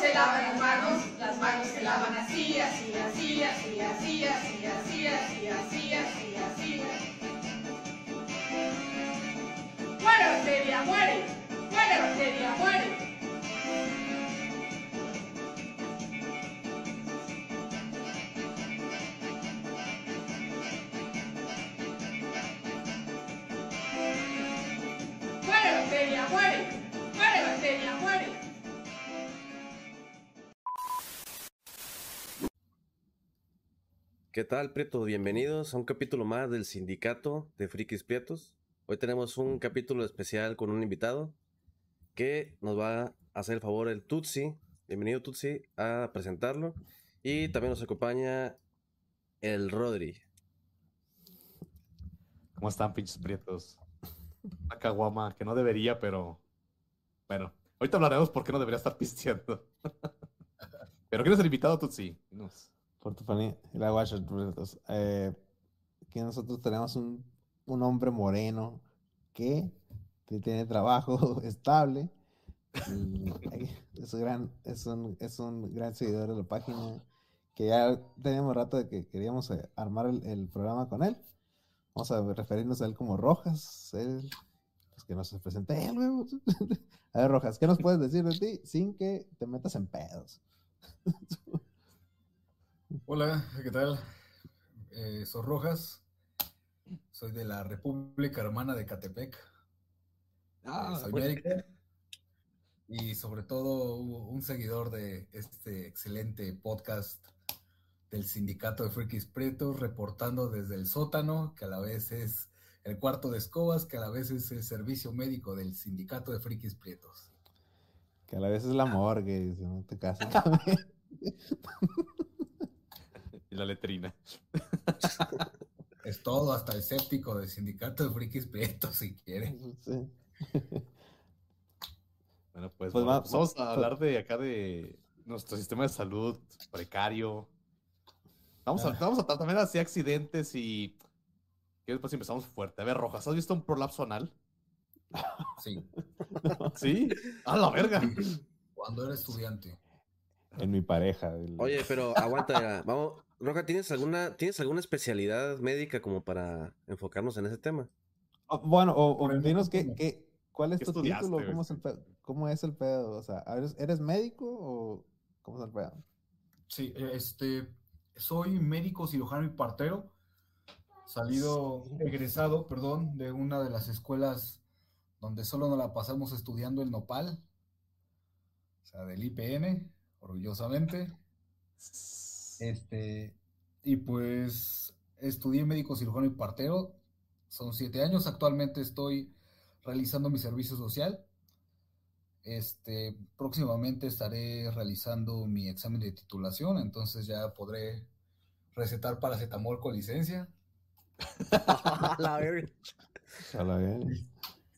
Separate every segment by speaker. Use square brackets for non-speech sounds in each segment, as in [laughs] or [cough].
Speaker 1: se lavan las manos, las manos se lavan así, así, así, así, así, así, así, así, así, así, así. Muere bacteria, muere, muere bacteria, muere. Muere muere, muere
Speaker 2: ¿Qué tal, Prieto? Bienvenidos a un capítulo más del Sindicato de Frikis Prietos. Hoy tenemos un capítulo especial con un invitado que nos va a hacer el favor el Tutsi. Bienvenido, Tutsi, a presentarlo. Y también nos acompaña el Rodri.
Speaker 3: ¿Cómo están, pinches prietos? Una caguama que no debería, pero. Bueno, ahorita hablaremos por qué no debería estar [laughs] pisteando. pero ¿quién es el invitado, Tutsi? Dinos.
Speaker 4: Por tu familia, la guacha, eh, aquí nosotros tenemos un, un hombre moreno que tiene trabajo [laughs] estable. es, gran, es, un, es un gran seguidor de la página. Que ya teníamos rato de que queríamos eh, armar el, el programa con él. Vamos a referirnos a él como Rojas. Él, pues que nos presente él, güey. [laughs] A ver, Rojas, ¿qué nos puedes decir de ti sin que te metas en pedos? [laughs]
Speaker 5: Hola, ¿qué tal? Eh, soy Rojas, soy de la República Hermana de Catepec.
Speaker 3: Ah,
Speaker 5: Eh, soy
Speaker 3: bueno.
Speaker 5: médico y sobre todo un seguidor de este excelente podcast del Sindicato de Frikis Prietos, reportando desde el sótano, que a la vez es el cuarto de escobas, que a la vez es el servicio médico del Sindicato de Frikis Prietos.
Speaker 4: Que a la vez es la morgue, si no te casas también. [laughs]
Speaker 3: Y la letrina.
Speaker 5: Es todo, hasta el séptico del Sindicato de Frikis Prietos, si quiere.
Speaker 4: Sí. [laughs]
Speaker 3: Bueno, pues,
Speaker 4: Pues
Speaker 3: bueno,
Speaker 4: va-
Speaker 3: vamos
Speaker 4: va-
Speaker 3: a hablar de acá de nuestro sistema de salud precario. Vamos a,
Speaker 5: Ah.
Speaker 3: vamos a tratar también así accidentes y. Que después empezamos fuerte. A ver, Rojas, ¿has visto un prolapso anal?
Speaker 5: Sí, [laughs]
Speaker 3: Sí. A la verga.
Speaker 5: cuando era estudiante.
Speaker 4: En mi pareja. el-
Speaker 2: Oye, pero [laughs] aguanta, ya. vamos. Roja, ¿tienes alguna, ¿tienes alguna especialidad médica como para enfocarnos en ese tema?
Speaker 4: Oh, bueno, o, o dinos qué, qué, cuál es
Speaker 3: ¿Qué
Speaker 4: tu título, cómo es, el pedo, cómo es el pedo, o sea, ¿eres, eres médico o cómo es el pedo?
Speaker 5: Sí, eh, este, soy médico cirujano y partero, salido, egresado, perdón, de una de las escuelas donde solo nos la pasamos estudiando el nopal, o sea, del IPN, orgullosamente. Este, y pues estudié médico cirujano y partero, son siete años, actualmente estoy realizando mi servicio social. Este, próximamente estaré realizando mi examen de titulación, entonces ya podré recetar paracetamol con licencia. [laughs]
Speaker 2: La verga.
Speaker 4: A la vez.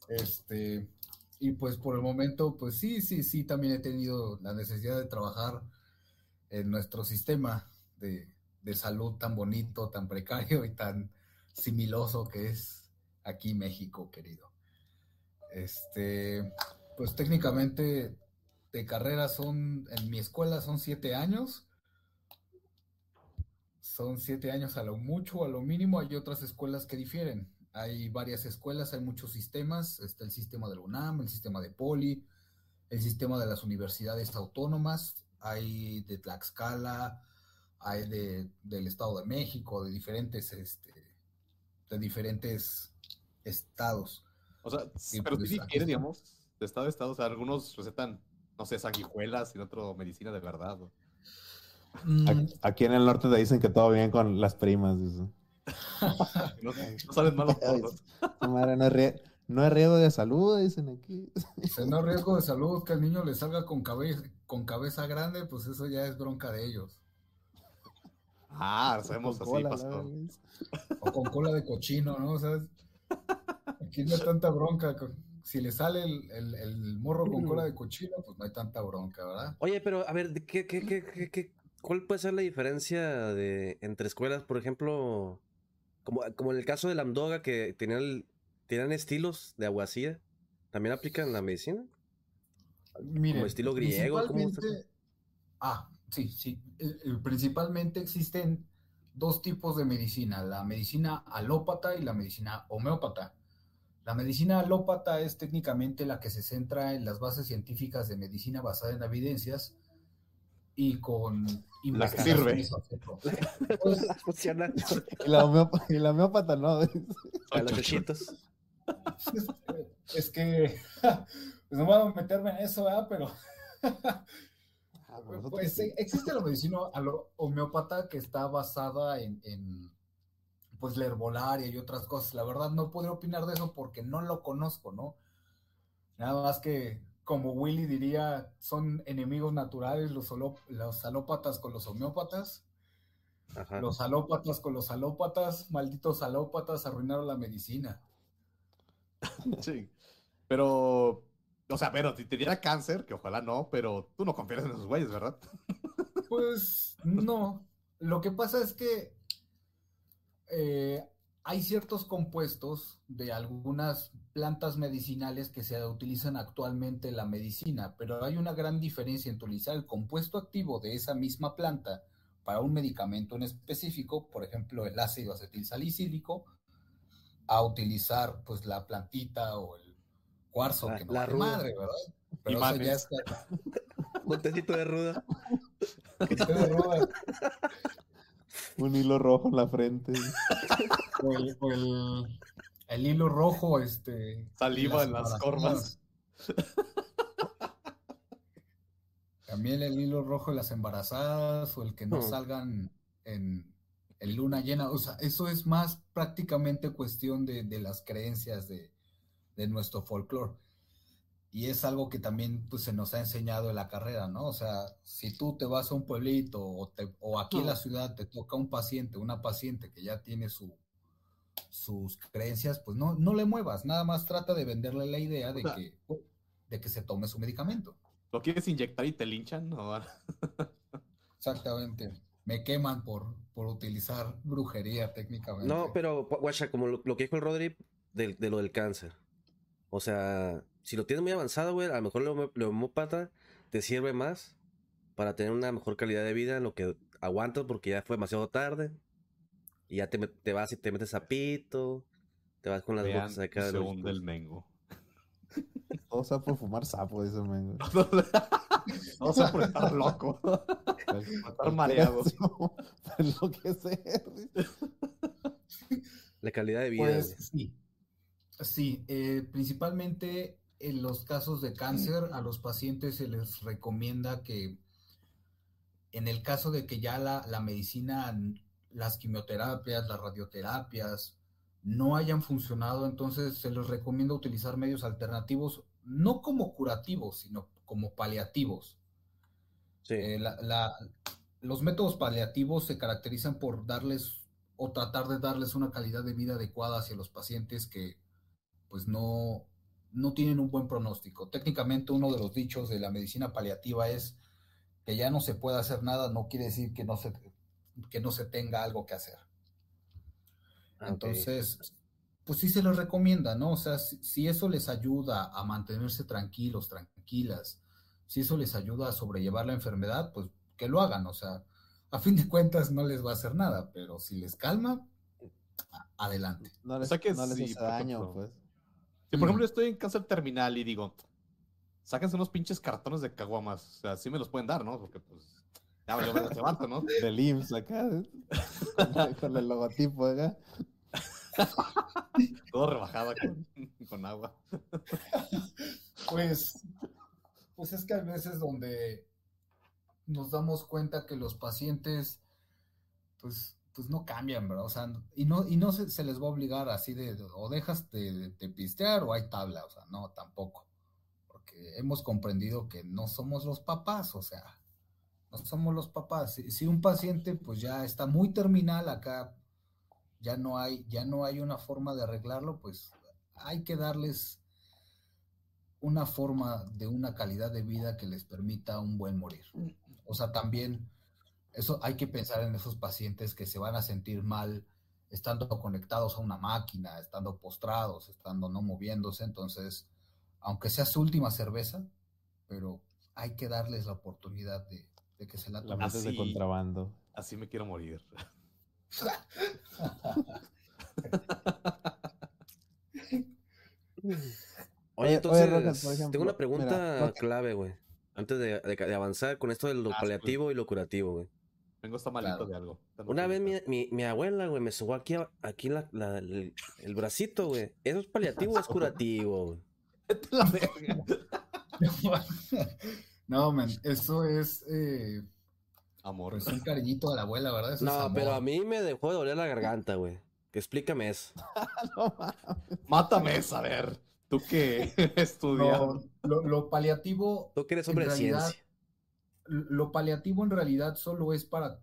Speaker 5: Este, y pues por el momento, pues sí, sí, sí, también he tenido la necesidad de trabajar en nuestro sistema de, de salud tan bonito, tan precario y tan similoso que es aquí México, querido. Este, pues técnicamente de carrera son, en mi escuela son siete años. Son siete años a lo mucho, a lo mínimo. Hay otras escuelas que difieren. Hay varias escuelas, hay muchos sistemas. Está el sistema de la UNAM, el sistema de Poli, el sistema de las universidades autónomas. Hay de Tlaxcala, hay de, del Estado de México, de diferentes, este, de diferentes estados.
Speaker 3: O sea,
Speaker 5: Sí,
Speaker 3: pero
Speaker 5: pues,
Speaker 3: sí difiere, digamos, de estado a estado. O sea, algunos recetan, no sé, sanguijuelas y en otro medicina de verdad. ¿no?
Speaker 5: Mm,
Speaker 4: Aquí, en el norte te dicen que todo bien con las primas.
Speaker 3: No, no salen malos
Speaker 4: madre, no, no es riesgo de salud, dicen aquí.
Speaker 5: Si no riesgo de salud que el niño le salga con cabeza, con cabeza grande, pues eso ya es bronca de ellos.
Speaker 3: Ah, sabemos así,
Speaker 4: cola,
Speaker 3: pastor.
Speaker 4: la-
Speaker 5: O con cola de cochino, ¿no? O sea, aquí no hay tanta bronca. Si le sale el, el- el morro con cola de cochino, pues no hay tanta bronca, ¿verdad?
Speaker 2: Oye, pero a ver, ¿de ¿qué, qué, qué, qué, qué- cuál puede ser la diferencia de entre escuelas? Por ejemplo, como, como en el caso de la Amdoga, que tenían, tenían estilos de aguacía, ¿también aplican la medicina?
Speaker 5: Miren,
Speaker 2: estilo griego,
Speaker 5: Ah, sí, sí. Principalmente existen dos tipos de medicina, la medicina alópata y la medicina homeópata. La medicina alópata es técnicamente la que se centra en las bases científicas de medicina basada en evidencias y con
Speaker 3: La que sirve.
Speaker 5: investigaciones a fondo. Pues,
Speaker 2: Funciona.
Speaker 4: Y la, homeópata, y la homeópata no. [laughs]
Speaker 2: A los chuchitos.
Speaker 5: es, que [laughs] pues no voy a meterme en eso, ¿verdad? Pero [laughs]
Speaker 4: Ah,
Speaker 5: Pues existe la medicina homeópata que está basada en, en, pues la herbolaria y otras cosas. La verdad no podría opinar de eso porque no lo conozco, ¿no? Nada más que, como Willy diría, son enemigos naturales los, los alópatas con los homeópatas.
Speaker 2: Ajá.
Speaker 5: Los alópatas con los alópatas, malditos alópatas, arruinaron la medicina. [laughs]
Speaker 3: Sí. Pero, o sea, pero si te diera cáncer, que ojalá no, pero tú no confías en esos güeyes, ¿verdad?
Speaker 5: Pues no. Lo que pasa es que eh, hay ciertos compuestos de algunas plantas medicinales que se utilizan actualmente en la medicina, pero hay una gran diferencia en utilizar el compuesto activo de esa misma planta para un medicamento en específico, por ejemplo, el ácido acetilsalicílico, a utilizar pues la plantita o el cuarzo,
Speaker 2: La-
Speaker 5: que no
Speaker 2: la ruda.
Speaker 5: madre, ¿verdad? Pero eso ya está.
Speaker 2: Un tecito de ruda.
Speaker 5: Qué ruda.
Speaker 4: Un hilo rojo en la frente.
Speaker 5: o el, o el- el hilo rojo, este.
Speaker 3: Saliva en las
Speaker 5: embarazadas.
Speaker 3: corvas.
Speaker 5: También el hilo rojo de las embarazadas, o el que no
Speaker 2: Hmm.
Speaker 5: salgan en, en luna llena. O sea, eso es más prácticamente cuestión de, de las creencias de, de nuestro folclore. Y es algo que también pues, se nos ha enseñado en la carrera, ¿no? O sea, si tú te vas a un pueblito o, te- o aquí en la ciudad te toca un paciente, una paciente que ya tiene su, sus creencias, pues no, no le muevas, nada más trata de venderle la idea de
Speaker 3: O sea-
Speaker 5: que, de que se tome su medicamento.
Speaker 3: ¿Lo quieres inyectar y te linchan? No, [laughs]
Speaker 5: Exactamente. Me queman por, por utilizar brujería técnicamente.
Speaker 2: No, pero, gu- guacha, como lo, lo que dijo el Rodri del- de, lo del cáncer. O sea, si lo tienes muy avanzado, güey, a lo mejor el homo- homópata te sirve más para tener una mejor calidad de vida en lo que aguantas porque ya fue demasiado tarde. Y ya te, te vas y te metes sapito, te vas con las
Speaker 3: Vean,
Speaker 2: botas acá de
Speaker 3: se
Speaker 2: los-
Speaker 3: hunde el mengo.
Speaker 4: Todo sea por fumar sapo, dice el mengo.
Speaker 3: No sé por estar loco. [laughs] Por estar mareado.
Speaker 4: Enloquecer.
Speaker 2: La calidad de vida.
Speaker 5: Pues sí. Sí, eh, principalmente en los casos de cáncer, a los pacientes se les recomienda que en el caso de que ya la, la medicina, las quimioterapias, las radioterapias no hayan funcionado, entonces se les recomienda utilizar medios alternativos, no como curativos, sino como paliativos.
Speaker 2: Sí.
Speaker 5: Eh, la- la- los métodos paliativos se caracterizan por darles o tratar de darles una calidad de vida adecuada hacia los pacientes que pues no, no tienen un buen pronóstico. Técnicamente uno de los dichos de la medicina paliativa es que ya no se puede hacer nada, no quiere decir que no se, que no se tenga algo que hacer. Entonces, pues sí se les recomienda, ¿no? O sea, si, si eso les ayuda a mantenerse tranquilos, tranquilas, si eso les ayuda a sobrellevar la enfermedad, pues que lo hagan, o sea, a fin de cuentas no les va a hacer nada, pero si les calma, adelante.
Speaker 4: No les,
Speaker 3: sea que
Speaker 4: no les
Speaker 3: sí,
Speaker 4: hace daño, pues.
Speaker 3: Si por ejemplo estoy en cáncer terminal y digo, sáquense unos pinches cartones de caguamas. O sea, sí me los pueden dar, ¿no? Porque pues, ya ver ese vato, ¿no? [laughs]
Speaker 4: Del IMSS acá. ¿eh? Con, con el logotipo acá. [laughs]
Speaker 3: Todo rebajado con, con agua.
Speaker 5: Pues, pues es que hay veces donde nos damos cuenta que los pacientes, pues, pues no cambian, ¿verdad? O sea, y no, y no se, se les va a obligar así de, o dejas de, de pistear o hay tabla, o sea, no, tampoco. Porque hemos comprendido que no somos los papás, o sea, no somos los papás. Si, si un paciente, pues ya está muy terminal acá, ya no hay, ya no hay una forma de arreglarlo, pues hay que darles una forma de una calidad de vida que les permita un buen morir. O sea, también eso hay que pensar en esos pacientes que se van a sentir mal estando conectados a una máquina, estando postrados, estando no moviéndose. Entonces, aunque sea su última cerveza, pero hay que darles la oportunidad de, de que se la
Speaker 4: La
Speaker 5: toma.
Speaker 4: metes de
Speaker 3: Así.
Speaker 4: contrabando.
Speaker 3: Así me quiero morir. [laughs]
Speaker 2: Oye, entonces,
Speaker 4: oye, Rojas, por ejemplo,
Speaker 2: tengo una pregunta clave, güey. Antes de, de- de avanzar con esto de lo
Speaker 3: Ah, sí,
Speaker 2: paliativo y lo curativo, güey.
Speaker 3: Tengo está malito
Speaker 5: Claro.
Speaker 3: de algo.
Speaker 2: Una vez mi, mi, mi abuela, güey, me subó aquí, aquí la, la- el, el bracito, güey. ¿Eso es paliativo o es [laughs] curativo, güey?
Speaker 3: Vete a la verga. [laughs]
Speaker 5: no, man, eso es eh,
Speaker 3: Amor.
Speaker 5: pues un cariñito de la abuela, ¿verdad? Eso es
Speaker 2: No,
Speaker 5: amor.
Speaker 2: pero a mí me dejó de doler la garganta, güey. Explícame eso. [laughs]
Speaker 4: No.
Speaker 3: Mátame esa, a ver. Tú que estudias.
Speaker 5: No, lo, lo paliativo,
Speaker 2: Tú que eres hombre de
Speaker 5: realidad,
Speaker 2: ciencia.
Speaker 5: Lo paliativo en realidad solo es para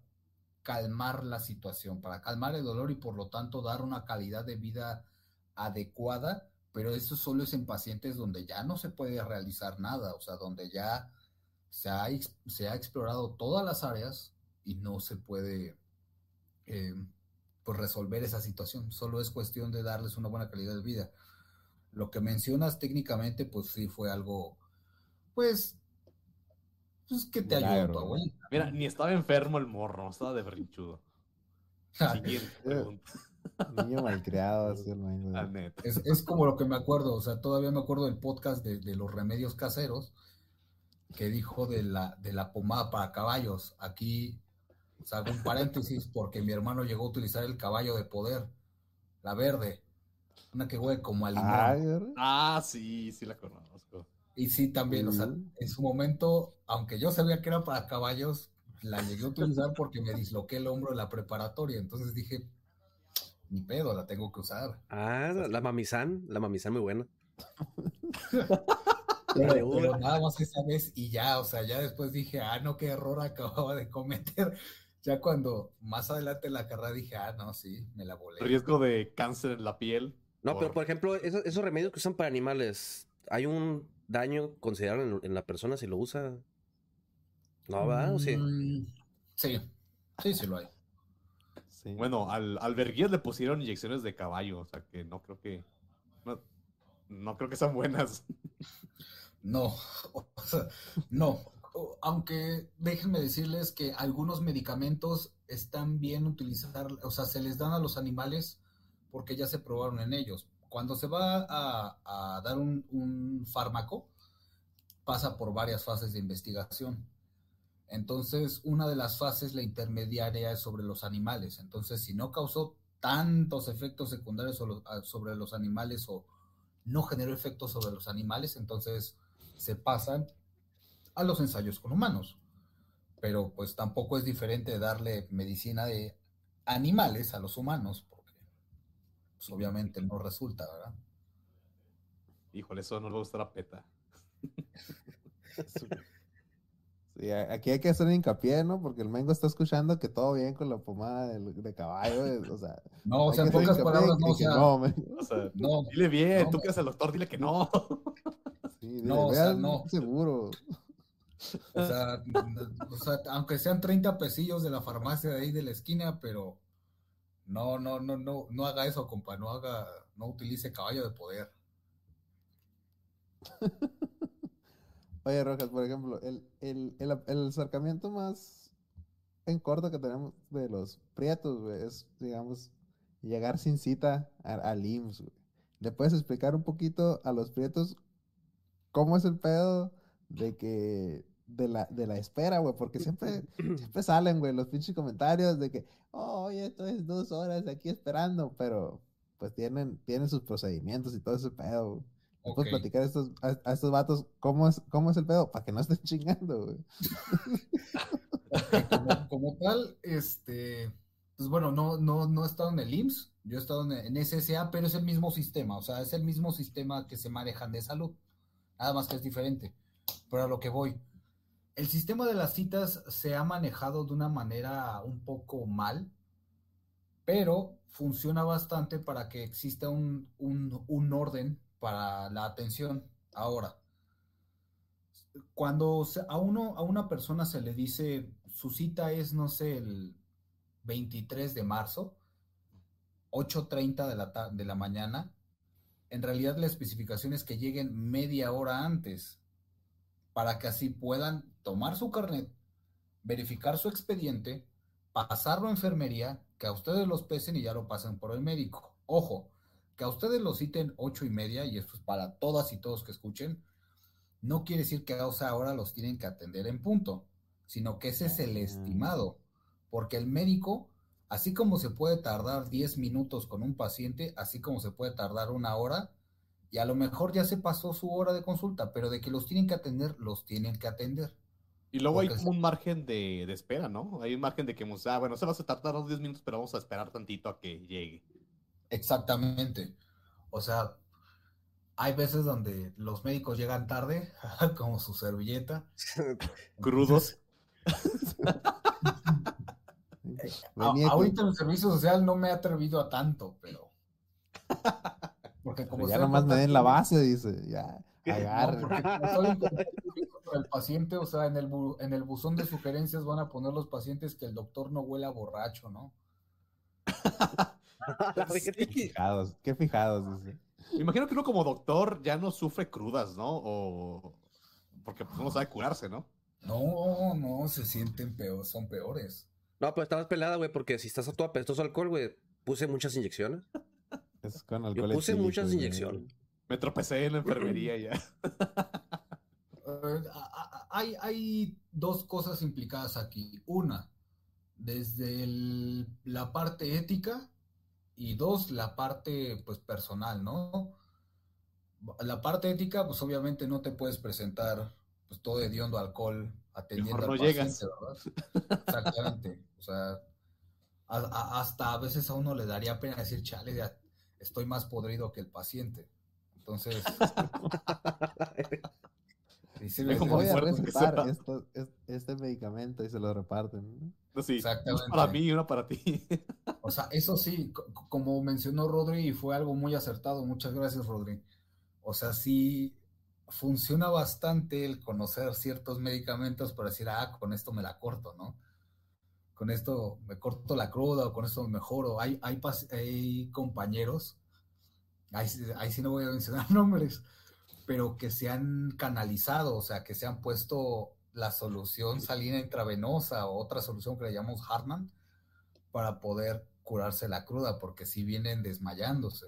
Speaker 5: calmar la situación, para calmar el dolor y por lo tanto dar una calidad de vida adecuada, pero eso solo es en pacientes donde ya no se puede realizar nada, o sea, donde ya se ha, se ha explorado todas las áreas y no se puede eh, pues resolver esa situación, solo es cuestión de darles una buena calidad de vida. Lo que mencionas técnicamente, pues sí fue algo, pues, pues que te ayuda tu.
Speaker 3: Mira, ni estaba enfermo el morro, estaba de berrinchudo. Siguiente [laughs] pregunta.
Speaker 4: Niño malcriado, [laughs] así el.
Speaker 5: Es, es como lo que me acuerdo, o sea, todavía me acuerdo del podcast de, de los remedios caseros que dijo de la, de la pomada para caballos. Aquí, o sea, hago un paréntesis [laughs] porque mi hermano llegó a utilizar el caballo de poder, la verde, una que huele como a limón.
Speaker 4: Ay, ¿verdad?
Speaker 3: Ah, sí, sí la conozco.
Speaker 5: Y sí, también, o sea, en su momento, aunque yo sabía que era para caballos, la llegué a utilizar porque me disloqué el hombro en la preparatoria. Entonces dije, ni pedo, la tengo que usar.
Speaker 2: Ah, la, la mamizán. La mamizán muy buena. [laughs]
Speaker 5: Pero, nada más esa vez y ya, o sea, ya después dije, ah, no, qué error acababa de cometer. [laughs] Ya cuando más adelante en la carrera dije, ah, no, sí, me la volé.
Speaker 3: Riesgo de cáncer en la piel.
Speaker 2: No, pero
Speaker 3: por-
Speaker 2: por ejemplo, esos, esos remedios que usan para animales, ¿hay un daño considerable en, en la persona si lo usa? No, ¿verdad? ¿O sí?
Speaker 5: Mm, sí, sí, sí lo hay.
Speaker 4: Sí.
Speaker 3: Bueno, al, al Verguías le pusieron inyecciones de caballo, o sea que no creo que. No, no creo que sean buenas. [laughs]
Speaker 5: No, [laughs] o sea, no. Aunque déjenme decirles que algunos medicamentos están bien utilizar, o sea, se les dan a los animales porque ya se probaron en ellos. Cuando se va a, dar un, un fármaco, pasa por varias fases de investigación. Entonces, una de las fases, la intermediaria, es sobre los animales. Entonces, si no causó tantos efectos secundarios sobre- los animales o no generó efectos sobre los animales, entonces se pasan a los ensayos con humanos. Pero pues tampoco es diferente darle medicina de animales a los humanos, pues, obviamente no resulta, ¿verdad?
Speaker 3: Híjole, eso no le gusta a PETA. [laughs]
Speaker 4: Sí, aquí hay que hacer hincapié, ¿no? Porque el Mengo está escuchando que todo bien con la pomada de, de caballo. O sea,
Speaker 5: No, o sea, en pocas palabras, no, o sea,
Speaker 4: no, Mengo.
Speaker 3: O sea,
Speaker 5: no,
Speaker 3: dile bien,
Speaker 5: No,
Speaker 3: tú que eres el doctor, dile que no.
Speaker 4: Sí, dile,
Speaker 5: No, o sea, no.
Speaker 4: seguro.
Speaker 5: o sea, o sea, aunque sean 30 pesillos de la farmacia de ahí de la esquina, pero no, no, no, no, no haga eso, compa, no haga, no utilice caballo de poder. [laughs]
Speaker 4: Oye, Rojas, por ejemplo, el, el, el, el acercamiento más en corto que tenemos de los prietos, güey, es, digamos, llegar sin cita al IMSS, güey. ¿Le puedes explicar un poquito a los prietos cómo es el pedo de que de la, de la espera, güey? Porque siempre, [clears throat] siempre salen, güey, los pinches comentarios de que, oh, oye, esto es dos horas aquí esperando, pero pues tienen, tienen sus procedimientos y todo ese pedo, güey. ¿Me puedes
Speaker 5: Ok.
Speaker 4: platicar a estos, a, a estos vatos cómo es, cómo es el pedo? Para que no estén [laughs] chingando, güey.
Speaker 5: como, como tal, este, pues bueno, no, no, no he estado en el IMSS, yo he estado en, en SSA, pero es el mismo sistema, o sea, es el mismo sistema que se manejan de salud, nada más que es diferente. Pero a lo que voy, el sistema de las citas se ha manejado de una manera un poco mal, pero funciona bastante para que exista un, un, orden para la atención. Ahora, cuando a uno, a una persona se le dice su cita es, no sé, el 23 de marzo, 8.30 de de la mañana, en realidad la especificación es que lleguen media hora antes para que así puedan tomar su carnet, verificar su expediente, pasarlo a enfermería, que a ustedes los pesen y ya lo pasen por el médico. Ojo, que a ustedes los citen ocho y media, y esto es para todas y todos que escuchen, no quiere decir que a esa hora los tienen que atender en punto, sino que ese es el
Speaker 4: Ah.
Speaker 5: estimado, porque el médico, así como se puede tardar 10 minutos con un paciente, así como se puede tardar una hora, y a lo mejor ya se pasó su hora de consulta, pero de que los tienen que atender, los tienen que atender.
Speaker 3: Y luego hay como un margen de, de espera, ¿no? Hay un margen de que, ah, bueno, se va a tardar los 10 minutos, pero vamos a esperar tantito a que llegue.
Speaker 5: Exactamente. O sea, hay veces donde los médicos llegan tarde, [laughs] como su servilleta. [laughs]
Speaker 3: Crudos. [laughs]
Speaker 5: A- ahorita en el servicio social no me he atrevido a tanto, pero. Porque como
Speaker 4: ya nomás me den la base, dice. Ya,
Speaker 5: No,
Speaker 4: agarre.
Speaker 5: con el paciente, o sea, en el, bu- en el buzón de sugerencias van a poner los pacientes que el doctor no huela borracho, ¿no? [laughs]
Speaker 4: Qué fijados, qué fijados, dice.
Speaker 3: Me imagino que uno como doctor ya no sufre crudas, ¿no? O... Porque pues, uno sabe curarse, ¿no?
Speaker 5: No, no, se sienten peor, son peores.
Speaker 2: No, pero estabas pelada, güey, porque si estás a todo apestoso alcohol, güey, puse muchas inyecciones.
Speaker 4: Es con
Speaker 2: Yo
Speaker 4: alcohol
Speaker 2: puse
Speaker 4: etílico,
Speaker 2: muchas inyecciones.
Speaker 3: Me tropecé en la enfermería ya.
Speaker 5: Eh, hay, hay dos cosas implicadas aquí. Una, desde el- la parte ética y dos, la parte pues personal, ¿no? La parte ética, pues obviamente no te puedes presentar pues todo hediondo alcohol atendiendo
Speaker 3: Mejor
Speaker 5: al
Speaker 3: no llegas.
Speaker 5: paciente, ¿verdad? Exactamente. O sea, a- a- hasta a veces a uno le daría pena decir, chale, ya estoy más podrido que el paciente. Entonces, [laughs] y
Speaker 4: Les voy a recetar esto- este medicamento y se lo reparten.
Speaker 3: sí,
Speaker 5: Exactamente.
Speaker 3: Una para mí y una para ti. [laughs]
Speaker 5: O sea, eso sí, co- como mencionó Rodri, y fue algo muy acertado. Muchas gracias, Rodri. O sea, sí funciona bastante el conocer ciertos medicamentos para decir, ah, con esto me la corto, ¿no? Con esto me corto la cruda o con esto me mejoro. Hay, hay, compañeros, ahí, sí- ahí sí no voy a mencionar [laughs] nombres, pero que se han canalizado, o sea, que se han puesto la solución salina intravenosa o otra solución que le llamamos Hartman para poder curarse la cruda, porque si vienen desmayándose.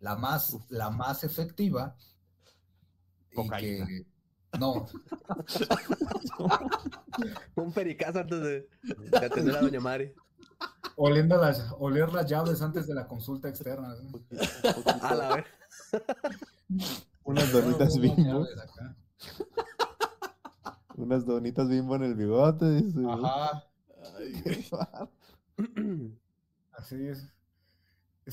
Speaker 5: La más, la más efectiva y que no, [laughs]
Speaker 2: Un pericazo antes de, de atender a Doña Mari.
Speaker 5: oliendo las, oler las llaves antes de la consulta externa. ¿no?
Speaker 2: A la vez. [laughs]
Speaker 4: Unas donitas bimbo. Unas donitas bimbo en el bigote, dice.
Speaker 5: Ajá, [laughs] así es.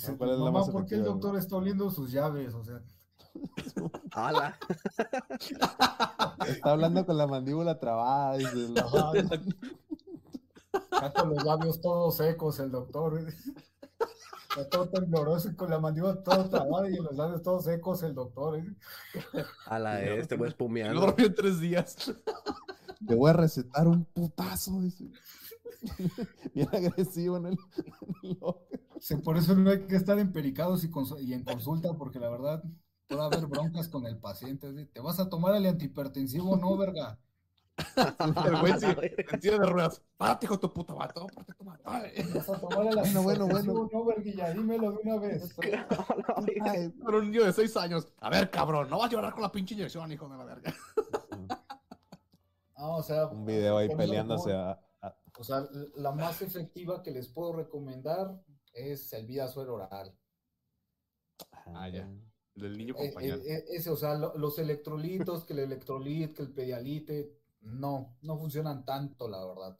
Speaker 4: No, ¿cuál es más
Speaker 5: ¿por qué el doctor está oliendo sus llaves? O sea,
Speaker 2: Ala. [laughs]
Speaker 4: Está hablando con la mandíbula trabada, dice.
Speaker 5: Está [laughs] con los labios todos secos el doctor. Está todo tembloroso y con la mandíbula toda trabada y los labios todos secos el doctor. ¿eh?
Speaker 2: A la este, güey,
Speaker 3: No
Speaker 2: espumeando.
Speaker 3: dormí en tres días.
Speaker 4: Te voy a recetar un putazo, dice. [laughs] Bien agresivo en el, en el ojo.
Speaker 5: Sí, por eso no hay que estar en pericados y, y en consulta, porque la verdad puede haber broncas con el paciente. ¿sí? ¿Te vas a tomar el antihipertensivo o no, verga? [laughs]
Speaker 3: El güey sí, [laughs] en silla de ruedas. Párate con tu puta vato. Párate tu vato.
Speaker 5: ¿Te vas a tomar el
Speaker 4: Bueno, bueno, bueno.
Speaker 5: no, verguilla? Dímelo de una vez. [laughs]
Speaker 4: Ay,
Speaker 3: Pero un niño de seis años. A ver, cabrón, no vas a llorar con la pinche inyección, hijo de la verga.
Speaker 5: Ah, o sea,
Speaker 4: un video ahí peleándose a, a-
Speaker 5: O sea, la más efectiva que les puedo recomendar es el vida suero oral.
Speaker 3: Ah, ya. Del niño
Speaker 5: Eh,
Speaker 3: compañero.
Speaker 5: eh, eh, ese, o sea, lo- los electrolitos, que el electrolit, que el pedialite, no, no funcionan tanto, la verdad.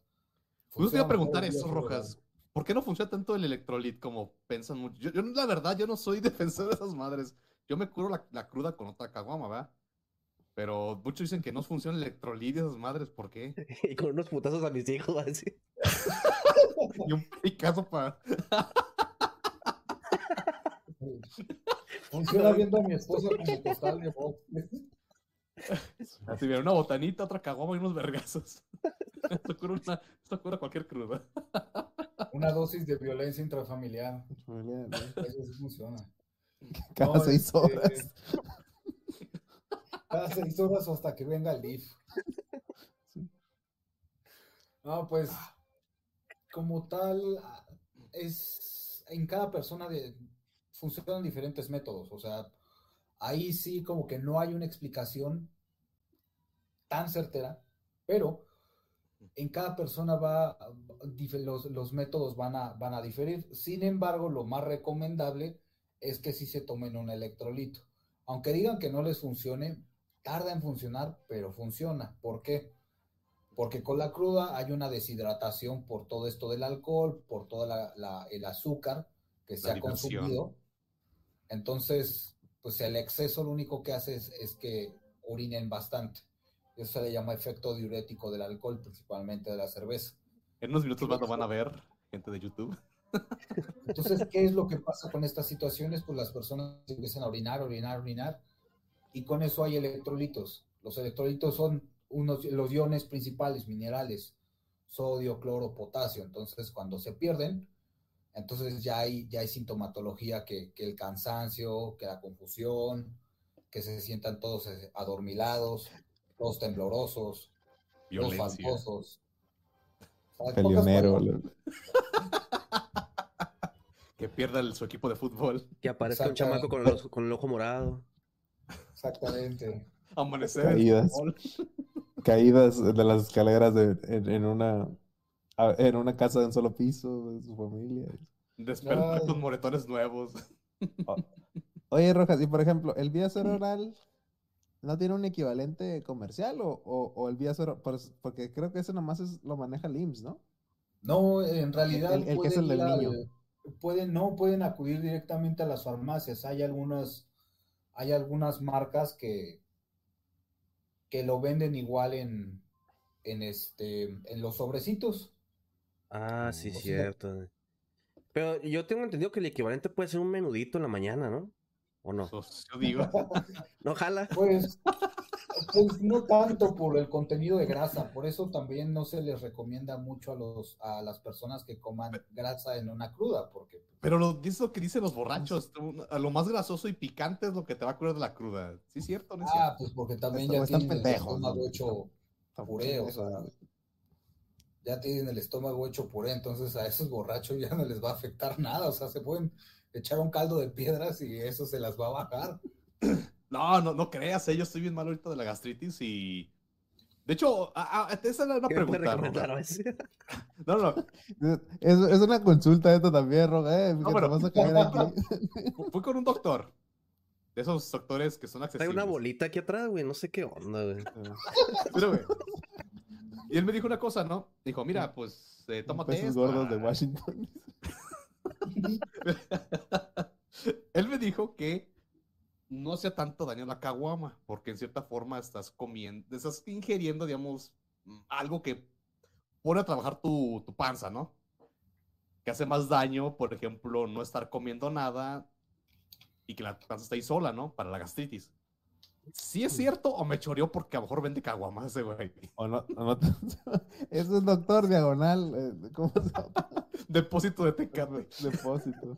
Speaker 3: Justo te iba a preguntar eso, Rojas. ¿Por qué no funciona tanto el electrolit como piensan mucho? Yo, yo, la verdad, yo no soy [laughs] defensor de esas madres. Yo me curo la, la cruda con otra caguama, ¿verdad? Pero muchos dicen que no funciona el electrolit de esas madres. ¿Por qué? [laughs]
Speaker 2: Y con unos putazos a mis hijos, así. [laughs]
Speaker 3: Y un picazo para...
Speaker 5: Funciona viendo a mi esposa como costal de box.
Speaker 3: Así, mira, una botanita, otra caguama y unos vergazos. [laughs] Esto cura, una, esto cura cualquier cruda.
Speaker 5: Una dosis de violencia intrafamiliar. Eso sí funciona.
Speaker 4: Cada
Speaker 5: No,
Speaker 4: seis
Speaker 5: este,
Speaker 4: horas.
Speaker 5: Cada seis horas o hasta que venga el DIF. No, pues como tal, es en cada persona de, funcionan diferentes métodos. O sea, ahí sí como que no hay una explicación tan certera, pero en cada persona va, los, los métodos van a, van a diferir. Sin embargo, lo más recomendable es que sí se tomen un electrolito. Aunque digan que no les funcione, tarda en funcionar, pero funciona. ¿Por qué? Porque con la cruda hay una deshidratación por todo esto del alcohol, por todo la- la- el azúcar que se
Speaker 3: La
Speaker 5: ha consumido. Entonces, pues el exceso lo único que hace es, es que orinen bastante. Eso se le llama efecto diurético del alcohol, principalmente de la cerveza.
Speaker 3: En unos minutos más lo van a ver, gente de YouTube. [laughs]
Speaker 5: Entonces, ¿qué es lo que pasa con estas situaciones? Pues las personas empiezan a orinar, orinar, orinar, y con eso hay electrolitos. Los electrolitos son unos, los iones principales, minerales, sodio, cloro, potasio. Entonces, cuando se pierden, entonces ya hay, ya hay sintomatología que, que el cansancio, que la confusión, que se sientan todos eh, adormilados, todos temblorosos, todos faltosos.
Speaker 4: Pelionero. [laughs]
Speaker 3: Que pierda el- su equipo de fútbol.
Speaker 2: Que aparezca un chamaco con el, ojo- con el ojo morado.
Speaker 5: Exactamente.
Speaker 3: Amanecer.
Speaker 4: Caídas. de las escaleras de- en, en una a- en una casa de un solo piso de su familia.
Speaker 3: Despertar
Speaker 5: Ay.
Speaker 3: con moretones nuevos.
Speaker 4: Oye, Rojas, y por ejemplo, ¿el vía cero oral no tiene un equivalente comercial o, o, o el vía cero? por- Porque creo que ese nomás es, lo maneja el IMSS, ¿no?
Speaker 5: No, en realidad
Speaker 4: El- el que es el del niño.
Speaker 5: pueden, no pueden acudir directamente a las farmacias. Hay algunas, hay algunas marcas que, que lo venden igual en, en este, en los sobrecitos.
Speaker 2: Ah, sí,
Speaker 5: O sea-
Speaker 2: cierto. Pero yo tengo entendido que el equivalente puede ser un menudito en la mañana, ¿no? ¿O no?
Speaker 3: Pues, yo digo. [laughs]
Speaker 2: No, jala.
Speaker 5: Pues, pues no tanto por el contenido de grasa, por eso también no se les recomienda mucho a los, a las personas que coman grasa en una cruda, porque
Speaker 3: Pero lo, es lo que dicen los borrachos. lo más grasoso y picante es lo que te va a curar de la cruda. ¿Sí es cierto no es
Speaker 5: Ah,
Speaker 3: cierto?
Speaker 5: pues porque también ya
Speaker 4: están pendejos,
Speaker 5: estómago
Speaker 4: ¿no?
Speaker 5: hecho puré, o sea, ya tienen el estómago hecho puré, entonces a esos borrachos ya no les va a afectar nada, o sea, se pueden echar un caldo de piedras y eso se las va a bajar.
Speaker 3: No, no, no creas, eh, yo estoy bien mal ahorita de la gastritis y. De hecho, ah, ah, esa era una
Speaker 2: ¿Qué me puede
Speaker 3: pregunta. [laughs] No, no,
Speaker 4: Es, es una consulta esto también, Roja, eh, te
Speaker 3: pero-
Speaker 4: vas a caer aquí.
Speaker 3: fu- fui con un doctor. De esos doctores que son accesibles.
Speaker 2: una bolita aquí atrás, güey. No sé qué onda, güey.
Speaker 3: Mira, güey. Él me dijo una cosa, ¿no? Dijo, mira, pues, eh, tómate
Speaker 4: Pesos
Speaker 3: esto.
Speaker 4: gordos de. Washington. [laughs]
Speaker 3: Él me dijo que no hacía tanto daño la caguama, porque en cierta forma estás comiendo, estás ingiriendo, digamos, algo que pone a trabajar tu, tu panza, ¿no? Que hace más daño, por ejemplo, no estar comiendo nada y que la panza está ahí sola, ¿no? Para la gastritis. ¿Sí es cierto o me choreó porque a lo mejor vende caguamas ese güey?
Speaker 4: O no, o no [laughs] Ese es doctor diagonal. eh, ¿Cómo se llama? [laughs]
Speaker 3: Depósito de tecate. [laughs]
Speaker 4: Depósito.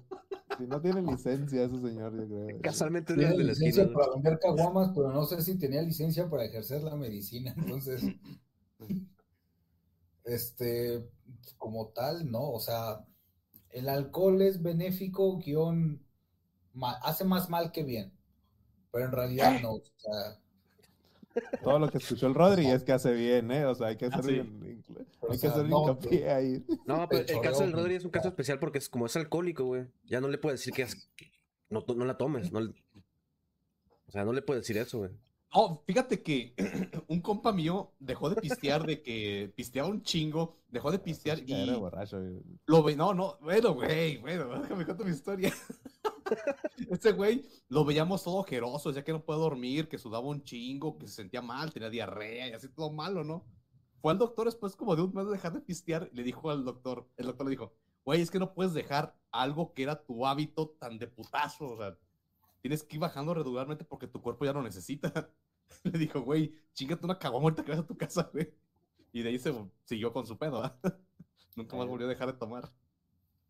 Speaker 4: Si no tiene licencia ese señor, yo creo.
Speaker 2: Casualmente
Speaker 5: Tiene
Speaker 2: de
Speaker 5: licencia
Speaker 2: esquina. ¿no?
Speaker 5: para vender caguamas, pero no sé si tenía licencia para ejercer la medicina, entonces, este, como tal, no, o sea, el alcohol es benéfico, guion, hace más mal que bien, pero en realidad no, o sea,
Speaker 4: Todo lo que escuchó el Rodri es que hace bien, ¿eh? O sea, hay que hacer,
Speaker 3: Ah, sí.
Speaker 4: bien- hay que
Speaker 5: sea,
Speaker 4: hacer
Speaker 5: no,
Speaker 4: hincapié ahí.
Speaker 2: No, pero el caso del. Rodri es un caso especial porque es como es alcohólico, güey. Ya no le puedes decir que es- que no, no la tomes. No, le- o sea, no le puedes decir eso, güey.
Speaker 3: Oh, fíjate que [clears throat] un compa mío dejó de pistear de que pisteaba un chingo, dejó de pistear
Speaker 4: Chica, era
Speaker 3: y
Speaker 4: borracho. güey.
Speaker 3: lo ve, no, no, bueno, güey, bueno, [laughs] déjame contar mi historia. Este güey lo veíamos todo ojeroso, ya que no puede dormir, que sudaba un chingo, que se sentía mal, tenía diarrea y así todo malo, ¿no? Fue al doctor después como de un mes de dejar de pistear y le dijo al doctor, el doctor le dijo, güey, es que no puedes dejar algo que era tu hábito tan de putazo, o sea, tienes que ir bajando regularmente porque tu cuerpo ya lo necesita. [laughs] Le dijo, güey, chingate una caguama que vas a tu casa, güey. Y de ahí se siguió con su pedo, ¿ah? [laughs] Nunca más volvió a dejar de tomar.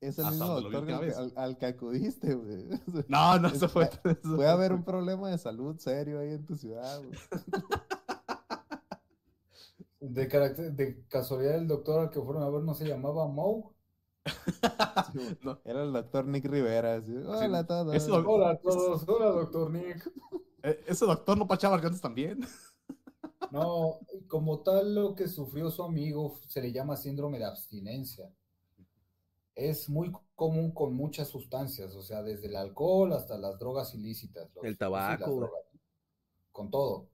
Speaker 4: Es el mismo doctor
Speaker 3: última
Speaker 4: al,
Speaker 3: vez.
Speaker 4: al- al que acudiste, güey. [laughs]
Speaker 3: No, no,
Speaker 4: Es-
Speaker 3: eso fue. eso
Speaker 4: Puede haber un problema de salud serio ahí en tu ciudad, güey. [laughs]
Speaker 5: De, carácter, de casualidad, el doctor al que fueron a ver no se llamaba Moe.
Speaker 3: No,
Speaker 4: Era el doctor Nick Rivera. así, Hola a todos.
Speaker 3: Ese [laughs]
Speaker 5: Hola a todos, hola doctor Nick.
Speaker 3: eh, ese doctor no pachaba gargantas también.
Speaker 5: No, como tal lo que sufrió su amigo se le llama síndrome de abstinencia. Es muy común con muchas sustancias, o sea, desde el alcohol hasta las drogas ilícitas. los-
Speaker 2: El tabaco,
Speaker 5: drogas, con todo.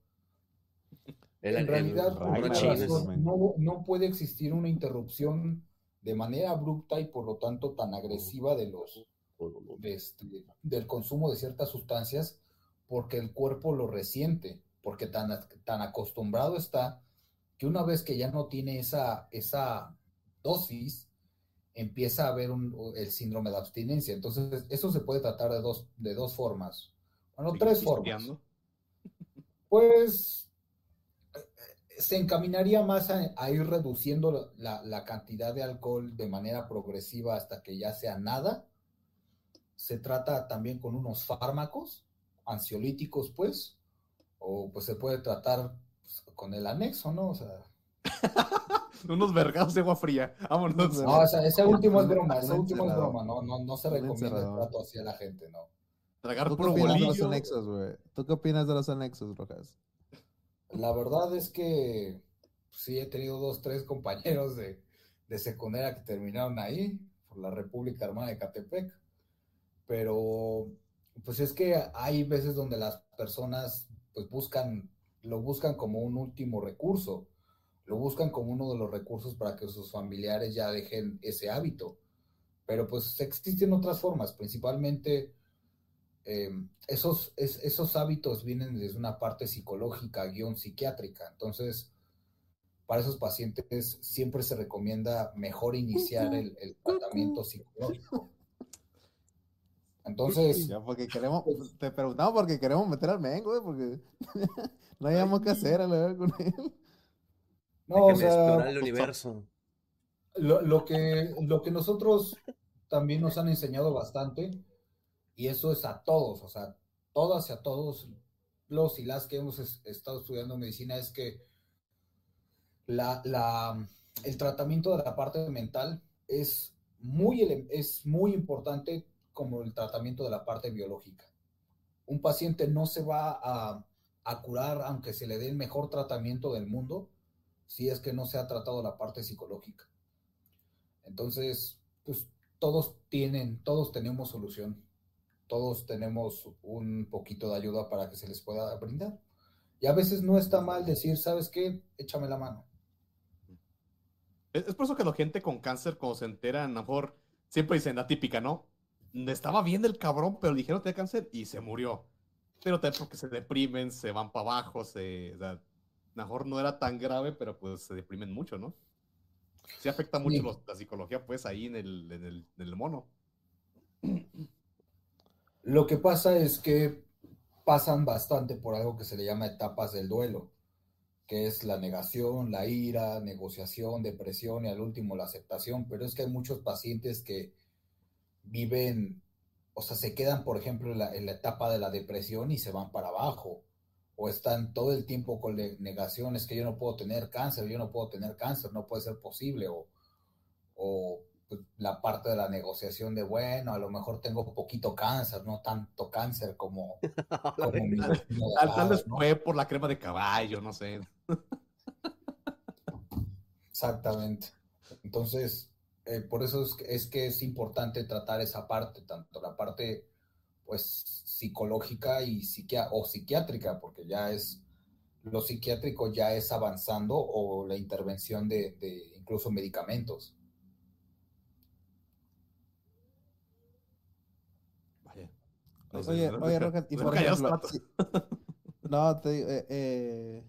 Speaker 2: El-
Speaker 5: en
Speaker 2: el-
Speaker 5: realidad, por
Speaker 2: Rachines.
Speaker 5: razón, no, no puede existir una interrupción de manera abrupta y por lo tanto tan agresiva de los, de este, del consumo de ciertas sustancias porque el cuerpo lo resiente, porque tan, tan acostumbrado está que una vez que ya no tiene esa, esa dosis, empieza a haber un, el síndrome de abstinencia. Entonces, eso se puede tratar de dos, de dos formas. Bueno, tres formas. Pues eh, se encaminaría más a, a ir reduciendo la, la cantidad de alcohol de manera progresiva hasta que ya sea nada. Se trata también con unos fármacos ansiolíticos, pues, o pues se puede tratar pues, con el anexo, ¿no? O sea, [laughs] [laughs]
Speaker 3: Unos vergados de agua fría. Vámonos.
Speaker 5: No, ese, ese último es broma, ese último es broma, no, no, no se recomienda el trato así a la gente, ¿no.
Speaker 3: Tragar
Speaker 4: ¿Tú qué
Speaker 3: puro
Speaker 4: opinas de los
Speaker 3: bolillo.
Speaker 4: anexos, güey? ¿Tú qué opinas de los anexos, Rojas?
Speaker 5: La verdad es que sí he tenido dos, tres compañeros de, de secundaria que terminaron ahí, por la República Armada de Catepec. Pero, pues es que hay veces donde las personas pues buscan, lo buscan como un último recurso, lo buscan como uno de los recursos para que sus familiares ya dejen ese hábito. Pero pues existen otras formas, principalmente eh, esos, es- esos hábitos vienen desde una parte psicológica, guion psiquiátrica. Entonces, para esos pacientes siempre se recomienda mejor iniciar el, el tratamiento psicológico. Entonces,
Speaker 4: Ya, porque queremos, te preguntamos porque queremos meter al men, güey, porque [laughs] no hayamos que hacer a la con él.
Speaker 5: No, o sea,
Speaker 2: explorar el universo.
Speaker 5: Lo, lo que, lo que nosotros también nos han enseñado bastante, y eso es a todos, o sea, todas y a todos los y las que hemos es- estado estudiando medicina, es que la, la, el tratamiento de la parte mental es muy, es muy importante como el tratamiento de la parte biológica. Un paciente no se va a, a curar aunque se le dé el mejor tratamiento del mundo si es que no se ha tratado la parte psicológica. Entonces, pues todos tienen, todos tenemos solución. Todos tenemos un poquito de ayuda para que se les pueda brindar. Y a veces no está mal decir, ¿sabes qué? Échame la mano.
Speaker 3: Es, por eso que la gente con cáncer, cuando se enteran, a lo mejor siempre dicen la típica, ¿no? Estaba bien el cabrón, pero le dijeron tenía cáncer y se murió. Pero también porque se deprimen, se van para abajo, se. O sea, mejor no era tan grave, pero pues se deprimen mucho, ¿no? Sí afecta mucho
Speaker 5: Sí.
Speaker 3: los- la psicología, pues, ahí en el, en el, en el mono.
Speaker 5: Lo que pasa es que pasan bastante por algo que se le llama etapas del duelo, que es la negación, la ira, negociación, depresión y al último la aceptación. Pero es que hay muchos pacientes que viven, o sea, se quedan, por ejemplo, en la, en la etapa de la depresión y se van para abajo. O están todo el tiempo con negaciones que yo no puedo tener cáncer, yo no puedo tener cáncer, no puede ser posible. O, o pues, la parte de la negociación de, bueno, a lo mejor tengo poquito cáncer, no tanto cáncer como, [laughs] mi
Speaker 3: Tal, vez fue por la crema de caballo, no sé.
Speaker 5: Exactamente. Entonces, eh, por eso es que, es que es importante tratar esa parte, tanto la parte pues psicológica y psiquia- o psiquiátrica, porque ya es, lo psiquiátrico ya es avanzando o la intervención de, de incluso medicamentos.
Speaker 3: Vaya.
Speaker 4: Oye, oye, Rojas, y
Speaker 3: Nos
Speaker 4: por ejemplo, [laughs] no, te digo, eh, eh,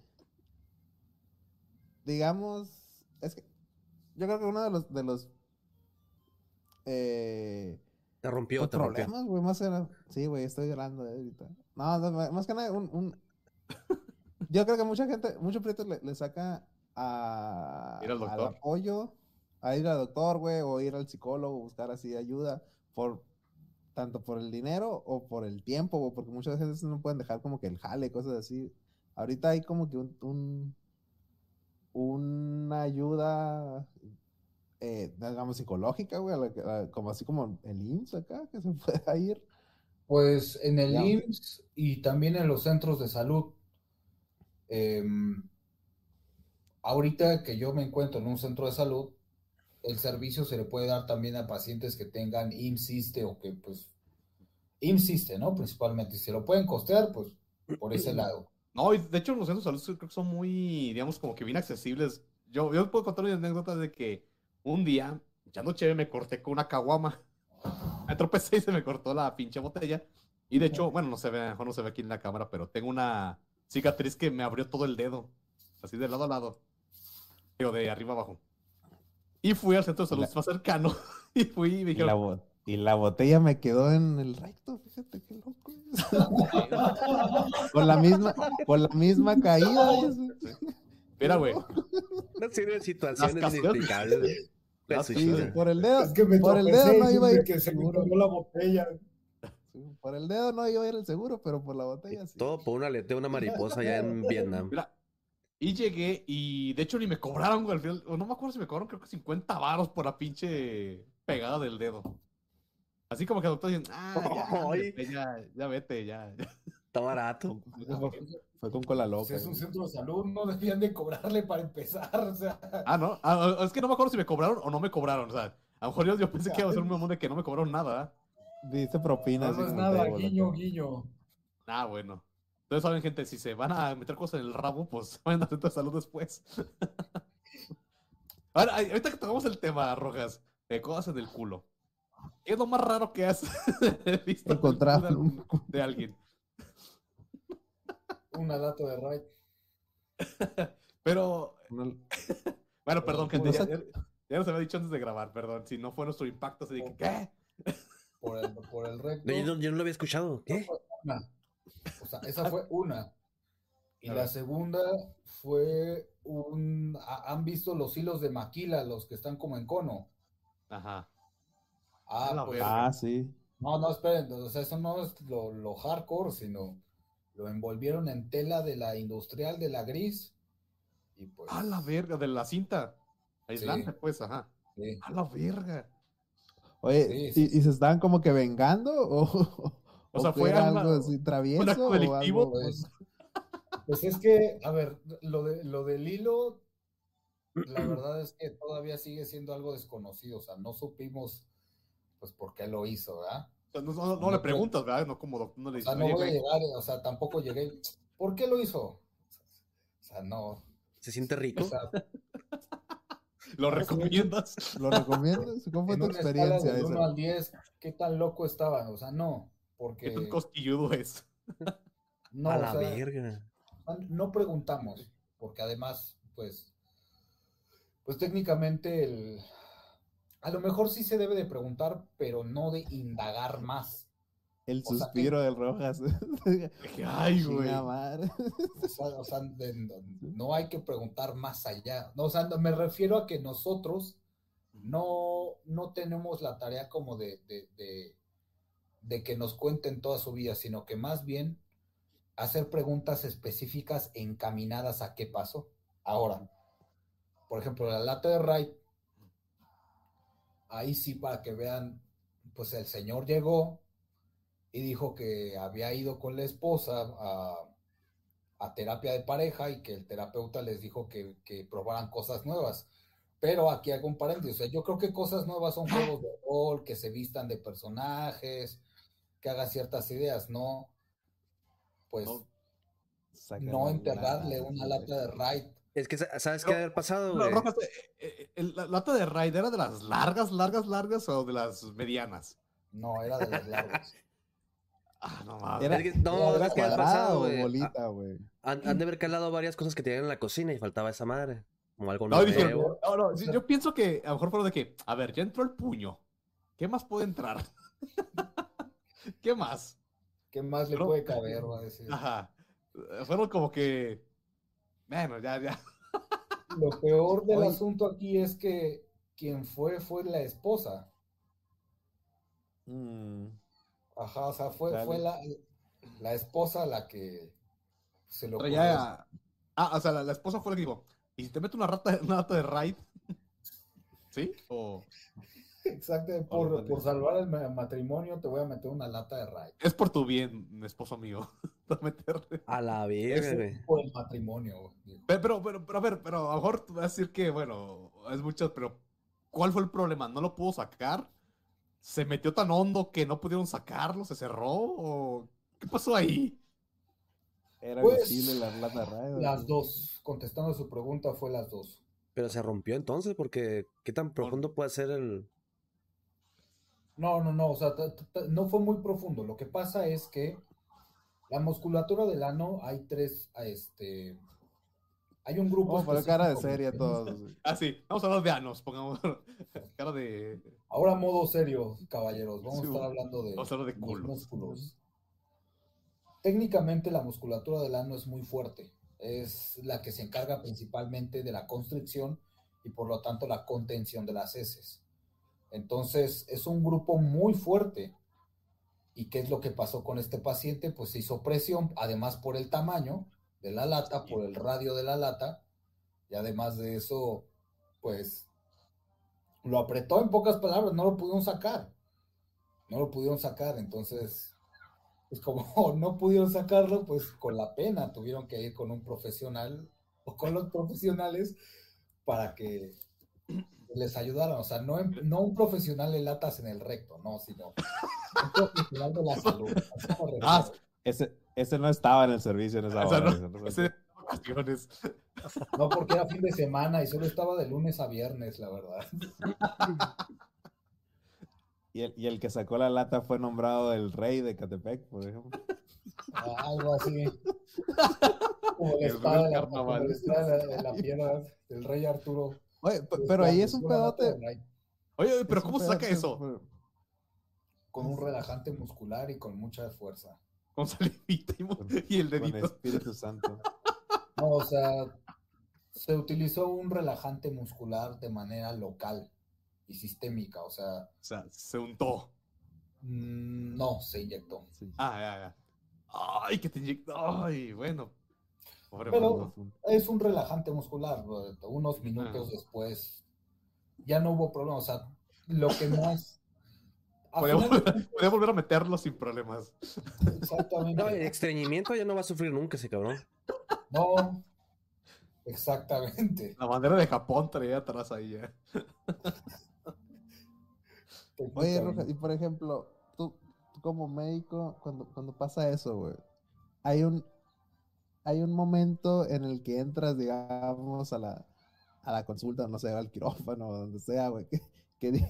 Speaker 4: digamos, es que yo creo que uno de los, de los eh,
Speaker 2: Te rompió, te
Speaker 4: problemas, güey, más que nada- sí, güey, estoy llorando eh, ahorita. No, no, más que nada, un, un- [laughs] yo creo que mucha gente, muchos prietos le, le saca a,
Speaker 3: Ir al
Speaker 4: al
Speaker 3: doctor.
Speaker 4: apoyo, a ir al doctor, güey, o ir al psicólogo, buscar así ayuda, por tanto por el dinero o por el tiempo, güey, porque muchas veces no pueden dejar como que el jale, cosas así. Ahorita hay como que un, un, una ayuda, eh, digamos, psicológica, güey, la como así como el IMSS acá, que se [laughs] pueda ir.
Speaker 5: Pues en el
Speaker 4: Ya.
Speaker 5: IMSS y también en los centros de salud. Em, ahorita que yo me encuentro en un centro de salud, el servicio se le puede dar también a pacientes que tengan IMSS-ISSSTE o que pues IMSS-ISSSTE, ¿no? Principalmente. Si se lo pueden costear, pues por ese [clears throat] lado.
Speaker 3: No, y de hecho los centros de salud creo que son muy, digamos, como que bien accesibles. Yo, yo puedo contar una anécdota de que un día, echando chévere, me corté con una caguama. [laughs] Me tropecé y se me cortó la pinche botella. Y de hecho, bueno, no se ve, mejor no se ve aquí en la cámara, pero tengo una cicatriz que me abrió todo el dedo. Así de lado a lado. Digo, de arriba abajo. Y fui al centro de salud
Speaker 4: La-
Speaker 3: más cercano. [laughs] Y fui y me
Speaker 4: Y la,
Speaker 3: dijeron,
Speaker 4: bo- y la botella me quedó en el recto, fíjate qué loco. [laughs] Con la misma, con la misma caída.
Speaker 3: Mira, güey,
Speaker 2: serie de situaciones inexplicables. güey.
Speaker 4: Por el dedo,
Speaker 5: Es que me
Speaker 4: por el dedo no iba a ir
Speaker 5: que se me la botella.
Speaker 4: Por el dedo no iba a ir el seguro, pero por la botella sí.
Speaker 2: Todo por un aleteo, una mariposa allá en [laughs] Vietnam.
Speaker 3: Mira, y llegué y de hecho ni me cobraron, güey, al final, no me acuerdo si me cobraron, creo que 50 varos por la pinche pegada del dedo. Así como que el doctor dice, ah, ya, [laughs] ya, ya vete, ya. ya".
Speaker 2: Está barato.
Speaker 4: Fue con cola
Speaker 5: Pues
Speaker 4: loca.
Speaker 5: es un centro de salud, no debían de cobrarle para empezar. O sea,
Speaker 3: Ah, no, ah, es que no me acuerdo si me cobraron o no me cobraron, o sea, a lo mejor yo, yo pensé que iba a ser un mamón de que no me cobraron nada, ¿ah?
Speaker 4: Dice propina.
Speaker 5: no, no es nada, guiño,
Speaker 4: acá.
Speaker 5: guiño.
Speaker 3: Ah, bueno. Entonces, saben, gente, si se van a meter cosas en el rabo, pues [laughs] vayan al centro de salud después. [laughs] Ahora, ahorita que tocamos el tema, Rojas, de cosas en el culo. ¿Qué es lo más raro que has [laughs] visto
Speaker 4: Encontrar
Speaker 3: de alguien?
Speaker 5: Una lata de Raid. [laughs]
Speaker 3: Pero,
Speaker 4: Una- [laughs]
Speaker 3: bueno, perdón, gente, ya, ya- ya nos había dicho antes de grabar, perdón. Si no fue nuestro impacto, de que, ¿qué?
Speaker 5: Por el, por el [laughs] recto.
Speaker 2: No, yo, no, yo no lo había escuchado. ¿Qué?
Speaker 5: Una. O sea, esa fue una. Y la segunda fue un. ha- ¿Han visto los hilos de maquila, los que están como en cono?
Speaker 3: Ajá.
Speaker 5: Ah, pues.
Speaker 4: Ah, sí.
Speaker 5: No, no, esperen. O sea, eso no es lo, lo hardcore, sino lo envolvieron en tela de la industrial de la gris. Y pues.
Speaker 3: A la verga, de la cinta. Aislante,
Speaker 5: Sí.
Speaker 3: pues, ajá.
Speaker 5: sí.
Speaker 3: A la verga.
Speaker 4: Oye,
Speaker 5: Sí,
Speaker 4: ¿y,
Speaker 5: sí,
Speaker 4: y se estaban como que vengando? ¿O,
Speaker 3: O sea, fue una-
Speaker 4: algo así travieso?
Speaker 3: un acto
Speaker 4: o
Speaker 3: delictivo,
Speaker 4: algo-
Speaker 5: Pues, pues es que, a ver, lo, de, lo del hilo, la verdad es que todavía sigue siendo algo desconocido, o sea, no supimos, pues, por qué lo hizo, ¿verdad?
Speaker 3: O sea, no, no- no
Speaker 5: No,
Speaker 3: le preguntas, ¿verdad? No como doc- no le
Speaker 5: O sea,
Speaker 3: dices,
Speaker 5: no
Speaker 3: "Oye,
Speaker 5: voy a llegar, o sea, tampoco llegué, ¿por qué lo hizo? O sea, no, o
Speaker 2: ¿Se siente rico?
Speaker 5: sea,
Speaker 3: ¿lo recomiendas? [laughs]
Speaker 4: ¿Lo recomiendas? ¿Cómo fue
Speaker 5: en
Speaker 4: tu
Speaker 5: una
Speaker 4: experiencia
Speaker 5: del 1
Speaker 4: esa?
Speaker 5: al 10, ¿qué tan loco estaba? O sea, no,
Speaker 3: ¿Qué
Speaker 5: porque
Speaker 3: tan cosquilludo es? [laughs]
Speaker 5: no,
Speaker 2: a
Speaker 5: o
Speaker 2: la
Speaker 5: sea,
Speaker 2: verga.
Speaker 5: no preguntamos, porque además, pues, pues técnicamente el, a lo mejor sí se debe de preguntar, pero no de indagar más.
Speaker 4: El
Speaker 5: o sea,
Speaker 4: suspiro del Rojas. [laughs]
Speaker 3: Ay, güey.
Speaker 5: O sea, o sea, de- no, no hay que preguntar más allá. No, o sea, no- me refiero a que nosotros no, no tenemos la tarea como de, de, de, de que nos cuenten toda su vida, sino que más bien hacer preguntas específicas encaminadas a qué pasó. Ahora, por ejemplo, la lata de Ray, ahí sí para que vean, pues el señor llegó y dijo que había ido con la esposa a, a terapia de pareja y que el terapeuta les dijo que, que probaran cosas nuevas. Pero aquí hago un paréntesis, o sea, yo creo que cosas nuevas son juegos de rol, que se vistan de personajes, que hagan ciertas ideas, no, pues
Speaker 3: No.
Speaker 5: Enterrarle una lata de raid.
Speaker 2: Es que, sa- ¿sabes qué haber pasado,
Speaker 3: No? Rojas, el- la lata de raid era de las largas, largas, largas o de las medianas.
Speaker 5: No, era de las largas. [laughs]
Speaker 3: Ah, no mames.
Speaker 4: Era,
Speaker 2: no,
Speaker 4: era
Speaker 2: que pasado,
Speaker 4: bolita, güey.
Speaker 2: Han, han de haber calado varias cosas que tenían en la cocina y faltaba esa madre. Como algo
Speaker 3: No,
Speaker 2: nuevo.
Speaker 3: dijeron, no, no, sí, yo pienso que a lo mejor fueron de que, a ver, ya entró el puño. ¿Qué más puede entrar? [laughs] ¿Qué más?
Speaker 5: ¿Qué más le
Speaker 3: Pero-
Speaker 5: puede caber? Va a decir.
Speaker 3: Ajá. Fueron como que. Bueno, ya, ya.
Speaker 5: Lo peor del asunto aquí es que quien fue fue la esposa.
Speaker 4: Mm,
Speaker 5: Ajá, o sea, fue,
Speaker 4: Dale.
Speaker 5: fue la, la esposa la que se lo.
Speaker 3: Traía. Ah, o sea, la, la esposa fue la que dijo: ¿Y si te meto una rata, una rata de raid? [laughs] ¿Sí? O
Speaker 5: Exacto, por, por salvar el ma- matrimonio te voy a meter una lata de raid.
Speaker 3: es por tu bien, esposo mío. [laughs]
Speaker 2: A la
Speaker 5: es por el matrimonio.
Speaker 3: Pero, pero, pero, pero, a ver, pero a lo mejor tú vas a decir que, bueno, es mucho, pero ¿cuál fue el problema? ¿No lo pudo sacar? ¿Se metió tan hondo que no pudieron sacarlo? ¿Se cerró? ¿O qué pasó ahí?
Speaker 4: Era
Speaker 5: Pues,
Speaker 4: visible la plata radio.
Speaker 5: Las dos, contestando a su pregunta, fue las dos.
Speaker 2: Pero se rompió entonces, porque ¿qué tan profundo puede ser el.
Speaker 5: No, no, no, o sea, no fue muy profundo. Lo que pasa es que la musculatura del ano hay tres, este, hay un grupo.
Speaker 4: Oh, pero cara de
Speaker 5: mecanismos.
Speaker 4: todos.
Speaker 3: Ah, sí, vamos a hablar de anos, pongamos [laughs] cara de...
Speaker 5: Ahora modo serio, caballeros. Vamos
Speaker 3: Sí,
Speaker 5: a estar hablando de,
Speaker 3: vamos a hablar de
Speaker 5: los
Speaker 3: culos.
Speaker 5: músculos. Técnicamente la musculatura del ano es muy fuerte. Es la que se encarga principalmente de la constricción y por lo tanto la contención de las heces. Entonces es un grupo muy fuerte. ¿Y qué es lo que pasó con este paciente? Pues se hizo presión, además por el tamaño de la lata, por el radio de la lata, y además de eso, pues lo apretó en pocas palabras, no lo pudieron sacar. No lo pudieron sacar, entonces, pues como [laughs] no pudieron sacarlo, pues con la pena tuvieron que ir con un profesional o con los profesionales para que les ayudaran. O sea, no, no un profesional de latas en el recto, no, sino un profesional de la [laughs] salud.
Speaker 3: Ah,
Speaker 4: Ese, ese no estaba en el servicio en esa hora.
Speaker 3: no,
Speaker 4: ese no
Speaker 3: ese- vacaciones.
Speaker 5: No, porque era fin de semana y solo estaba de lunes a viernes, la verdad. [laughs]
Speaker 4: Y el, y el que sacó la lata fue nombrado el rey de Catepec, por ejemplo.
Speaker 5: Algo así. [laughs] Como la
Speaker 3: El
Speaker 5: espada,
Speaker 3: rey
Speaker 5: de la, como espada de la piedra del rey Arturo.
Speaker 4: Oye, pe- pero ahí es un pedote.
Speaker 3: Oye, oye, pero ¿cómo se saca eso?
Speaker 4: pero-
Speaker 5: Con un relajante muscular y con mucha fuerza.
Speaker 3: Con salivita y, el
Speaker 4: Con
Speaker 3: dedito.
Speaker 4: Espíritu Santo.
Speaker 5: No, o sea, se utilizó un relajante muscular de manera local y sistémica. O sea,
Speaker 3: O sea, se untó.
Speaker 5: mm, no se inyectó.
Speaker 4: Sí.
Speaker 3: Ah, ya, ya. Ay, que te inyectó. Ay, bueno. Pobre
Speaker 5: Pero-
Speaker 3: mundo.
Speaker 5: Es un relajante muscular. bro. Unos minutos después ya no hubo problema. O sea, lo que más. a
Speaker 3: Podía
Speaker 5: final [laughs] de
Speaker 3: volver, a meterlo sin problemas.
Speaker 5: Exactamente.
Speaker 2: No, el estreñimiento ya no va a sufrir nunca ese cabrón.
Speaker 5: No, exactamente.
Speaker 3: La bandera de Japón traía atrás ahí ya.
Speaker 4: Oye, Roja, y por ejemplo, tú, tú como médico, cuando, cuando pasa eso, güey, hay un, hay un momento en el que entras, digamos, a la, a la consulta, no sé, al quirófano, donde sea, güey, que, que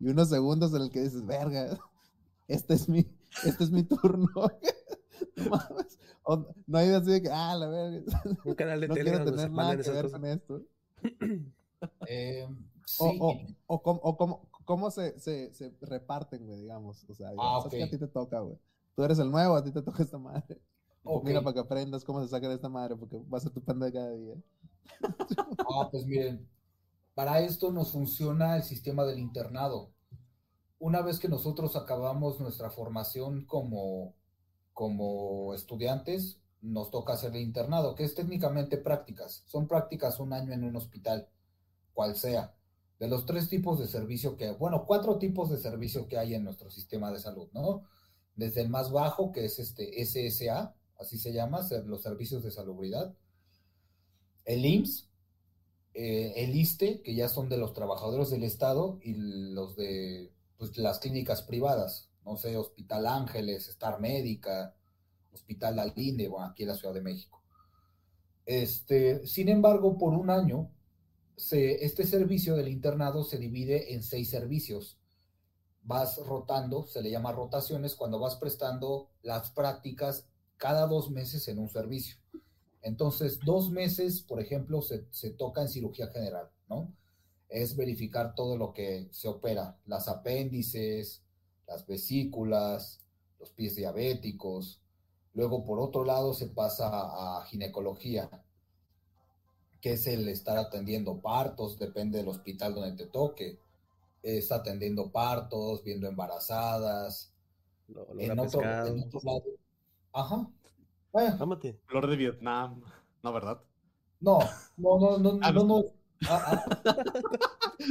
Speaker 4: y unos segundos en el que dices, verga, este es mi, este es mi turno. [laughs] No. O hay así de que, ah, la verga, [laughs]
Speaker 2: Un canal de
Speaker 4: no
Speaker 2: Telegram
Speaker 4: quiero tener nada que ver
Speaker 2: cosas.
Speaker 4: con esto. [clears throat]
Speaker 5: Eh,
Speaker 4: O,
Speaker 5: sí,
Speaker 4: o, o cómo, o cómo, cómo se, se, se reparten, güey, digamos. O sea,
Speaker 5: Ah,
Speaker 4: sabes que a ti te toca, güey. Tú eres el nuevo, a ti te toca esta madre. Mira para que aprendas cómo se saca de esta madre, porque va a ser tu panda cada día.
Speaker 5: Ah, pues miren, para esto nos funciona el sistema del internado. Una vez que nosotros acabamos nuestra formación como, como estudiantes, nos toca hacer el internado, que es técnicamente prácticas. Son prácticas un año en un hospital, cual sea. De los tres tipos de servicio que, bueno, cuatro tipos de servicio que hay en nuestro sistema de salud, ¿no? Desde el más bajo, que es este SSA, así se llama, los servicios de salubridad. El IMSS, eh, el ISTE, que ya son de los trabajadores del Estado, y los de pues, las clínicas privadas, no sé, Hospital Ángeles, Star Médica, Hospital Alinde, bueno, aquí en la Ciudad de México. Este, sin embargo, por un año, se, este servicio del internado se divide en seis servicios. Vas rotando, se le llama rotaciones, cuando vas prestando las prácticas cada dos meses en un servicio. Entonces, dos meses, por ejemplo, se, se toca en cirugía general, ¿no? Es verificar todo lo que se opera, las apéndices, las vesículas, los pies diabéticos. Luego, por otro lado, se pasa a ginecología, que es el estar atendiendo partos, depende del hospital donde te toque. Es atendiendo partos, viendo embarazadas.
Speaker 2: Lo- lo
Speaker 5: En
Speaker 2: habrá
Speaker 5: otro,
Speaker 2: pescado.
Speaker 5: en otro lado. Ajá.
Speaker 2: Ámate.
Speaker 3: Flor de Vietnam. No, ¿verdad?
Speaker 5: No, no, no, no,
Speaker 3: Ah,
Speaker 5: no,
Speaker 3: no.
Speaker 5: no. Ah,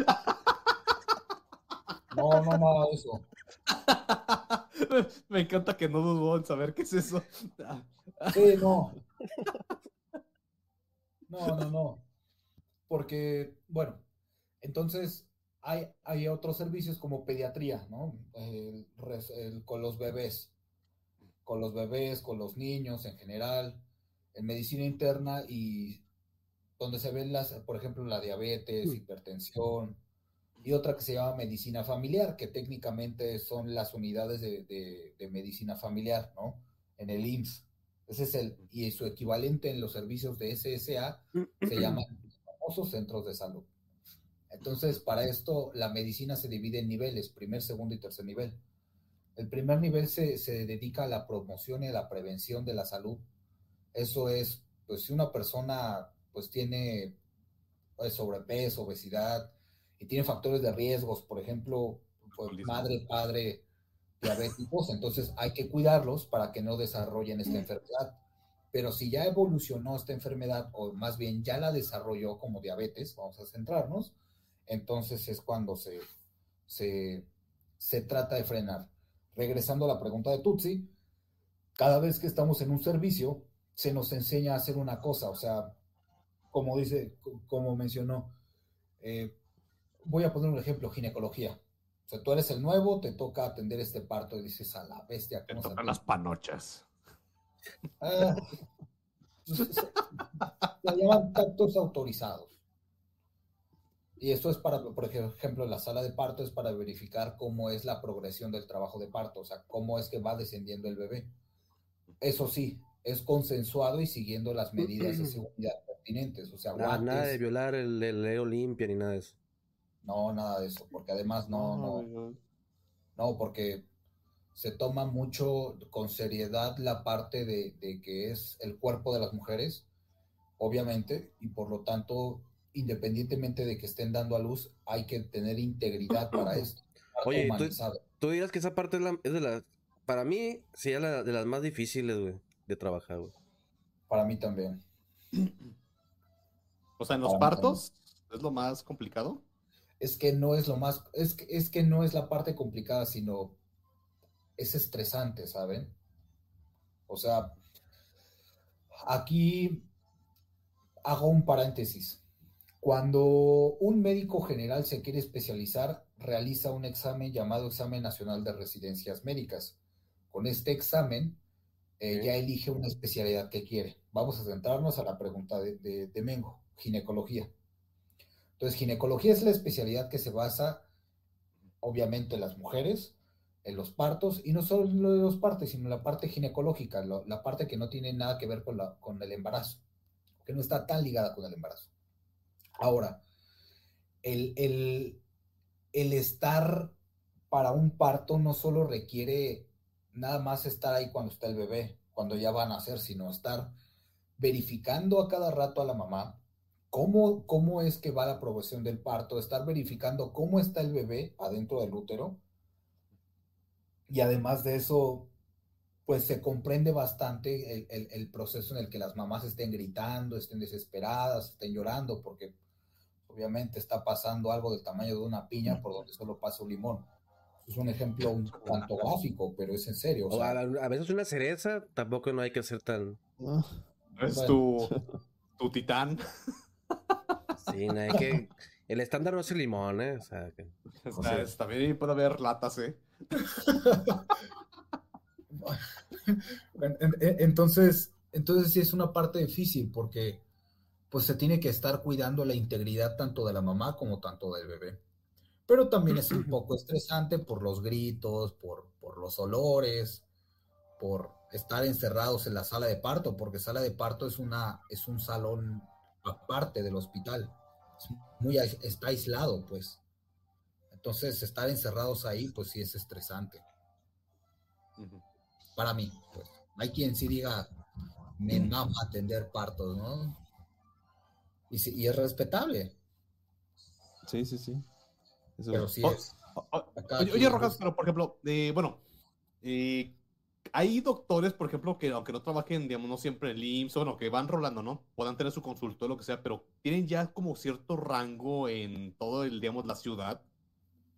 Speaker 5: ah. No, no, nada de eso. [laughs]
Speaker 3: Me encanta que no dudó en saber qué es eso.
Speaker 5: Sí, no. No, no, no. Porque, bueno, entonces hay, hay otros servicios como pediatría, ¿no? El res- el- con los bebés, con los bebés, con los niños en general, en medicina interna y donde se ven las, por ejemplo, la diabetes, hipertensión, y otra que se llama medicina familiar, que técnicamente son las unidades de, de- de medicina familiar, ¿no? En el IMSS. Ese es el, y su equivalente en los servicios de SSA se llaman los famosos centros de salud. Entonces, para esto, la medicina se divide en niveles, primer, segundo y tercer nivel. El primer nivel se, se dedica a la promoción y a la prevención de la salud. Eso es, pues, si una persona, pues, tiene pues, sobrepeso, obesidad, y tiene factores de riesgos, por ejemplo, pues, madre, padre, diabéticos, entonces hay que cuidarlos para que no desarrollen esta enfermedad. Pero si ya evolucionó esta enfermedad, o más bien ya la desarrolló como diabetes, vamos a centrarnos, entonces es cuando se, se, se trata de frenar. Regresando a la pregunta de Tutsi, cada vez que estamos en un servicio, se nos enseña a hacer una cosa, o sea, como dice, co- como mencionó, eh, voy a poner un ejemplo, ginecología. O sea, tú eres el nuevo, te toca atender este parto y dices, a la bestia, ¿cómo
Speaker 3: tocan las panochas.
Speaker 5: Ah, [laughs] se, se- se llaman tactos autorizados. Y esto es para, por ejemplo, la sala de parto es para verificar cómo es la progresión del trabajo de parto, o sea, cómo es que va descendiendo el bebé. Eso sí, es consensuado y siguiendo las medidas de [clears throat] seguridad pertinentes, o sea,
Speaker 2: Nada, nada de violar el, el ley Olimpia ni nada de eso.
Speaker 5: no, nada de eso, porque además no, no, No, porque se toma mucho con seriedad la parte de, de que es el cuerpo de las mujeres, obviamente, y por lo tanto, independientemente de que estén dando a luz, hay que tener integridad [clears throat] para esto.
Speaker 2: Oye, ¿tú-. Tú dirás que esa parte es, la- es de las. Para mí, sería la, de las más difíciles, güey, de trabajar, güey.
Speaker 5: Para mí también.
Speaker 3: O sea, en los
Speaker 5: Para
Speaker 3: partos es lo más complicado.
Speaker 5: Es que no es lo más, es que, es que no es la parte complicada, sino es estresante, ¿saben? O sea, aquí hago un paréntesis. Cuando un médico general se quiere especializar, realiza un examen llamado Examen Nacional de Residencias Médicas. Con este examen, eh, ya elige una especialidad que quiere. Vamos a centrarnos a la pregunta de, de- de Mengo, ginecología. Entonces, ginecología es la especialidad que se basa, obviamente, en las mujeres, en los partos, y no solo en los partos, sino en la parte ginecológica, la parte que no tiene nada que ver con, la, con el embarazo, que no está tan ligada con el embarazo. Ahora, el, el, el estar para un parto no solo requiere nada más estar ahí cuando está el bebé, cuando ya van a nacer, sino estar verificando a cada rato a la mamá cómo, cómo es que va la progresión del parto, estar verificando cómo está el bebé adentro del útero. Y además de eso, pues se comprende bastante el, el- el proceso en el que las mamás estén gritando, estén desesperadas, estén llorando, porque obviamente está pasando algo del tamaño de una piña por donde solo pasa un limón. Es un ejemplo un tanto gráfico, pero es en serio. o
Speaker 2: O
Speaker 5: sea,
Speaker 2: a, a veces una cereza tampoco no hay que ser tan.
Speaker 4: Ah,
Speaker 3: Es
Speaker 5: Bueno.
Speaker 3: tu, tu titán.
Speaker 2: Sí, no hay que. El estándar no es el limón, ¿eh? O sea, que-
Speaker 3: O sea, es- también puede haber latas, ¿eh? [laughs]
Speaker 5: En- en- en- Entonces, entonces sí es una parte difícil porque pues se tiene que estar cuidando la integridad tanto de la mamá como tanto del bebé. Pero también es un poco estresante por los gritos, por, por los olores, por estar encerrados en la sala de parto, porque sala de parto es una es un salón aparte del hospital. Es muy está aislado, pues. Entonces, estar encerrados ahí, pues sí es estresante para mí. Pues. Hay quien sí diga, me mama atender partos, ¿no? Y, es respetable,
Speaker 4: Sí, sí, sí. Eso-
Speaker 5: pero sí es.
Speaker 3: Oye, Rojas, pero por ejemplo, eh, bueno, eh, hay doctores, por ejemplo, que aunque no trabajen, digamos, no siempre en el IMSS, o bueno, que van rolando, ¿no? Puedan tener su consultorio, lo que sea, pero tienen ya como cierto rango en todo el, digamos, la ciudad.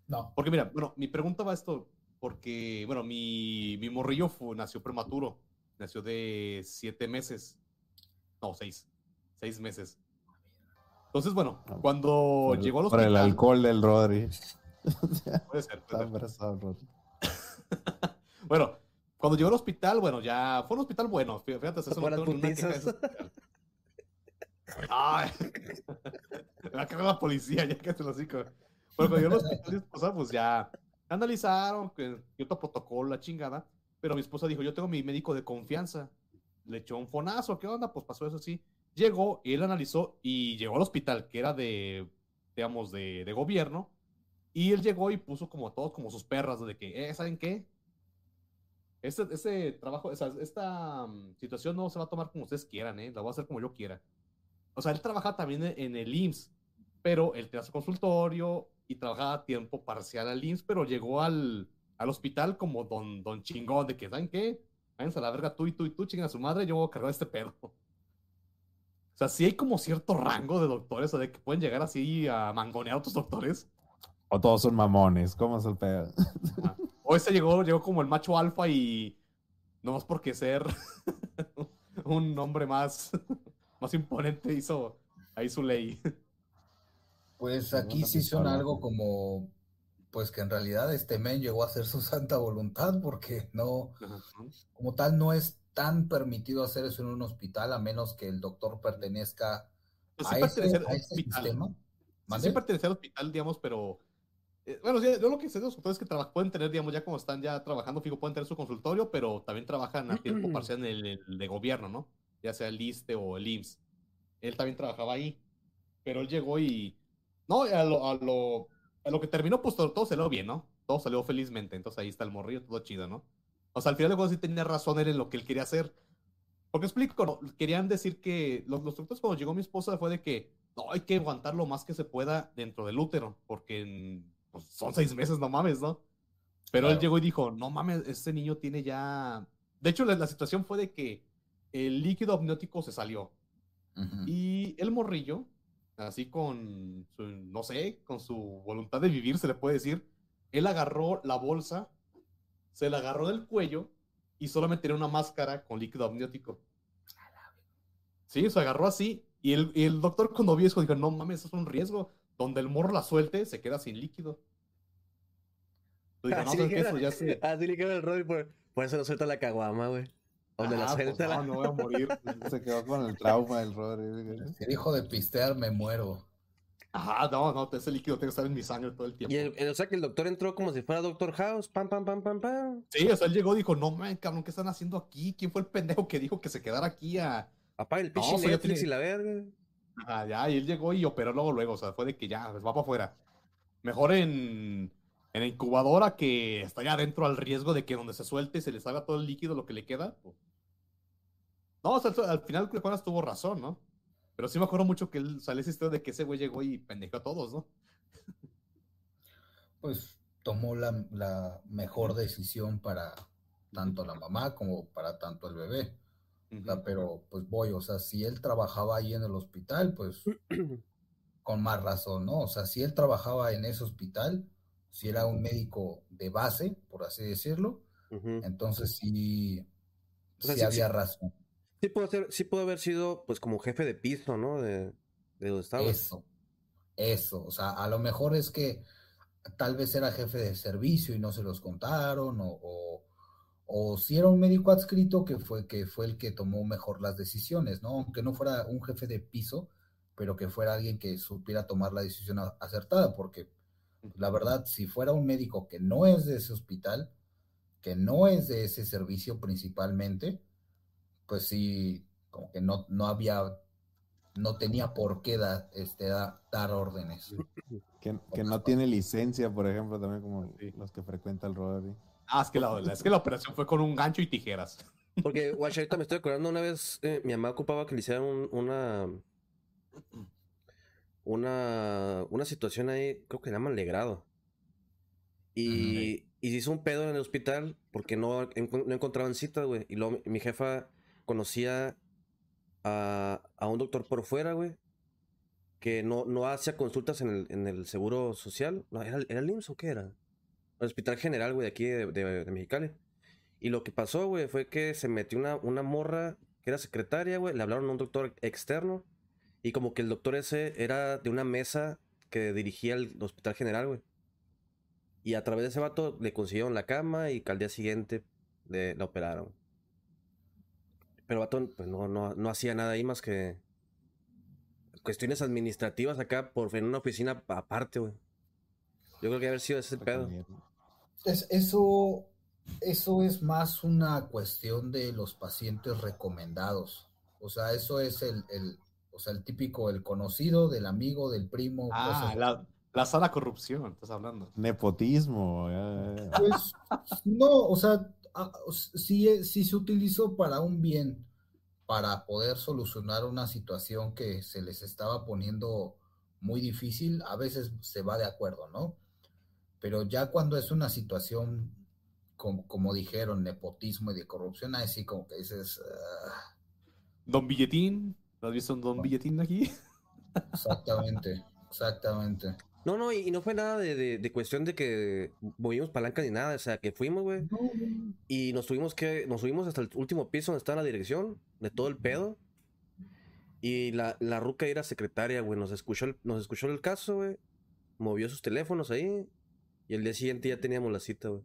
Speaker 5: No.
Speaker 3: Porque mira, bueno, mi pregunta va a esto, porque, bueno, mi, mi morrillo fue- nació prematuro, nació de siete meses, no, seis, seis meses. Entonces, bueno,
Speaker 4: Ah,
Speaker 3: cuando
Speaker 4: Por-
Speaker 3: llegó al
Speaker 4: Por el
Speaker 3: hospital,
Speaker 4: alcohol del Rodri. [laughs]
Speaker 3: puede ser, puede
Speaker 4: Está
Speaker 3: ser. [laughs] Bueno, cuando llegó al hospital, bueno, ya fue un hospital bueno. fí- Fíjate, eso no tengo ni una queja de ese
Speaker 2: putizas.
Speaker 3: hospital. Ay, [laughs] la la policía, ya que te lo digo. Bueno, cuando llegó al hospital, mi esposa, pues ya analizaron, que cierto protocolo, la chingada. Pero mi esposa dijo: Yo tengo mi médico de confianza. Le echó un fonazo, ¿qué onda? Pues pasó eso así. Llegó y él analizó y llegó al hospital, que era de, digamos, de, de gobierno. Y él llegó y puso como todos como sus perras, de que, eh, ¿saben qué? Este, este trabajo, esta mm, situación no se va a tomar como ustedes quieran, ¿eh? La voy a hacer como yo quiera. O sea, él trabaja también en, en el IMSS, pero él tenía su consultorio y trabajaba a tiempo parcial al IMSS, pero llegó al, al hospital como don, don chingón, de que, ¿saben qué? Váyanse a la verga tú y tú y tú, chinguen a su madre, yo voy a cargar este pedo. O sea, sí hay como cierto rango de doctores, o de que pueden llegar así a mangonear a otros doctores.
Speaker 4: O todos son mamones. ¿Cómo es el pedo?
Speaker 3: Ajá. O ese llegó, llegó como el macho alfa y no más porque ser [laughs] un hombre más, más imponente hizo ahí su ley.
Speaker 5: Pues aquí sí son algo como, pues que en realidad este men llegó a hacer su [laughs] santa voluntad porque no, como tal, no es tan permitido hacer eso en un hospital a menos que el doctor pertenezca
Speaker 3: Pues
Speaker 5: a
Speaker 3: sí
Speaker 5: ese, a ese
Speaker 3: hospital.
Speaker 5: sistema.
Speaker 3: Sí, sí pertenece al hospital, digamos, pero... eh, bueno, yo lo que sé de los doctores es que traba- pueden tener, digamos, ya como están ya trabajando, fijo, pueden tener su consultorio, pero también trabajan a tiempo parcial en el, el de gobierno, ¿no? Ya sea el ISTE o el IMSS. Él también trabajaba ahí, pero él llegó y... No, a lo, a lo, a lo que terminó, pues todo, todo salió bien, ¿no? Todo salió felizmente, entonces ahí está el morrillo, todo chido, ¿no? O sea, al final de cuentas sí tenía razón él en lo que él quería hacer. Porque explico, ¿no? querían decir que los, los doctores cuando llegó mi esposa fue de que no, hay que aguantar lo más que se pueda dentro del útero, porque pues, son seis meses, no mames, ¿no? Pero él
Speaker 5: Claro.
Speaker 3: llegó y dijo, no mames, este niño tiene ya... De hecho, la, la situación fue de que el líquido amniótico se salió
Speaker 5: Ujú.
Speaker 3: y el morrillo, así con su, no sé, con su voluntad de vivir, se le puede decir, él agarró la bolsa, se la agarró del cuello y solamente tenía una máscara con líquido amniótico. Sí, se agarró así. Y el, y el doctor cuando vio eso dijo, no mames, eso es un riesgo. Donde el morro la suelte, se queda sin líquido. [laughs] No,
Speaker 2: Así
Speaker 3: ¿sabes qué?
Speaker 2: le
Speaker 3: Eso ya se...
Speaker 2: así le queda el Rodri, por, por eso no suelta la caguama, güey. Donde la
Speaker 3: Ah, pues
Speaker 2: suelta la...
Speaker 3: no, no voy a morir. [laughs]
Speaker 4: Se quedó con el trauma del Rodri.
Speaker 5: Si dijo de pistear, me muero.
Speaker 3: Ajá, no, no, ese líquido tiene que estar en mi sangre todo el tiempo.
Speaker 2: Y el- el- o sea que el doctor entró como si fuera Doctor House, pam, pam, pam, pam, pam.
Speaker 3: Sí, o sea, él llegó y dijo, no, man, cabrón, ¿qué están haciendo aquí? ¿Quién fue el pendejo que dijo que se quedara aquí a...
Speaker 2: Apaga el
Speaker 3: No,
Speaker 2: pinche
Speaker 3: o sea, ya
Speaker 2: Netflix
Speaker 3: tiene-
Speaker 2: y la verga.
Speaker 3: Ajá, ya, y él llegó y operó luego, luego, o sea, fue de que ya, pues va para afuera. Mejor en, en la incubadora que está ya adentro al riesgo de que donde se suelte se le salga todo el líquido, lo que le queda. No, o sea, al final Cuecuanas tuvo razón, ¿no? Pero sí me acuerdo mucho que él salió esa historia de que ese güey llegó y pendejó a todos, ¿no?
Speaker 5: Pues tomó la, la mejor decisión para tanto la mamá como para tanto el bebé. O sea, pero pues voy, o sea, si él trabajaba ahí en el hospital, pues [clears throat] con más razón, ¿no? O sea, si él trabajaba en ese hospital, si era un médico de base, por así decirlo, entonces sí,
Speaker 2: O sea,
Speaker 5: sí
Speaker 2: sí-
Speaker 5: había
Speaker 2: sí-
Speaker 5: razón.
Speaker 2: Sí pudo, ser, sí pudo haber sido, pues, como jefe de piso, ¿no? De, de donde estaba.
Speaker 5: Eso, eso, o sea, a lo mejor es que tal vez era jefe de servicio y no se los contaron, o, o, o si era un médico adscrito que fue, que fue el que tomó mejor las decisiones, ¿no? Aunque no fuera un jefe de piso, pero que fuera alguien que supiera tomar la decisión acertada, porque la verdad, si fuera un médico que no es de ese hospital, que no es de ese servicio principalmente, pues sí, como que no, no había, no tenía por qué da- este, da- dar órdenes.
Speaker 4: Que, que no tiene licencia, por ejemplo, también como
Speaker 3: Sí.
Speaker 4: los que frecuenta el Rodri.
Speaker 3: Ah, es que la, es que la operación fue con un gancho y tijeras. [laughs]
Speaker 2: Porque, ahorita me estoy acordando una vez, eh, mi mamá ocupaba que le hicieran un- una, una, una situación ahí, creo que le llaman legrado. Y Y se hizo un pedo en el hospital porque no, no encontraban citas, güey. Y luego mi, mi jefa conocía a, a un doctor por fuera, güey. Que no, no hacía consultas en el, en el seguro social. No, ¿era, ¿Era el IMSS o qué era? El Hospital General, güey, de aquí de, de, de Mexicali. Y lo que pasó, güey, fue que se metió una, una morra que era secretaria, güey. Le hablaron a un doctor externo. Y como que el doctor ese era de una mesa que dirigía el Hospital General, güey. Y a través de ese vato le consiguieron la cama y que al día siguiente le, la operaron. Pero vato pues, no, no, no hacía nada ahí más que cuestiones administrativas acá por en una oficina aparte, güey. Yo creo que haber sido ese el pedo.
Speaker 5: Es, eso, eso es más una cuestión de los pacientes recomendados. O sea, eso es el, el, o sea, el típico, el conocido, del amigo, del primo.
Speaker 3: Ah,
Speaker 5: cosas-
Speaker 3: la, la sana corrupción, estás hablando.
Speaker 4: Nepotismo. ya.
Speaker 5: Pues no, o sea, ah, o s- sí, sí se utilizó para un bien, para poder solucionar una situación que se les estaba poniendo muy difícil, a veces se va de acuerdo, ¿no? Pero ya cuando es una situación, como, como dijeron, nepotismo y de corrupción, ahí sí como que dices, ah,
Speaker 3: Don Billetín, ¿lo has visto un Don Billetín aquí?
Speaker 5: exactamente, exactamente.
Speaker 2: No, no, y, y no fue nada de, de- de cuestión de que movimos palanca ni nada. O sea, que fuimos, güey. Y nos tuvimos que, nos subimos hasta el último piso donde estaba la dirección de todo el pedo. Y la, la ruca era secretaria, güey. Nos escuchó el, nos escuchó el caso, güey. Movió sus teléfonos ahí. Y el día siguiente ya teníamos la cita, güey.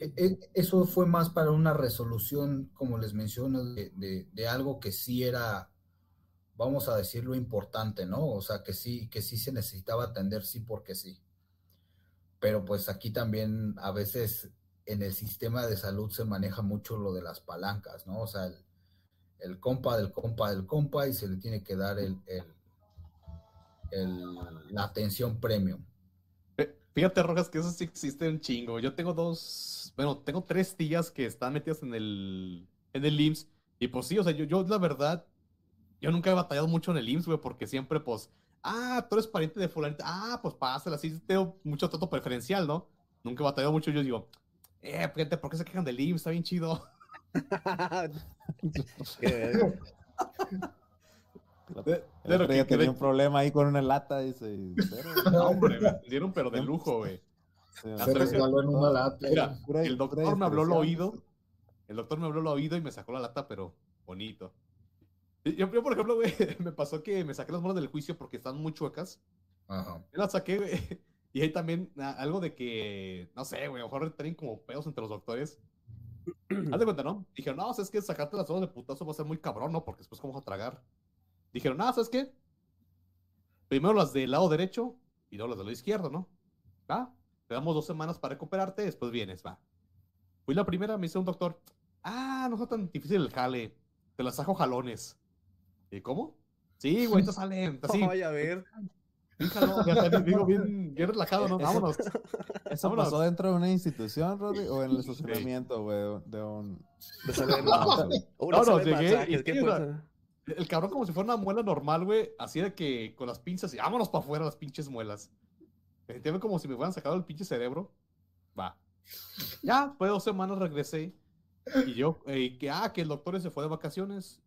Speaker 5: E- e- Eso fue más para una resolución, como les menciono, de- de algo que sí era, vamos a decirlo, importante, ¿no? O sea, que sí, que sí se necesitaba atender, sí porque sí. Pero pues aquí también a veces en el sistema de salud se maneja mucho lo de las palancas, ¿no? O sea, el, el compa del compa del compa y se le tiene que dar el, el- el- la atención premium.
Speaker 3: Fíjate, Rojas, que eso sí existe un chingo. Yo tengo dos, bueno, tengo tres tías que están metidas en el, en el IMSS. Y pues sí, o sea, yo, yo la verdad, yo nunca he batallado mucho en el IMSS, güey, porque siempre, pues, ah, tú eres pariente de fulanita, ah, pues pásala, así tengo mucho trato preferencial, ¿no? Nunca he batallado mucho, yo digo, eh, gente, ¿por qué se quejan del IMSS? Está bien chido.
Speaker 4: El
Speaker 3: De-
Speaker 4: otro día tenía un problema ahí con una lata, dice. [laughs]
Speaker 3: No, hombre, me dieron pero de lujo, güey. Se resbaló
Speaker 5: en una lata.
Speaker 3: Mira,
Speaker 4: pura-
Speaker 3: el doctor me habló al oído. El doctor me habló al oído y me sacó la lata, pero bonito. Yo, yo, por ejemplo, güey, [laughs] me pasó que me saqué las manos del juicio porque están muy chuecas.
Speaker 5: Ajá.
Speaker 3: Yo las saqué, güey. [laughs] Y hay también ah, algo de que, no sé, güey, a lo mejor tienen como pedos entre los doctores. [clears throat] Haz de cuenta, ¿no? Dijeron, no, ¿sabes qué? Sacarte las manos de putazo va a ser muy cabrón, ¿no? Porque después, ¿cómo vas a tragar? Dijeron, no, ¿sabes qué? Primero las del lado derecho y luego las del lado izquierdo, ¿no? Va, te damos dos semanas para recuperarte, después vienes, va. Fui la primera, me dice un doctor, ah, no fue tan difícil el jale, te las saco jalones. ¿Y cómo? Sí, güey, te salen, [laughs] así,
Speaker 2: Ay, a ver.
Speaker 3: jalón, ya también digo, bien, bien relajado, ¿no? Vámonos. [laughs]
Speaker 4: ¿Eso
Speaker 3: Vámonos.
Speaker 4: pasó dentro de una institución, Rodri? ¿O en el estacionamiento, güey? De un.
Speaker 2: De saber-
Speaker 3: No, no,
Speaker 2: de
Speaker 3: llegué. El cabrón como si fuera una muela normal, güey, así de que con las pinzas y vámonos para afuera las pinches muelas. Me sentía como si me fueran sacado el pinche cerebro. Va. Ya, después de dos semanas regresé y yo, eh, que, ah, que el doctor se fue de vacaciones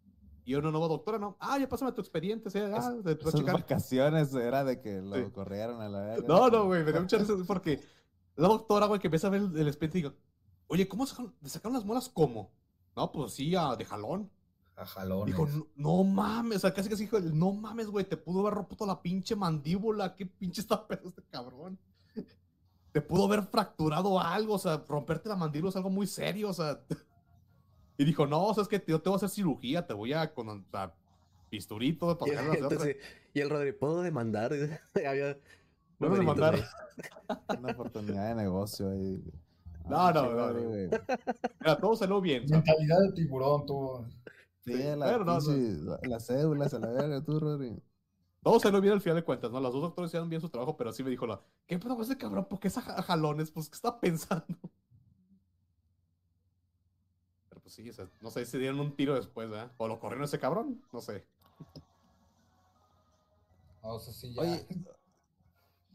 Speaker 3: y una nueva doctora, ¿no? Ah, ya pásame tu expediente, ¿sí? ah, de tu
Speaker 4: Esas
Speaker 3: checar.
Speaker 4: vacaciones era de que lo
Speaker 3: Sí.
Speaker 4: corrieron a la verga.
Speaker 3: No, no, güey, me dio mucha risa porque la doctora, güey, que empieza a ver el, el expediente y digo, oye, ¿cómo sacaron, ¿le sacaron las muelas? ¿Cómo? No, pues sí, ah, de jalón.
Speaker 5: A jalones.
Speaker 3: Dijo, no, no mames, o sea, casi casi dijo, no mames, güey, te pudo haber roto la pinche mandíbula, qué pinche está pedo este cabrón. Te pudo haber fracturado algo, o sea, romperte la mandíbula es algo muy serio, o sea. [laughs] Y dijo, no, o sea, es que yo te voy a hacer cirugía, te voy a con o sea, bisturito
Speaker 2: Y,
Speaker 3: para sacarlas de otra".
Speaker 2: entonces, y el Rodri, ¿puedo demandar? [laughs] Había
Speaker 3: Puedo demandar. [laughs]
Speaker 4: Una oportunidad de negocio ahí.
Speaker 3: No,
Speaker 4: Ah,
Speaker 3: no, no, no. Mira, todo salió bien.
Speaker 5: Mentalidad de tiburón, tú.
Speaker 4: Sí,
Speaker 3: Sí,
Speaker 4: la,
Speaker 3: pero no, no.
Speaker 4: la- las cédulas a la verga, tú, Rodri.
Speaker 3: todo salió bien al final de cuentas, ¿no? Los dos doctores hicieron bien su trabajo, pero sí me dijo la, ¿qué pedo con ese cabrón? ¿Por qué es a a jalones? Pues, ¿qué está pensando? Pues sí, o sea, no sé si dieron un tiro después, ¿eh? O lo corrieron ese cabrón, no sé.
Speaker 5: O sea, sí, ya.
Speaker 4: Oye,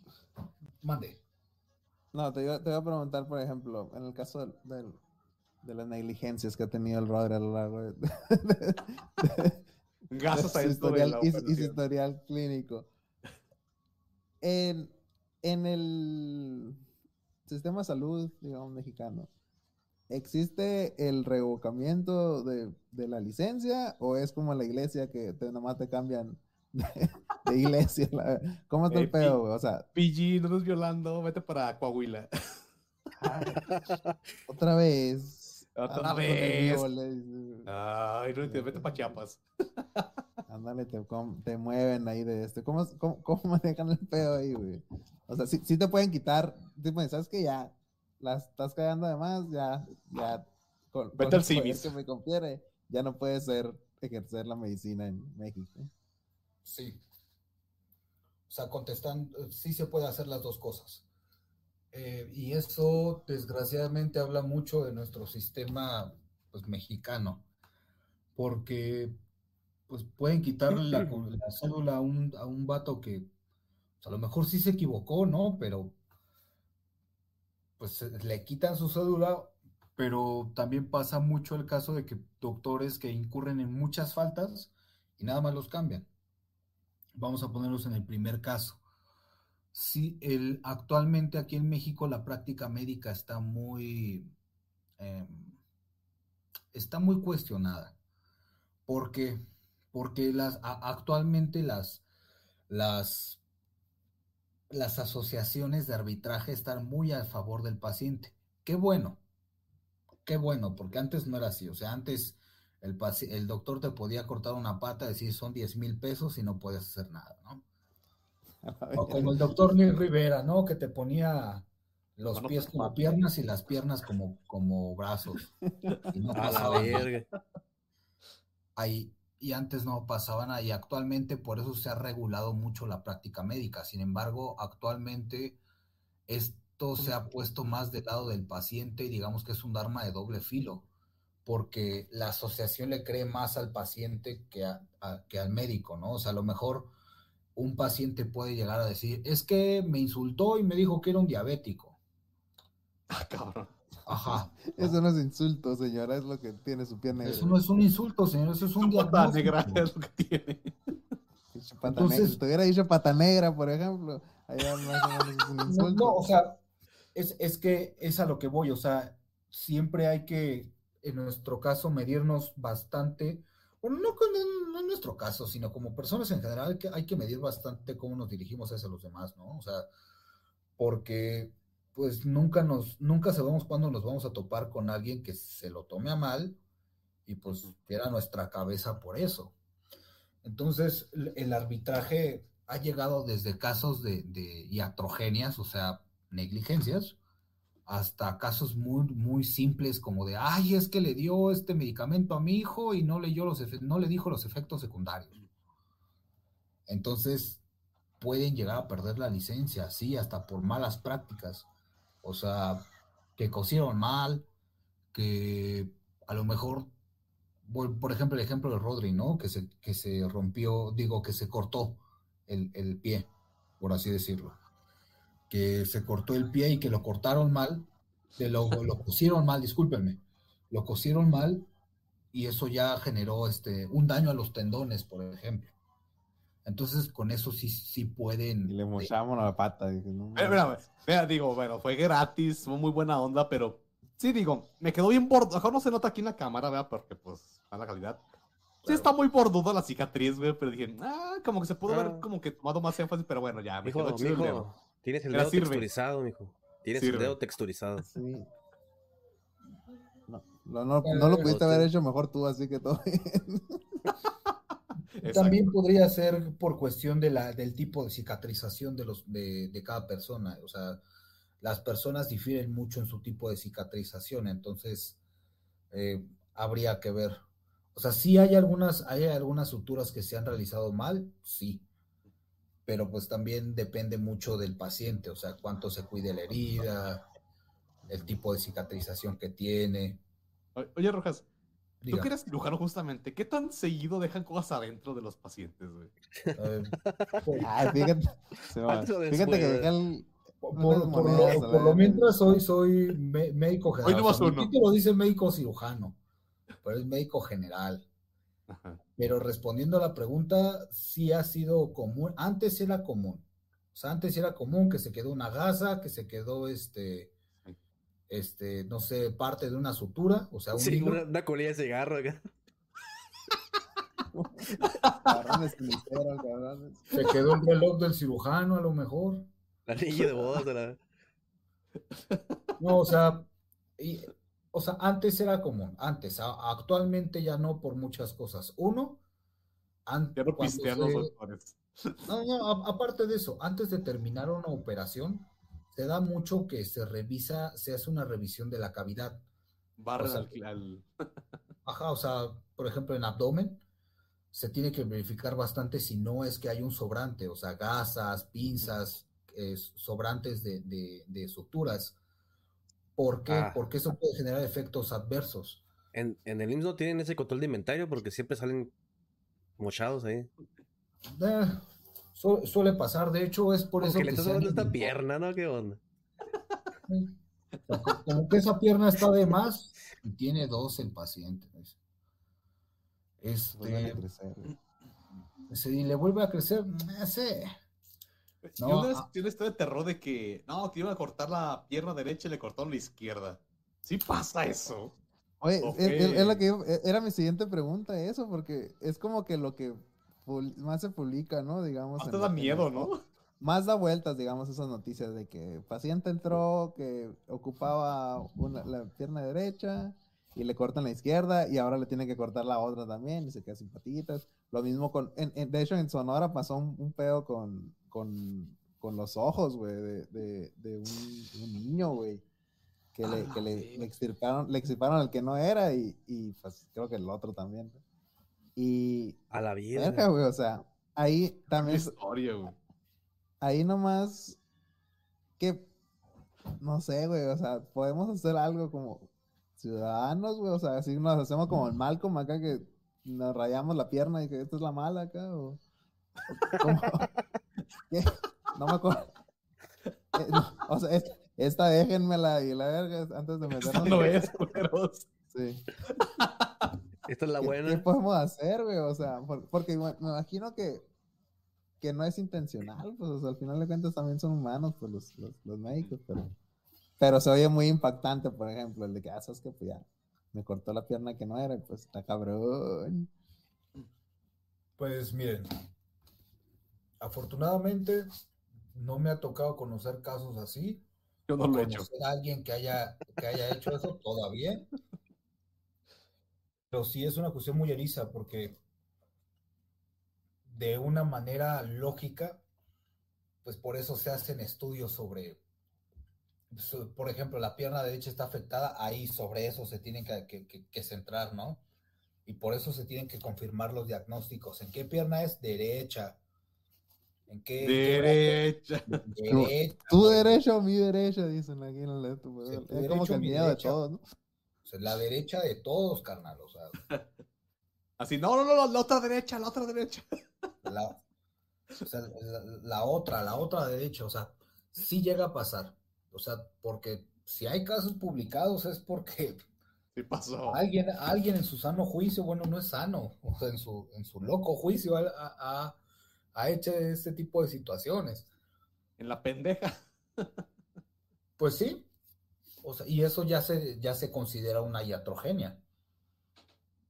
Speaker 4: [laughs]
Speaker 5: Mande.
Speaker 4: No, te iba, te iba a preguntar, por ejemplo, en el caso del- del- de las negligencias que ha tenido el Rodri a lo largo de, [laughs] de- de-
Speaker 3: Gastos de
Speaker 4: historial,
Speaker 3: la
Speaker 4: y, su historial clínico. En, en el sistema de salud, digamos, mexicano, ¿existe el revocamiento de, de la licencia o es como la iglesia que te, nomás te cambian de, de iglesia? la- ¿Cómo está
Speaker 3: Eh,
Speaker 4: el pedo, güey? O sea,
Speaker 3: PG, no nos violando, vete para Coahuila. [laughs]
Speaker 4: otra vez.
Speaker 3: Otra vez. Ay, no entiendo, vete para Chiapas.
Speaker 4: Ándale, te, te mueven ahí de este. ¿Cómo, cómo, cómo [laughs] manejan el pedo ahí, güey? O sea, sí, sí te pueden quitar. Tipo, ¿sabes que Ya, las estás cagando de más, ya, ya. Con,
Speaker 3: Vete
Speaker 4: con
Speaker 3: al Civis.
Speaker 4: que me confiere, ya no puedes ser, ejercer la medicina en México.
Speaker 5: Sí. O sea, contestando, sí se puede hacer las dos cosas. Eh, y eso, desgraciadamente, habla mucho de nuestro sistema pues, mexicano, porque pues, pueden quitarle la, [clears throat] la cédula a un, a un vato que pues, a lo mejor sí se equivocó, ¿no? Pero pues eh, le quitan su cédula, pero también pasa mucho el caso de que doctores que incurren en muchas faltas y nada más los cambian. Vamos a ponerlos en el primer caso. Sí, el, actualmente aquí en México la práctica médica está muy, eh, está muy cuestionada. ¿Por qué? Porque las, actualmente las, las, las asociaciones de arbitraje están muy a favor del paciente. Qué bueno, qué bueno, porque antes no era así. O sea, antes el, el doctor te podía cortar una pata, decir son 10 mil pesos y no puedes hacer nada, ¿no? [laughs] O como el doctor Neil Rivera, ¿no? Que te ponía los
Speaker 3: Bueno,
Speaker 5: pies como piernas y las piernas como, como brazos. Y no [laughs]
Speaker 2: A la verga.
Speaker 5: Ahí, y antes no pasaba nada. Y actualmente por eso se ha regulado mucho la práctica médica. Sin embargo, actualmente esto se ha puesto más del lado del paciente y digamos que es un arma de doble filo. Porque la asociación le cree más al paciente que, a- que al médico, ¿no? O sea, a lo mejor un paciente puede llegar a decir, es que me insultó y me dijo que era un diabético.
Speaker 3: Ah, cabrón.
Speaker 5: Ajá. [laughs]
Speaker 4: Eso no es insulto, señora, es lo que tiene su pierna
Speaker 5: Eso no es un insulto, señor, eso es un diagnóstico.
Speaker 3: negra es lo que tiene. [laughs]
Speaker 4: Pata
Speaker 5: Entonces-
Speaker 4: negra. Si te hubiera dicho pata negra, por ejemplo, allá más o menos es un
Speaker 5: No,
Speaker 4: insulto.
Speaker 5: no, o sea, es, es que es a lo que voy, o sea, siempre hay que, en nuestro caso, medirnos bastante, bueno, no, con, no en nuestro caso, sino como personas en general, hay que, hay que medir bastante cómo nos dirigimos hacia los demás, ¿no? O sea, porque pues nunca nos, nunca sabemos cuándo nos vamos a topar con alguien que se lo tome a mal y pues quiera nuestra cabeza por eso. Entonces, el arbitraje ha llegado desde casos de, de iatrogenias, o sea, negligencias, hasta casos muy, muy simples como de, ay, es que le dio este medicamento a mi hijo y no, leyó los no le dijo los efectos secundarios. Entonces, pueden llegar a perder la licencia, sí, hasta por malas prácticas. O sea, que cosieron mal, que a lo mejor, por ejemplo, el ejemplo de Rodri, ¿no? Que se, que se rompió, digo, que se cortó el, el pie, por así decirlo. Que se cortó el pie y que lo cortaron mal, que lo, lo cosieron mal, discúlpenme, lo cosieron mal y eso ya generó este, un daño a los tendones, por ejemplo. Entonces, con eso sí, sí pueden.
Speaker 4: Y le mochamos la pata. dije, no,
Speaker 3: Mira, mira, mira, digo, bueno, fue gratis, fue muy buena onda, pero sí, digo, me quedó bien bordo. Mejor no se nota aquí en la cámara, ¿verdad? Porque, pues, mala calidad. Sí,
Speaker 5: Claro.
Speaker 3: está muy borduda la cicatriz, güey, pero dije, ah, como que se pudo
Speaker 2: Ah.
Speaker 3: haber como que tomado más énfasis, pero bueno, ya, me
Speaker 2: Mijo,
Speaker 3: quedó chido
Speaker 2: mijo, tienes el dedo
Speaker 3: sirve.
Speaker 2: texturizado, mijo. Tienes
Speaker 3: Sirve.
Speaker 2: el dedo texturizado.
Speaker 4: Sí. No, no, no, no lo pudiste haber hecho mejor tú, así que todo bien. [laughs]
Speaker 3: Exacto.
Speaker 5: También podría ser por cuestión de la, del tipo de cicatrización de, los, de, de cada persona. O sea, las personas difieren mucho en su tipo de cicatrización, entonces eh, habría que ver. O sea, sí hay algunas, hay algunas suturas que se han realizado mal, sí. Pero pues también depende mucho del paciente, o sea, cuánto se cuide la herida, el tipo de cicatrización que tiene.
Speaker 3: Oye, Rojas, tú que eres cirujano justamente, ¿qué tan seguido dejan cosas adentro de los pacientes, güey? [laughs]
Speaker 4: Ay, fíjate, fíjate que
Speaker 2: después,
Speaker 5: Por, lo, por lo
Speaker 4: ver.
Speaker 5: mientras soy, soy me- médico general.
Speaker 3: nomás
Speaker 5: O sea,
Speaker 3: uno.
Speaker 5: título dice médico cirujano, pero es médico general.
Speaker 3: Ajá.
Speaker 5: Pero respondiendo a la pregunta, sí ha sido común. Antes era común. O sea, antes era común que se quedó una gasa, que se quedó este, este, no sé, parte de una sutura, o sea, un
Speaker 2: Sí, una, una colilla de cigarro acá.
Speaker 5: Se quedó el reloj del cirujano, a lo mejor.
Speaker 2: La niña de bodas la...
Speaker 5: No, o sea, y- o sea, antes era común, antes, a- actualmente ya no por muchas cosas. Uno, an-
Speaker 3: Ya no.
Speaker 5: No, no, a- aparte de eso, antes de terminar una operación, se da mucho que se revisa, se hace una revisión de la cavidad. O sea,
Speaker 3: al, al- [laughs]
Speaker 5: Ajá, o sea, por ejemplo, en abdomen, se tiene que verificar bastante si no es que hay un sobrante, o sea, gasas, pinzas, eh, sobrantes de, de- de suturas. ¿Por qué?
Speaker 2: Ah.
Speaker 5: Porque eso puede generar efectos adversos.
Speaker 2: En, en el IMSS no tienen ese control de inventario porque siempre salen mochados ahí.
Speaker 5: Eh, su- suele pasar, de hecho, es por
Speaker 2: Como
Speaker 5: eso
Speaker 2: que le estás dando esta pierna, ¿no? ¿Qué onda?
Speaker 5: O sea, Como que esa pierna está de más y tiene dos el paciente.
Speaker 4: a
Speaker 5: Este, si le vuelve a crecer, no sé.
Speaker 3: Yo
Speaker 5: No,
Speaker 3: una
Speaker 5: ah.
Speaker 3: vi una historia de terror de que, no, que iban a cortar la pierna derecha y le cortaron la izquierda. Sí pasa eso.
Speaker 4: Oye, es, es- es lo que yo- e- era mi siguiente pregunta eso, porque es como que lo que más se publica, ¿no? Digamos.
Speaker 3: Hasta
Speaker 4: en
Speaker 3: da miedo, ¿no?
Speaker 4: Más da vueltas, digamos, esas noticias de que el paciente entró, que ocupaba una- la pierna derecha y le cortan la izquierda y ahora le tienen que cortar la otra también y se queda sin patitas. Lo mismo con, en- en- de hecho en Sonora pasó un, un pedo con, con, con los ojos, güey, de, de, de un, un niño, güey, que,
Speaker 3: A
Speaker 4: le, que le, le extirparon, le extirparon al que no era y, y pues creo que el otro también. Y,
Speaker 2: A la vida.
Speaker 4: verga, güey, o sea, ahí también
Speaker 3: historia, güey.
Speaker 4: ahí nomás que no sé, güey, o sea, podemos hacer algo como ciudadanos, güey, o sea, si nos hacemos como el Malcolm acá que nos rayamos la pierna y que esta es la mala acá o, o cómo- [laughs] ¿Qué? No me acuerdo. Eh, no, o sea, es- esta déjenmela y la verga antes de
Speaker 3: Esta
Speaker 4: meternos.
Speaker 3: no es, [laughs] culeros.
Speaker 4: Sí.
Speaker 2: Esta es la
Speaker 4: ¿Qué,
Speaker 2: buena.
Speaker 4: qué podemos hacer, güey? O sea, por- porque me, imagino que, que no es intencional, pues o sea, al final de cuentas también son humanos, pues los, los, los médicos, pero, pero se oye muy impactante, por ejemplo, el de que, ah, sabes que pues ya me cortó la pierna que no era, y pues está cabrón.
Speaker 5: Pues miren, afortunadamente no me ha tocado conocer casos así.
Speaker 3: Yo no lo he hecho.
Speaker 5: conocer a alguien que haya, que haya hecho eso todavía. Pero sí es una cuestión muy eriza porque de una manera lógica, pues por eso se hacen estudios sobre, so- por ejemplo, la pierna derecha está afectada, ahí sobre eso se tienen que, que- que- que centrar, ¿no? Y por eso se tienen que confirmar los diagnósticos. ¿En qué pierna es? Derecha. ¿En qué?
Speaker 3: Derecha.
Speaker 5: Derecha.
Speaker 4: Tu
Speaker 5: güey.
Speaker 4: derecho, mi derecho, dicen aquí en el es como que el
Speaker 5: mi
Speaker 4: miedo de
Speaker 5: derecha.
Speaker 4: todos, ¿no?
Speaker 5: Sea, la derecha de todos, carnal. O sea, [laughs]
Speaker 3: Así, no, no, no, la otra derecha, la otra derecha. [laughs]
Speaker 5: la, o sea, la, la otra, la otra derecha. O sea, sí llega a pasar. O sea, porque si hay casos publicados es porque
Speaker 3: Sí pasó.
Speaker 5: alguien, alguien en su sano juicio, bueno, no es sano, o sea, en su, en su loco juicio ha hecho este tipo de situaciones.
Speaker 3: En la pendeja.
Speaker 5: Pues sí. O sea, y eso ya se, ya se considera una iatrogenia,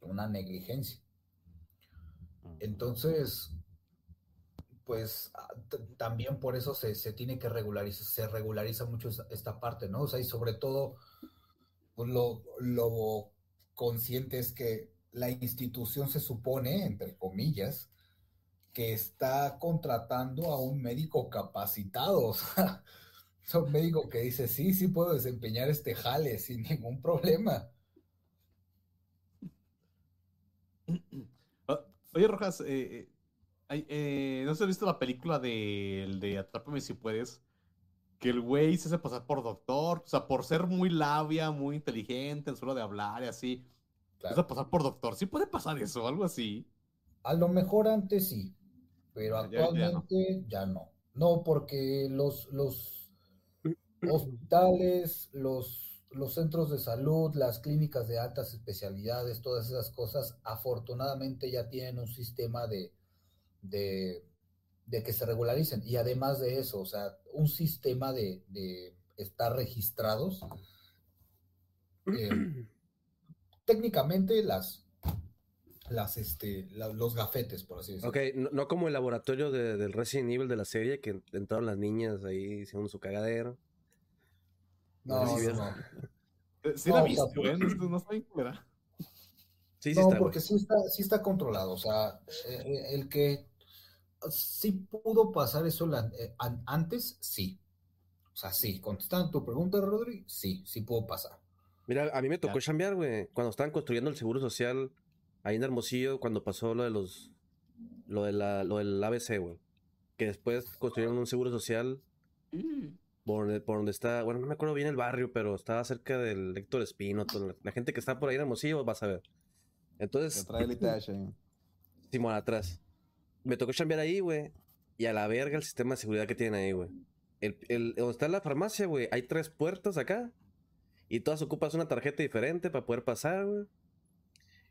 Speaker 5: una negligencia. Entonces, pues ah, también por eso se, se tiene que regularizar, se regulariza mucho esta parte, ¿no? O sea, y sobre todo pues, lo, lo consciente es que la institución se supone, entre comillas, que está contratando a un médico capacitado. O sea, es un médico que dice, sí, sí puedo desempeñar este jale sin ningún problema.
Speaker 3: Ah, Oye, Rojas, eh, eh, eh, ¿no se has visto la película de, de Atrápame si puedes? Que el güey se hace pasar por doctor, o sea, por ser muy labia, muy inteligente, en su hora de hablar y así, se
Speaker 5: Claro.
Speaker 3: hace pasar por doctor. ¿Sí puede pasar eso, algo así?
Speaker 5: A lo mejor antes sí, pero
Speaker 3: Ya- ya no.
Speaker 5: actualmente ya no. No, porque los, los, hospitales, los, los centros de salud, las clínicas de altas especialidades, todas esas cosas, afortunadamente ya tienen un sistema de, de, de que se regularicen. Y además de eso, o sea, un sistema de, de estar registrados. eh, [clears throat] técnicamente las, las, este, la- los gafetes, por así decirlo.
Speaker 2: Ok, no, no como el laboratorio de- del Resident Evil de la serie, que entraron las niñas ahí hicieron su cagadero.
Speaker 5: No,
Speaker 2: Sí,
Speaker 5: no, no.
Speaker 3: Eh, Sí la
Speaker 5: No,
Speaker 3: viste, güey. No, no está.
Speaker 2: Sí, sí
Speaker 5: No,
Speaker 2: está,
Speaker 5: porque sí está, sí está controlado. O sea, eh, eh, el que sí pudo pasar eso la- eh, an- antes, sí. O sea, sí. Contestando tu pregunta, Rodri, sí, sí pudo pasar.
Speaker 2: Mira, a mí me tocó chambear, güey, cuando estaban construyendo el seguro social ahí en Hermosillo, cuando pasó lo de los, lo de la, lo del ABC, güey. Que después construyeron un seguro social
Speaker 3: Sí.
Speaker 2: Por donde, por donde está, bueno, no me acuerdo bien el barrio, pero estaba cerca del Héctor Espino, la, gente que está por ahí en Hermosillo vas a ver. Entonces,
Speaker 4: trae el. [laughs]
Speaker 2: Simón, atrás. Me tocó chambear ahí, güey. Y a la verga el sistema de seguridad que tienen ahí, güey. El, el, donde está la farmacia, güey, hay tres puertas acá. Y todas ocupas una tarjeta diferente para poder pasar, güey.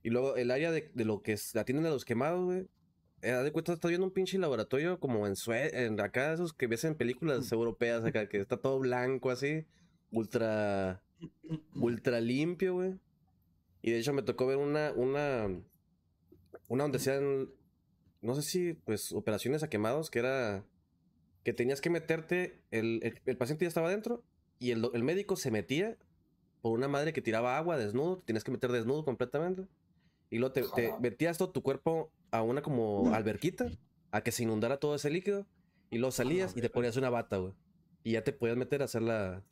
Speaker 2: Y luego el área de, de lo que es la tienda de los quemados, güey. Eh, de cuenta, estás viendo un pinche laboratorio como en Sue en acá, esos que ves en películas europeas acá, que está todo blanco así, ultra, ultra limpio, güey. Y de hecho me tocó ver una, una, una donde hacían, no sé si, pues, operaciones a quemados, que era que tenías que meterte, el, el, el paciente ya estaba adentro y el, el médico se metía por una madre que tiraba agua desnudo, te tenías que meter desnudo completamente. Y luego te, metías todo tu cuerpo a una como alberquita, a que se inundara todo ese líquido, y luego salías y te ponías una bata, güey. Y ya te podías meter a hacer la,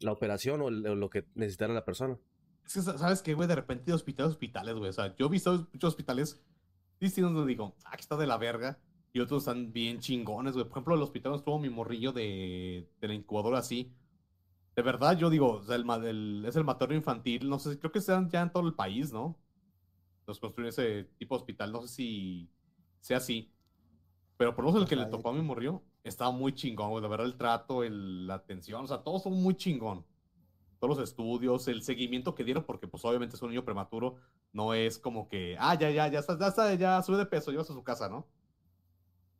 Speaker 2: la operación o, el- o lo que necesitara la persona.
Speaker 3: Es que, sa- ¿sabes qué, güey? De repente hospitales, hospitales, güey. O sea, yo he visto muchos hospitales distintos donde digo, ah, que está de la verga. Y otros están bien chingones, güey. Por ejemplo, el hospital donde estuvo mi morrillo de, de la incubadora así. De verdad, yo digo, o sea, el, es el materno infantil. No sé, creo que sean ya en todo el país, ¿no? Los construyen ese tipo de hospital. No sé si sea así. Pero por lo menos el que le tocó a mi morrillo estaba muy chingón, güey. De verdad, el trato, el- la atención, o sea, todos son muy chingón todos los estudios, el seguimiento que dieron, porque pues obviamente es un niño prematuro, no es como que, ah, ya, ya, ya está, ya está, ya sube de peso, llevas a su casa, ¿no?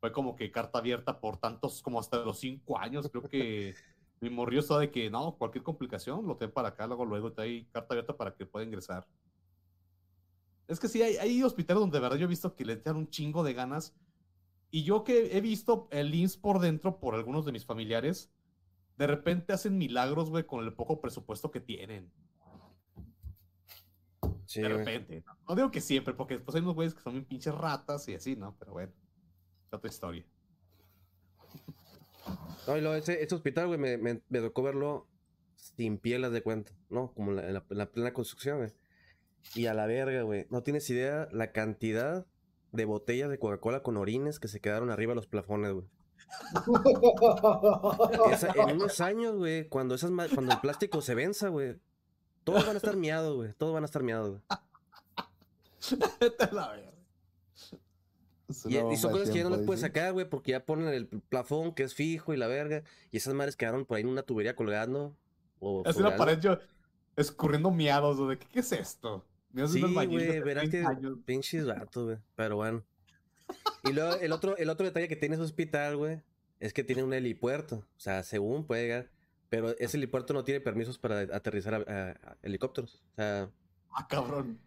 Speaker 3: Fue como que carta abierta por tantos, como hasta los cinco años, creo que mi morrillo estaba de que, no, cualquier complicación, lo ten para acá, luego, luego, te hay carta abierta para que pueda ingresar. Es que sí, hay, hay hospitales donde de verdad yo he visto que le echan un chingo de ganas, y yo que he visto el IMSS por dentro por algunos de mis familiares, de repente hacen milagros, güey, con el poco presupuesto que tienen.
Speaker 2: Sí,
Speaker 3: de repente. ¿no? No digo que siempre, porque después hay unos güeyes que son bien pinches ratas y así, ¿no? Pero bueno, es otra historia.
Speaker 2: No, y luego ese, ese hospital, güey, me, me, me tocó verlo sin pielas de cuenta, ¿no? Como en la, en la- en la plena construcción, güey. Y a la verga, güey. No tienes idea la cantidad de botellas de Coca-Cola con orines que se quedaron arriba de los plafones, güey. Esa- en unos años, güey, cuando esas cuando el plástico se venza, güey, todos van a estar miados, güey. Todos van a estar miados, güey.
Speaker 3: Vete a la verga.
Speaker 4: Es
Speaker 2: Y,
Speaker 4: una
Speaker 2: y son cosas que ya no las puedes sacar, güey, porque ya ponen el plafón que es fijo y la verga. Y esas madres quedaron por ahí en una tubería colgando. O
Speaker 3: Es una
Speaker 2: colgando.
Speaker 3: pared yo escurriendo miados, güey. ¿Qué, qué es esto? De
Speaker 2: Sí,
Speaker 3: de
Speaker 2: güey, verás
Speaker 3: 30
Speaker 2: que pinches vatos, güey. Pero bueno. Y luego el otro, el otro detalle que tiene ese hospital, güey, es que tiene un helipuerto. O sea, según puede llegar. Pero ese helipuerto no tiene permisos para aterrizar a, a- a helicópteros. O sea,
Speaker 3: Ah, cabrón.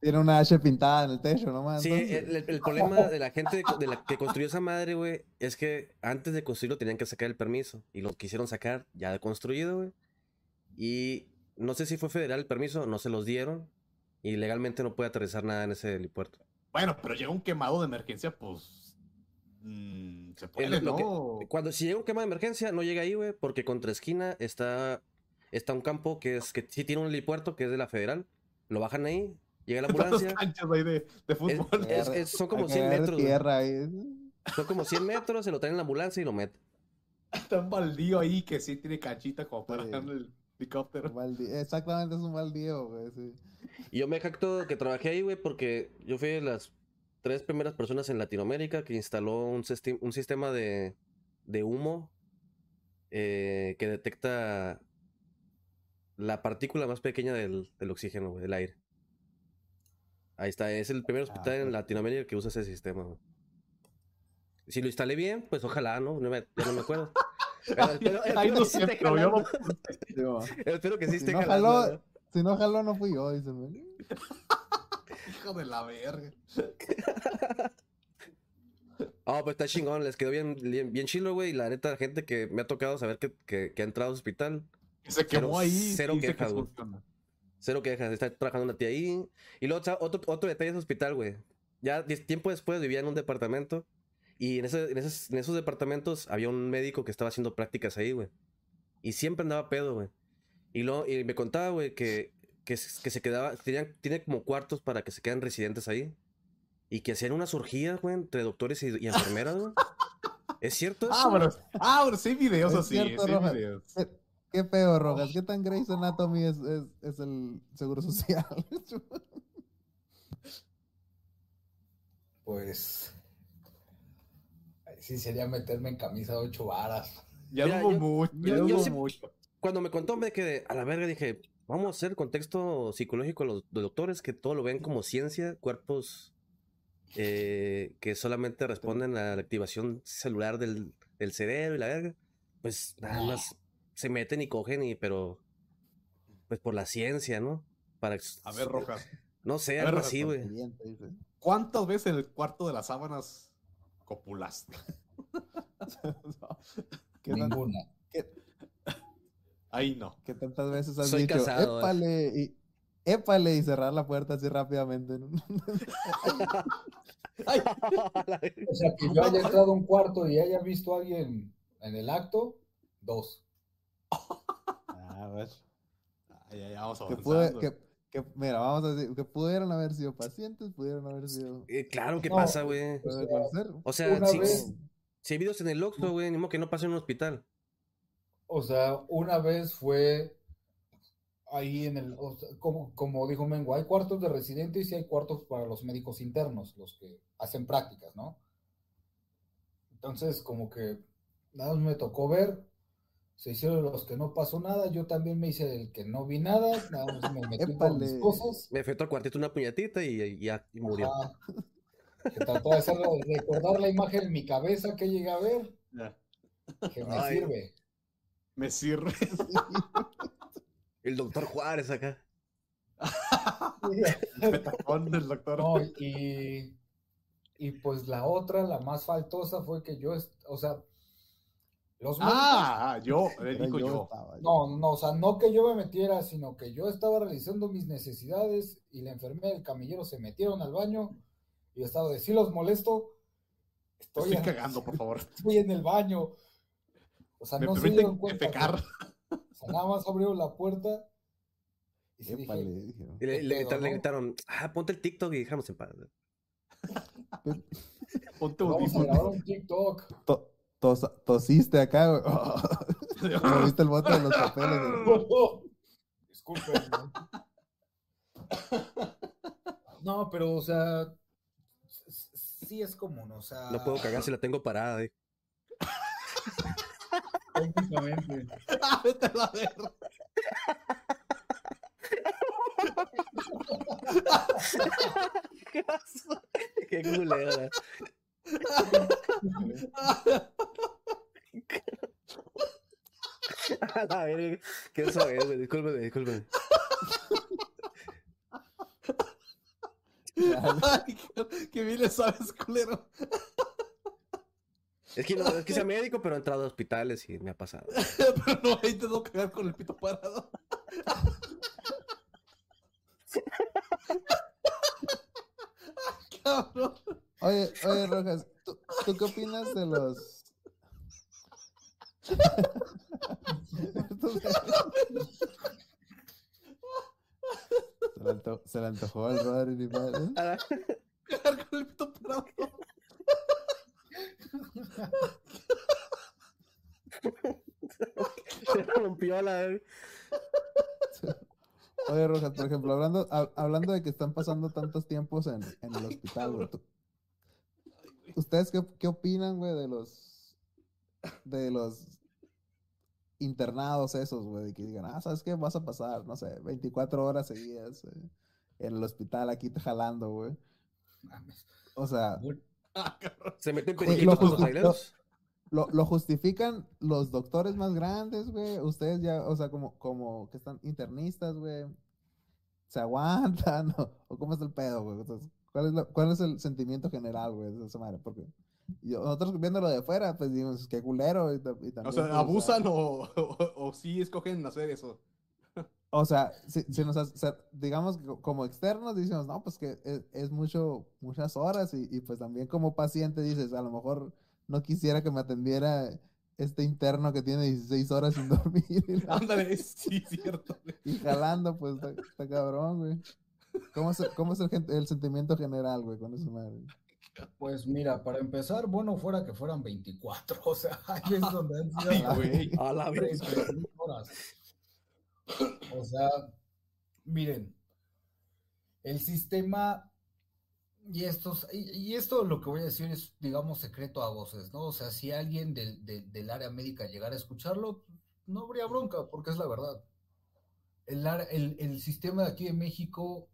Speaker 4: Tiene una H pintada en el techo nomás.
Speaker 2: sí, el, el- problema de la gente de, de la que construyó esa madre, güey, es que antes de construirlo tenían que sacar el permiso. Y lo quisieron sacar ya construido, güey. Y no sé si fue federal el permiso, no se los dieron. Y legalmente no puede aterrizar nada en ese helipuerto.
Speaker 3: Bueno, pero llega un quemado de emergencia, pues. mm, se puede,
Speaker 2: lo
Speaker 3: ¿no?
Speaker 2: que- Cuando si llega un quema de emergencia, no llega ahí, güey, porque contra esquina está, está un campo que es que sí tiene un helipuerto que es de la federal. Lo bajan ahí, llega la [laughs] ambulancia.
Speaker 3: canchas ahí de, de fútbol.
Speaker 2: es- es- son como
Speaker 4: Hay que
Speaker 2: 100
Speaker 4: agarrar
Speaker 2: metros,
Speaker 4: tierra.
Speaker 2: Son como 100 metros, se lo traen en la ambulancia y lo meten. [laughs]
Speaker 3: Está un baldío ahí que sí tiene canchita como para
Speaker 4: Sí.
Speaker 3: el helicóptero.
Speaker 4: Un baldío. Exactamente, es un baldío, güey. sí.
Speaker 2: Y yo me jacto que trabajé ahí, güey, porque yo fui de las tres primeras personas en Latinoamérica que instaló un, sistema de, de humo eh, que detecta la partícula más pequeña del, del oxígeno, güey, del aire. Ahí está, es el primer hospital en
Speaker 4: pues.
Speaker 2: Latinoamérica que usa ese sistema, güey. Si lo instalé bien, pues ojalá, ¿no? No me- ya no me acuerdo. [laughs] Pero espero,
Speaker 3: Ahí
Speaker 2: espero
Speaker 3: no
Speaker 2: que sí esté
Speaker 3: yo. [laughs]
Speaker 2: Espero que sí
Speaker 4: Si
Speaker 2: esté
Speaker 4: no
Speaker 2: jalando.
Speaker 4: jaló,
Speaker 2: ¿no?
Speaker 4: si no jaló, no fui yo, dicen. güey. [laughs]
Speaker 3: Hijo de la verga. [laughs]
Speaker 2: Ah, pues está chingón, les quedó bien, bien, bien chilo, güey. Y la neta, la gente que me ha tocado saber que, que, que ha entrado al hospital,
Speaker 3: Que se quemó
Speaker 2: Cero-
Speaker 3: ahí.
Speaker 2: cero
Speaker 3: y dice
Speaker 2: quejas, güey. cero quejas, está trabajando una tía ahí. Y luego, otro, otro detalle de ese hospital, güey. Ya tiempo después vivía en un departamento. Y en, ese- en esos, en esos departamentos había un médico que estaba haciendo prácticas ahí, güey. Y siempre andaba pedo, güey. Y, luego, y me contaba, güey, que, que, se- que se quedaba, tenían, tiene como cuartos para que se queden residentes ahí. Y que hacían unas orgías, güey, entre doctores y, y enfermeras, güey. [laughs] ¿Es cierto?
Speaker 3: Ah,
Speaker 2: eso,
Speaker 3: pero,
Speaker 2: güey?
Speaker 3: ah, sí videos
Speaker 4: Es
Speaker 3: así.
Speaker 4: cierto,
Speaker 3: sí
Speaker 4: Rojas.
Speaker 3: videos.
Speaker 4: ¿Qué, qué pedo, Rojas? ¿Qué tan Grey's Anatomy es, es, es el seguro social? [laughs]
Speaker 5: Pues. Sí, sería meterme en camisa de ocho varas.
Speaker 3: Ya
Speaker 2: Mira,
Speaker 3: hubo
Speaker 2: yo-
Speaker 3: mucho.
Speaker 2: yo-
Speaker 3: ya
Speaker 2: yo
Speaker 3: hubo
Speaker 2: sí-
Speaker 3: mucho.
Speaker 2: Cuando me contó, me quedé a la verga. Dije, vamos a hacer el contexto psicológico de los, de doctores que todo lo ven como ciencia, cuerpos eh, que solamente responden a la activación celular del, del cerebro y la verga. Pues nada más se meten y cogen, y, pero pues por la ciencia, ¿no? Para,
Speaker 3: A ver, Rojas.
Speaker 2: No sé, algo
Speaker 3: Rojas,
Speaker 2: así, güey.
Speaker 3: ¿Cuántas veces en el cuarto de las sábanas copulaste? [laughs]
Speaker 4: ¿Qué,
Speaker 5: Ninguna.
Speaker 4: qué-
Speaker 3: Ahí no.
Speaker 4: qué tantas veces has
Speaker 2: Soy
Speaker 4: dicho,
Speaker 2: casado, eh".
Speaker 4: épale, y, épale y cerrar la puerta así rápidamente? [laughs] [laughs]
Speaker 5: O sea, que yo haya entrado a un cuarto y haya visto a alguien en el acto, dos.
Speaker 4: A ver.
Speaker 3: ay, vamos
Speaker 4: Que, pude- que, que- mira, vamos a decir, que pudieron haber sido pacientes, pudieron haber sido...
Speaker 2: Eh, claro, ¿qué
Speaker 5: No,
Speaker 2: pasa, güey? O sea, si, si hay videos en el Oxxo, güey, ni modo que no pase en un hospital.
Speaker 5: O sea, una vez fue ahí en el, o sea, como, como dijo Mengo, hay cuartos de residentes y hay cuartos para los médicos internos, los que hacen prácticas, ¿no? Entonces, como que nada más me tocó ver, se hicieron los que no pasó nada, yo también me hice el que no vi nada, nada más me metí con mis cosas.
Speaker 2: Me fue al cuartito una puñetita y, ya y murió.
Speaker 5: Ajá. Que trató de hacerlo, recordar la imagen en mi cabeza que llegué a ver,
Speaker 3: Ya.
Speaker 5: que me
Speaker 2: Ay.
Speaker 5: sirve.
Speaker 3: Me sirve.
Speaker 2: El doctor Juárez acá.
Speaker 3: Petacón del doctor.
Speaker 5: No, y, y pues la otra, la más faltosa, fue que yo, o sea, los médicos,
Speaker 3: Ah, [laughs] yo, le
Speaker 4: Era
Speaker 3: digo
Speaker 4: yo,
Speaker 3: yo.
Speaker 4: estaba
Speaker 5: no, no, o sea, no que yo me metiera, sino que yo estaba realizando mis necesidades y la enfermera y el camillero se metieron al baño y yo estaba de, sí los molesto, estoy,
Speaker 3: Estoy
Speaker 5: en-
Speaker 3: cagando, por favor. [laughs]
Speaker 5: estoy en el baño. O sea,
Speaker 3: Me
Speaker 5: no se
Speaker 3: permiten
Speaker 5: dieron cuenta. que- [laughs] o sea, nada más abrieron la puerta y
Speaker 4: Épale,
Speaker 5: dije.
Speaker 2: Y le,
Speaker 5: ¿Qué
Speaker 2: le gritaron, le
Speaker 5: no?
Speaker 2: gritaron, ah, ponte el TikTok y dejamos en paz.
Speaker 3: Ponte
Speaker 5: vamos a
Speaker 3: audífonos.
Speaker 5: grabar un TikTok.
Speaker 4: To- tos- tosiste acá, güey. [laughs] Moviste el bote de los papeles. güey. [laughs]
Speaker 5: Disculpen. No, pero, o sea, sí es común, o sea.
Speaker 2: No puedo cagar si la tengo parada. eh.
Speaker 5: Técnicamente. [laughs]
Speaker 3: Ah, vete a la verga.
Speaker 2: Qué culera. A verga. ¿Qué es, güey? Discúlpeme, discúlpeme.
Speaker 3: Ay, qué- qué bien le sabes, culero.
Speaker 2: Es que no, es que sea médico, pero he entrado a hospitales y me ha pasado. [laughs]
Speaker 3: Pero no, ahí te tengo que cagar con el pito parado. [laughs] Cabrón.
Speaker 4: Oye, oye, [laughs] Rojas, ¿tú, tú qué opinas de los... [laughs] se, le anto- se le antojó al y ni madre.
Speaker 3: Con el pito parado.
Speaker 2: Se rompió la.
Speaker 4: Oye, Rojas, por ejemplo, hablando, hab- hablando de que están pasando tantos tiempos en, en el hospital, tú- ¿ustedes qué, qué opinan, güey, de los, de los internados esos, güey, que digan, ah, ¿sabes qué? Vas a pasar, no sé, 24 horas seguidas eh, en el hospital aquí te jalando, güey.
Speaker 5: Mames.
Speaker 4: O sea, [laughs]
Speaker 5: Bueno,
Speaker 2: Se meten periquitos los traileros.
Speaker 4: lo, lo justifican los doctores más grandes, güey. Ustedes ya, o sea, como, como que están internistas, güey. Se aguantan, [laughs] o, o cómo es el pedo, güey. Entonces, ¿cuál, es lo- ¿Cuál es el sentimiento general, güey, de esa madre? Porque yo- nosotros viéndolo de fuera, pues digamos, qué culero. Y, y también,
Speaker 3: O sea,
Speaker 4: pues,
Speaker 3: abusan o, o, o sí escogen hacer eso.
Speaker 4: O sea, si, si nos, sea, digamos como externos decimos, no, pues que es, es mucho, muchas horas y, y pues también como paciente dices, a lo mejor no quisiera que me atendiera este interno que tiene 16 horas sin [laughs] dormir la-
Speaker 3: Ándale, sí, cierto.
Speaker 4: y jalando, pues está, está cabrón, güey. ¿Cómo es, el- cómo es el, gen- el sentimiento general, güey, con esa madre?
Speaker 5: Pues mira, para empezar, bueno fuera que fueran 24, o sea, [laughs] hay veces donde han sido
Speaker 3: Ay,
Speaker 5: hasta
Speaker 3: güey.
Speaker 2: A la vez.
Speaker 5: 36 horas. O sea, miren, el sistema y estos y, y esto lo que voy a decir es, digamos, secreto a voces, ¿no? O sea, si alguien del, del- del área médica llegara a escucharlo, no habría bronca, porque es la verdad. El, el sistema de aquí de México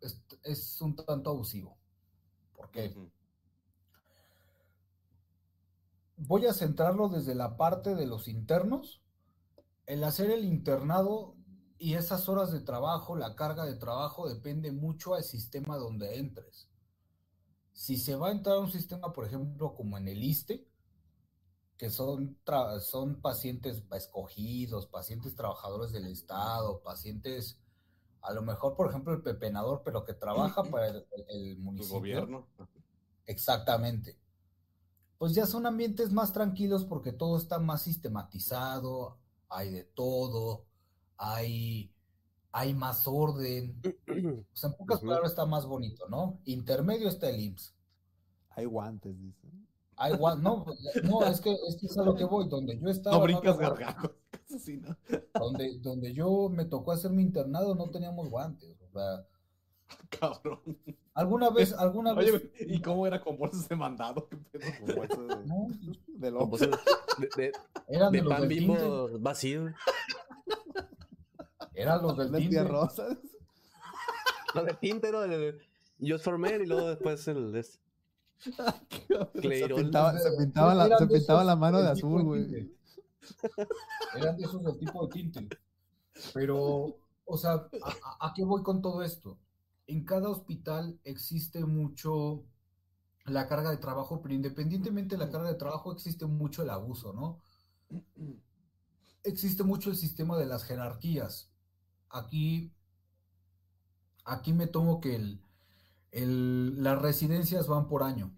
Speaker 5: es, es un tanto abusivo. ¿Por qué? Voy a centrarlo desde la parte de los internos. El hacer el internado y esas horas de trabajo, la carga de trabajo, depende mucho al sistema donde entres. Si se va a entrar a un sistema, por ejemplo, como en el ISTE, que son, son pacientes escogidos, pacientes trabajadores del Estado, pacientes, a lo mejor, por ejemplo, el pepenador, pero que trabaja [clears throat] para el, el municipio.
Speaker 3: gobierno.
Speaker 5: Exactamente. Pues ya son ambientes más tranquilos porque todo está más sistematizado, hay de todo, hay, hay más orden. [clears throat] O sea, en pocas palabras está más bonito, ¿no? Intermedio está el IMSS.
Speaker 4: Hay guantes, dice.
Speaker 5: Hay gua- no, no, es que, es que es a lo que voy, donde yo estaba.
Speaker 3: No brincas
Speaker 5: había-
Speaker 3: gargajos. [laughs]
Speaker 5: Donde, donde yo me tocó hacer mi internado no teníamos guantes. O sea, [laughs]
Speaker 3: Cabrón.
Speaker 5: alguna [laughs] vez, alguna vez.
Speaker 3: Oye, ¿y cómo era con bolsas de mandado? ¿Qué pedo?
Speaker 4: Como bolsas de,
Speaker 5: No,
Speaker 4: de
Speaker 2: de, de,
Speaker 5: eran de,
Speaker 2: de
Speaker 5: los
Speaker 2: pan bimbo vacío.
Speaker 5: Eran los del tinte.
Speaker 4: rosas.
Speaker 2: No, de tinte, ¿no? De- Just for Men y luego después el... es-
Speaker 4: Se pintaba, se pintaba la, se pintaba
Speaker 5: esos
Speaker 4: la mano de azul, güey.
Speaker 5: Eran de esos del tipo de tinte. Pero, o sea, ¿a, a- a qué voy con todo esto? En cada hospital existe mucho la carga de trabajo, pero independientemente de la carga de trabajo existe mucho el abuso, ¿no? Existe mucho el sistema de las jerarquías. Aquí, aquí me tomo que el, el- las residencias van por año.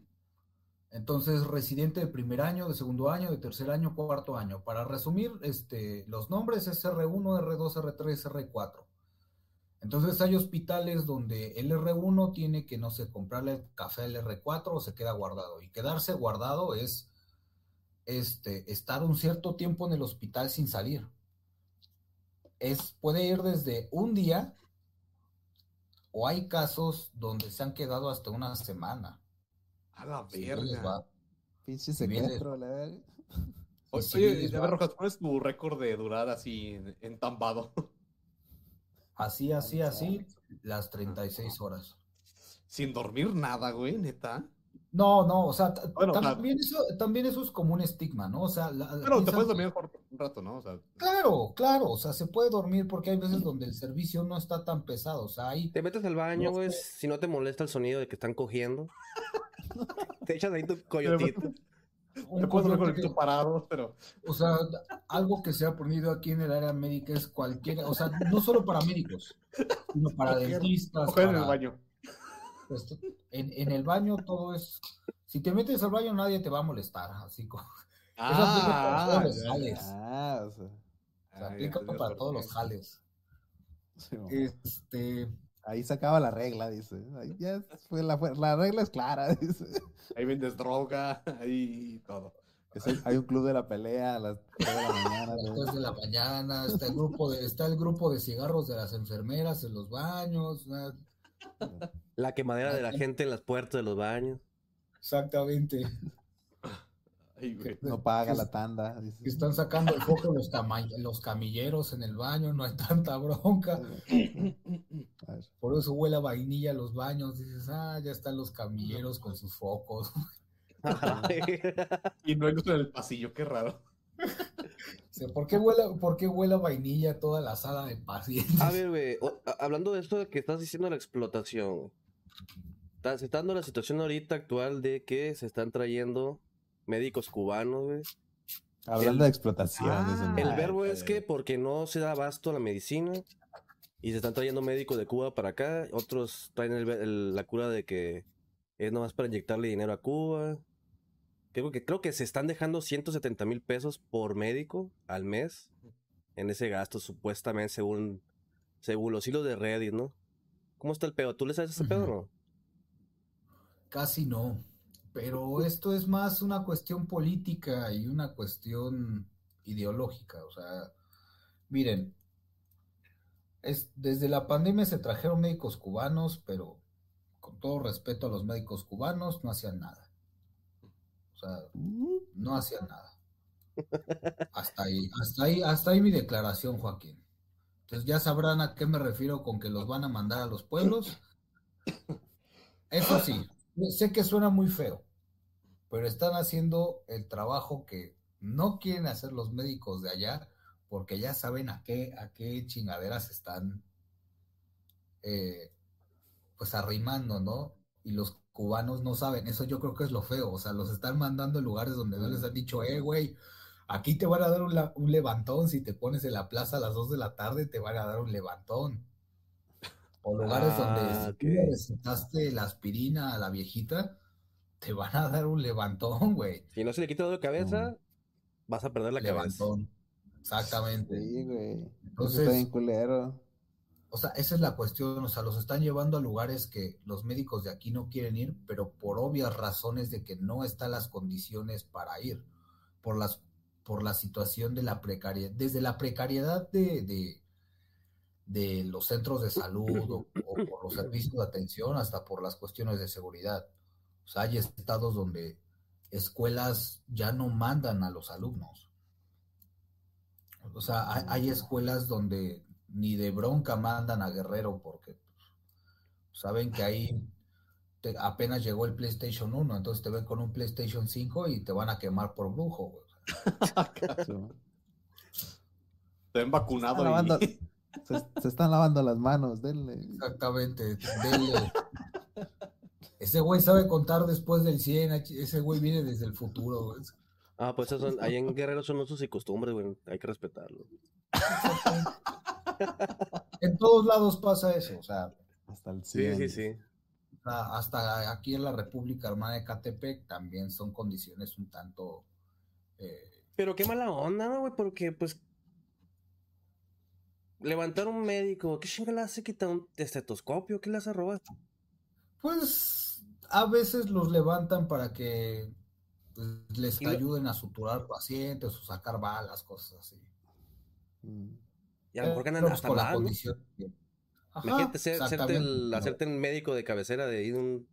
Speaker 5: Entonces, residente de primer año, de segundo año, de tercer año, cuarto año. Para resumir, este, los nombres es R1, R2, R3, R4. Entonces hay hospitales donde el R1 tiene que, no sé, comprarle el café al R4 o se queda guardado. Y quedarse guardado es este, estar un cierto tiempo en el hospital sin salir. Es, puede ir desde un día o hay casos donde se han quedado hasta una semana.
Speaker 3: A la verga.
Speaker 4: Pinche secuestro, la verga.
Speaker 3: Oye, a ver, Rojas, ¿cuál es tu récord de durar así en- entambado?
Speaker 5: Así, así, así, las 36 horas.
Speaker 3: Sin dormir nada, güey, neta.
Speaker 5: No, no, o sea,
Speaker 3: Bueno,
Speaker 5: también, eso, también eso es como un estigma, ¿no? O sea, la-
Speaker 3: Pero te puedes dormir por un rato, ¿no? O sea,
Speaker 5: Claro, claro, o sea, se puede dormir porque hay veces donde el servicio no está tan pesado, o sea, hay...
Speaker 2: Te metes al baño,
Speaker 5: No
Speaker 2: güey,
Speaker 5: sé.
Speaker 2: si no te molesta el sonido de que están cogiendo. [laughs] Te echas ahí tu coyotito.
Speaker 5: un
Speaker 3: te puedes dormir con el
Speaker 5: coyote
Speaker 3: pito parado, pero.
Speaker 5: O sea, algo que se ha aprendido aquí en el área médica es cualquiera, o sea, no solo para médicos, sino para dentistas,
Speaker 3: Coger en
Speaker 5: para-
Speaker 3: el baño.
Speaker 5: pues, en, en el baño todo es, si te metes al baño nadie te va a molestar, así como, aplica para todos los
Speaker 3: ya,
Speaker 5: jales.
Speaker 4: Ah, o sea.
Speaker 5: aplica
Speaker 3: Ah, ya,
Speaker 5: para todos los jales.
Speaker 4: sí.
Speaker 5: Este,
Speaker 4: Ahí se acaba la regla, dice. Ahí ya fue la, la regla es clara, [laughs] dice.
Speaker 3: Ahí vendes droga, ahí todo.
Speaker 4: Es el- hay un club de la pelea a las 3 de la [laughs] mañana.
Speaker 5: a las
Speaker 4: ¿no?
Speaker 5: 3 de la mañana, está el grupo de, está el grupo de cigarros de las enfermeras en los baños,
Speaker 2: La quemadera de la gente en las puertas de los baños.
Speaker 5: exactamente.
Speaker 3: Ay, güey.
Speaker 4: No paga la tanda. dice.
Speaker 5: están sacando el foco los, camilleros en el baño, no hay tanta bronca. Por eso huele a vainilla los baños. Dices, ah, ya están los camilleros con sus focos. [laughs]
Speaker 3: Y no hay luz en el pasillo, qué raro.
Speaker 5: O sea, ¿por, qué huele, ¿Por qué huele a vainilla toda la sala de pacientes?
Speaker 2: A ver, güey, hablando de esto de que estás diciendo la explotación, se está dando la situación ahorita actual de que se están trayendo médicos cubanos, güey.
Speaker 4: Hablando de explotación.
Speaker 3: Ah,
Speaker 2: El
Speaker 4: "Ay,
Speaker 2: verbo es que
Speaker 4: bien".
Speaker 2: porque no se da abasto a la medicina y se están trayendo médicos de Cuba para acá, otros traen el- el- la cura de que es nomás para inyectarle dinero a Cuba. Creo que, creo que se están dejando 170 mil pesos por médico al mes en ese gasto, supuestamente, según, según los hilos de Reddit, ¿no? ¿Cómo está el pedo? ¿Tú le sabes ese pedo o no?
Speaker 5: Casi no. Pero esto es más una cuestión política y una cuestión ideológica. O sea, miren, es, desde la pandemia se trajeron médicos cubanos, pero con todo respeto a los médicos cubanos, no hacían nada. O sea, no hacían nada. Hasta ahí, hasta ahí, hasta ahí mi declaración, Joaquín. Entonces ya sabrán a qué me refiero con que los van a mandar a los pueblos. Eso sí, sé que suena muy feo, pero están haciendo el trabajo que no quieren hacer los médicos de allá, porque ya saben a qué, a qué chingaderas están eh, pues arrimando, ¿no? Y los cubanos no saben, eso yo creo que es lo feo, o sea, los están mandando a lugares donde no les han dicho, eh, güey, aquí te van a dar un, un levantón, si te pones en la plaza a las 2 de la tarde, te van a dar un levantón. O lugares
Speaker 2: Ah,
Speaker 5: donde si tú le
Speaker 2: ok.
Speaker 5: recetaste la aspirina a la viejita, te van a dar un levantón, güey.
Speaker 2: Si no se le quita de cabeza, vas a perder la cabeza.
Speaker 5: Levantón. Exactamente.
Speaker 4: Sí, güey.
Speaker 5: Entonces-
Speaker 4: está bien culero.
Speaker 5: O sea, esa es la cuestión, o sea, los están llevando a lugares que los médicos de aquí no quieren ir, pero por obvias razones de que no están las condiciones para ir, por las por la situación de la precariedad, desde la precariedad de, de, de los centros de salud o, o [laughs] por los servicios de atención hasta por las cuestiones de seguridad. O sea, hay estados donde escuelas ya no mandan a los alumnos. O sea, hay, hay escuelas donde ni de bronca mandan a Guerrero porque pues, saben que ahí te- apenas llegó el PlayStation 1, entonces te ven con un PlayStation 5 y te van a quemar por brujo. güey.
Speaker 4: Sí. [laughs]
Speaker 3: Te
Speaker 4: Se
Speaker 3: vacunado
Speaker 4: están lavando-
Speaker 3: y...
Speaker 4: se, se están lavando las manos, denle.
Speaker 5: Exactamente, dele. Ese güey sabe contar después del 100, ese güey viene desde el futuro. güey.
Speaker 2: Ah, pues ahí en Guerrero son usos y costumbres, güey. Hay que respetarlo.
Speaker 5: En todos lados pasa eso, o sea,
Speaker 4: Hasta el
Speaker 2: Sí,
Speaker 4: 100.
Speaker 2: sí, sí.
Speaker 5: hasta- hasta aquí en la República Hermana de Catepec también son condiciones un tanto... eh,
Speaker 2: Pero qué mala onda, ¿no, güey? Porque, pues. Levantar un médico, ¿qué chinga le hace quitar un estetoscopio? ¿Qué le hace robar?
Speaker 5: Pues a veces los levantan para que pues, les
Speaker 2: Y lo-
Speaker 5: ayuden a suturar pacientes o sacar balas, cosas así.
Speaker 2: Y a lo mejor ganan
Speaker 5: pues,
Speaker 2: hasta
Speaker 5: con la condición Ajá,
Speaker 2: Imagínate ser- hacerte, el, hacerte el médico de cabecera de, ahí de un,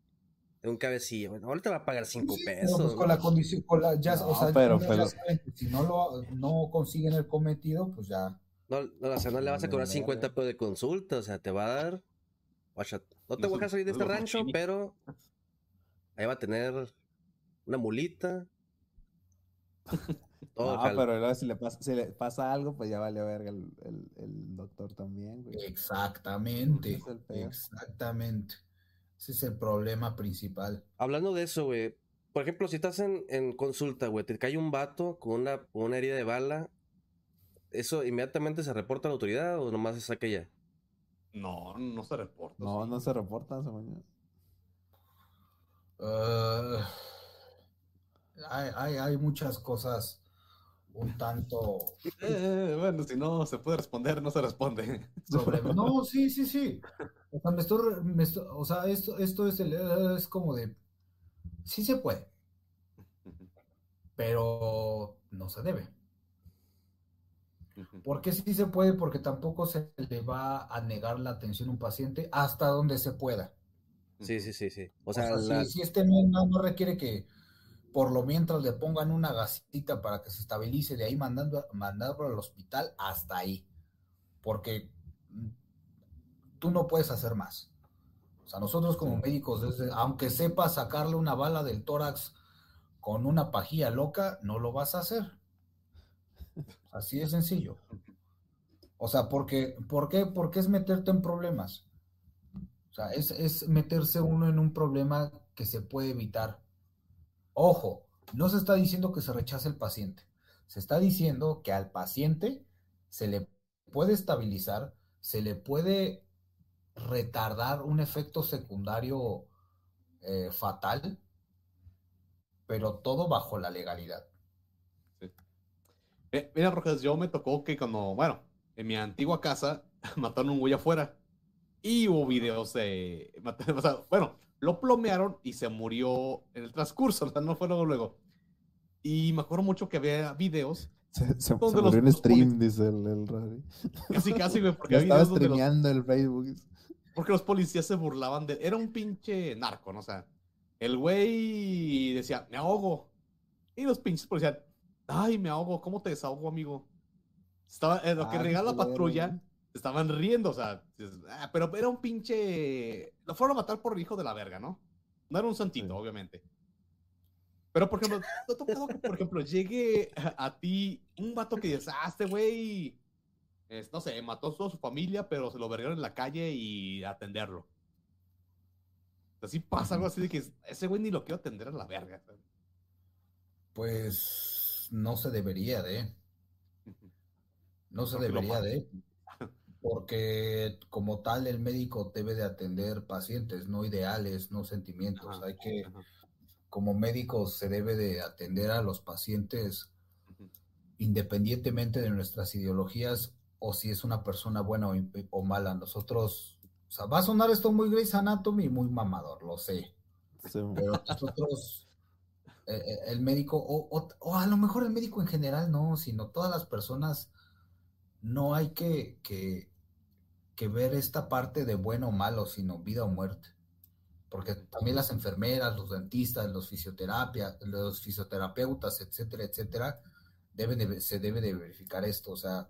Speaker 2: de un cabecilla, güey. Ahora te va a pagar cinco
Speaker 5: Sí,
Speaker 2: pesos.
Speaker 5: pues, con la condición, con la, ya, o sea,
Speaker 4: pero-
Speaker 5: ya
Speaker 4: pero-
Speaker 5: saben que si no lo no consiguen el cometido, pues ya.
Speaker 2: No, no, o sea, no le vas a cobrar
Speaker 4: Vale,
Speaker 2: 50 pesos de consulta, o sea, te va a dar. no te voy a dejar salir de este rancho, pero ahí va a tener una mulita. [laughs] Todo
Speaker 4: No,
Speaker 2: jalo.
Speaker 4: pero luego si le pasa, si le pasa algo, pues ya vale verga el, el, el doctor también, güey.
Speaker 5: Exactamente. Exactamente. Ese es el problema principal.
Speaker 2: Hablando de eso, güey. Por ejemplo, si estás en, en consulta, güey, te cae un vato con una, con una herida de bala, ¿eso inmediatamente se reporta a la autoridad o nomás se saca ya?
Speaker 3: No, no se reporta.
Speaker 4: No,
Speaker 3: sí.
Speaker 4: no se reportan, se mañana.
Speaker 5: Eh, hay, hay, hay muchas cosas un tanto
Speaker 3: Eh, bueno, si no se puede responder, no se responde. [laughs]
Speaker 5: sobre... No, sí, sí, sí. O sea, me estoy re- me estoy- o sea, esto, esto es, el- es como de... Sí se puede, pero no se debe. ¿Por qué sí se puede? Porque tampoco se le va a negar la atención a un paciente hasta donde se pueda.
Speaker 2: Sí, sí, sí, sí. O
Speaker 5: O
Speaker 2: sea, la-
Speaker 5: si, si este no, requiere que, por lo mientras le pongan una gasita para que se estabilice, de ahí mandando, mandarlo al hospital hasta ahí. Porque mm, tú no puedes hacer más. O sea, nosotros como médicos, desde, aunque sepas sacarle una bala del tórax con una pajilla loca, no lo vas a hacer. Así de sencillo. O sea, porque, ¿por qué? Porque es meterte en problemas. O sea, es, es meterse uno en un problema que se puede evitar. Ojo, no se está diciendo que se rechace el paciente. Se está diciendo que al paciente se le puede estabilizar, se le puede retardar un efecto secundario eh, fatal, pero todo bajo la legalidad.
Speaker 3: Eh, mira, Rojas, yo me tocó que cuando, bueno, en mi antigua casa [laughs] mataron un güey afuera y hubo videos de, o sea, bueno, lo plomearon y se murió en el transcurso, [laughs] o sea, no fue luego luego. Y me acuerdo mucho que había videos.
Speaker 4: Se, se, se
Speaker 3: Donde
Speaker 4: murió en stream, dice el, el Rodri. [laughs]
Speaker 3: Casi, casi, güey, porque había
Speaker 4: estaba
Speaker 3: videos donde los,
Speaker 4: streameando el Facebook.
Speaker 3: porque los policías se burlaban de... Era un pinche narco, ¿no? O sea, el güey decía, me ahogo. Y los pinches policías, ay, me ahogo, ¿cómo te desahogo, amigo? Estaba, en lo que regala la
Speaker 4: culero,
Speaker 3: patrulla, estaban riendo, o sea, "Ah", pero era un pinche... Lo fueron a matar por hijo de la verga, ¿no? No era un santito,
Speaker 4: Sí.
Speaker 3: obviamente. Pero, por ejemplo, ¿te ha tocado que, por ejemplo, llegue a, a ti un vato que dices, ah, este güey, es, no sé, mató a toda su familia, pero se lo vergaron en la calle y atenderlo? Así pasa algo así de que ese güey ni lo quiero atender a la verga.
Speaker 5: Pues no se debería de, no se
Speaker 3: Porque
Speaker 5: debería de, porque como tal el médico debe de atender pacientes, no ideales, no sentimientos.
Speaker 3: Ajá,
Speaker 5: Hay que,
Speaker 3: ajá,
Speaker 5: como médicos se debe de atender a los pacientes independientemente de nuestras ideologías o si es una persona buena o, o mala. Nosotros, o sea, va a sonar esto muy Grey's Anatomy, muy mamador, lo sé. Pero nosotros, eh, eh, el médico, o, o- o a lo mejor el médico en general no, sino todas las personas, no hay que, que, que ver esta parte de bueno o malo, sino vida o muerte. Porque también las enfermeras, los dentistas, los fisioterapia, los fisioterapeutas, etcétera, etcétera, deben de- se debe de verificar esto. O sea,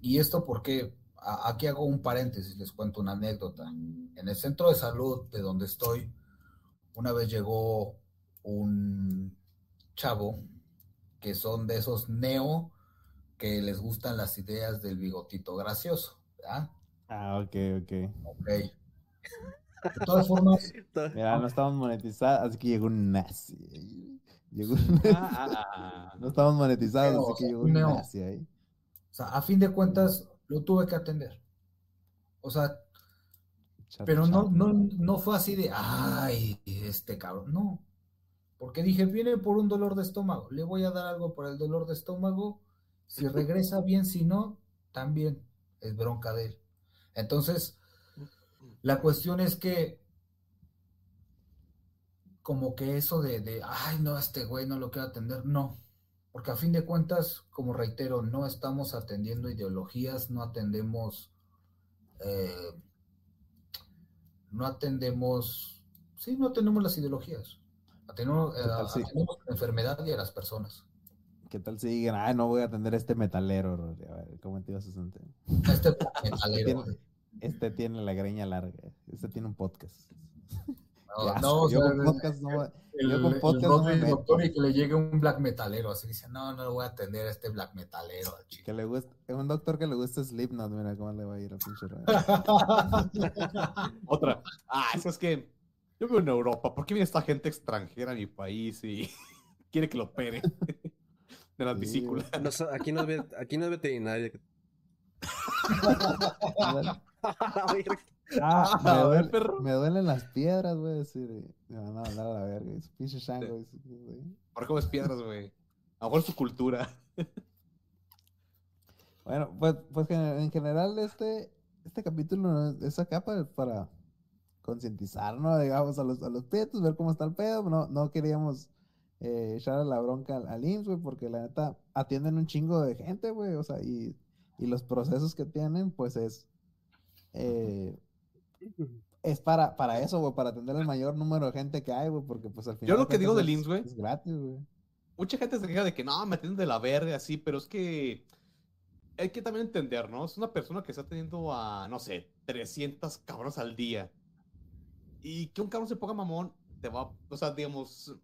Speaker 5: y esto porque aquí hago un paréntesis, les cuento una anécdota. En el centro de salud de donde estoy, una vez llegó un chavo que son de esos neo que les gustan las ideas del bigotito gracioso, ¿verdad?
Speaker 4: Ah, ok, ok.
Speaker 5: Ok. De todas formas, [laughs]
Speaker 4: Mira, no estamos monetizados, así que llegó un nazi. Llegó un...
Speaker 3: Ah, ah, ah. [laughs]
Speaker 4: No estamos monetizados,
Speaker 5: Neo,
Speaker 4: así que llegó
Speaker 5: un neo.
Speaker 4: nazi ahí.
Speaker 5: o sea, a fin de cuentas, lo tuve que atender. O sea, pero no, no, no fue así de, ay, este cabrón, no. Porque dije, viene por un dolor de estómago, le voy a dar algo por el dolor de estómago, si [laughs] regresa bien, si no, también es bronca de él. Entonces, la cuestión es que, como que eso de, de, ay, no, este güey no lo quiero atender, no. Porque a fin de cuentas, como reitero, no estamos atendiendo ideologías, no atendemos, eh, no atendemos, sí, no atendemos las ideologías. Atendemos, eh,
Speaker 4: ¿Qué tal si-
Speaker 5: atendemos la enfermedad y a las personas.
Speaker 4: ¿Qué tal si digan, ay, no voy a atender a este metalero, Rory"? A ver, ¿cómo te ibas a sentir?
Speaker 5: Este [laughs] metalero,
Speaker 4: tiene-. Este tiene la greña larga. Este tiene un podcast.
Speaker 5: No, [laughs] o
Speaker 4: yo
Speaker 5: sea,
Speaker 4: con podcast no
Speaker 5: el,
Speaker 4: yo con
Speaker 5: el
Speaker 4: podcast no me
Speaker 5: doctor, y que le llegue un black metalero, así dice, no, no lo voy a atender a este black metalero. al chico".
Speaker 4: Que le gusta, un doctor que le gusta Slipknot, mira cómo le va a ir al pinche. [laughs]
Speaker 3: Otra. Ah, eso es que yo vivo en Europa. ¿Por qué viene esta gente extranjera a mi país y [laughs] quiere que lo opere? [laughs] De las
Speaker 4: Sí,
Speaker 3: vesículas.
Speaker 2: Aquí, no es, aquí no es veterinaria. [laughs]
Speaker 4: Ah, me,
Speaker 3: A ver,
Speaker 4: duele-
Speaker 3: perro.
Speaker 4: me duelen las piedras, güey. Decir, me van a mandar a la verga. Ese pinche güey.
Speaker 3: ¿Por qué comes piedras, güey? A lo mejor es su cultura.
Speaker 4: Bueno, pues, pues en general este, este capítulo es, es acá para, para concientizar, ¿no? Digamos, a los, a los petos, ver cómo está el pedo. No, no queríamos eh, echarle la bronca al, al IMSS, güey, porque la neta atienden un chingo de gente, güey. O sea, y, y los procesos que tienen, pues es... eh, es para, para eso, güey, para atender el mayor número de gente que hay, güey, porque pues al final.
Speaker 3: Yo lo que digo del IMSS, güey.
Speaker 4: Es gratis, güey.
Speaker 3: Mucha gente se queja de que no, me atienden de la verga, así, pero es que hay que también entender, ¿no? Es una persona que está teniendo a, no sé, 300 cabrones al día. Y que un cabrón se ponga mamón, te va, o sea, digamos,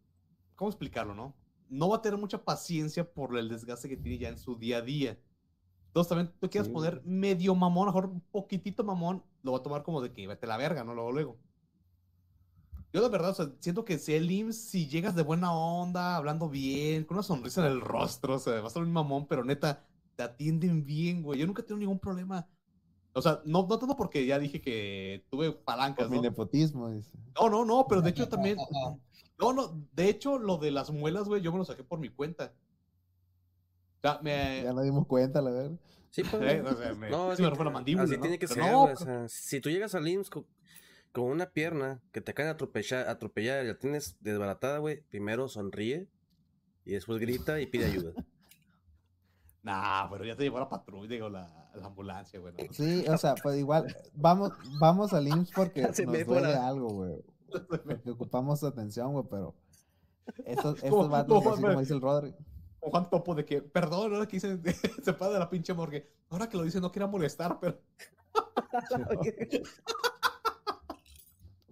Speaker 3: ¿cómo explicarlo, no? No va a tener mucha paciencia por el desgaste que tiene ya en su día a día. Entonces también tú quieres
Speaker 4: Sí,
Speaker 3: poner medio mamón, mejor un poquitito mamón, lo va a tomar como de que vete la verga, ¿no? Luego, luego. Yo de verdad, o sea, siento que si el IMSS, si llegas de buena onda, hablando bien, con una sonrisa en el rostro, o sea, va a estar un mamón, pero neta, te atienden bien, güey. Yo nunca he tenido ningún problema. O sea, no, no tanto porque ya dije que tuve palancas,
Speaker 4: Con mi
Speaker 3: ¿no?
Speaker 4: nepotismo, dice.
Speaker 3: No, no, no, pero de hecho también. No, no, de hecho, lo de las muelas, güey, yo me lo saqué por mi cuenta. O sea, me.
Speaker 4: Ya nos dimos cuenta, la verdad.
Speaker 2: Sí, pues.
Speaker 3: Eh, o sea, me-
Speaker 2: no,
Speaker 3: sí me rompe la mandíbula,
Speaker 2: así
Speaker 3: ¿no?
Speaker 2: tiene que
Speaker 3: Pero
Speaker 2: ser,
Speaker 3: no,
Speaker 2: o sea, si tú llegas al IMSS con, con una pierna que te acaban de atropellar, atropellar y la tienes desbaratada, güey, primero sonríe y después grita y pide ayuda.
Speaker 3: Nah, pero ya te llevó la patrulla, digo, la, la ambulancia, güey. no.
Speaker 4: Sí, o sea, pues igual, vamos, vamos al IMSS porque [laughs]
Speaker 2: Se me
Speaker 4: nos
Speaker 2: fue
Speaker 4: duele
Speaker 2: la-
Speaker 4: algo, güey. [laughs] Porque ocupamos su atención, güey, pero [laughs] estos,
Speaker 3: Como-
Speaker 4: estos vatos,
Speaker 3: como-
Speaker 4: así como dice el Rodri,
Speaker 3: Con Juan Topo de que, perdón, ahora que hice, se para de la pinche morgue. Ahora que lo dice, no quería molestar, pero.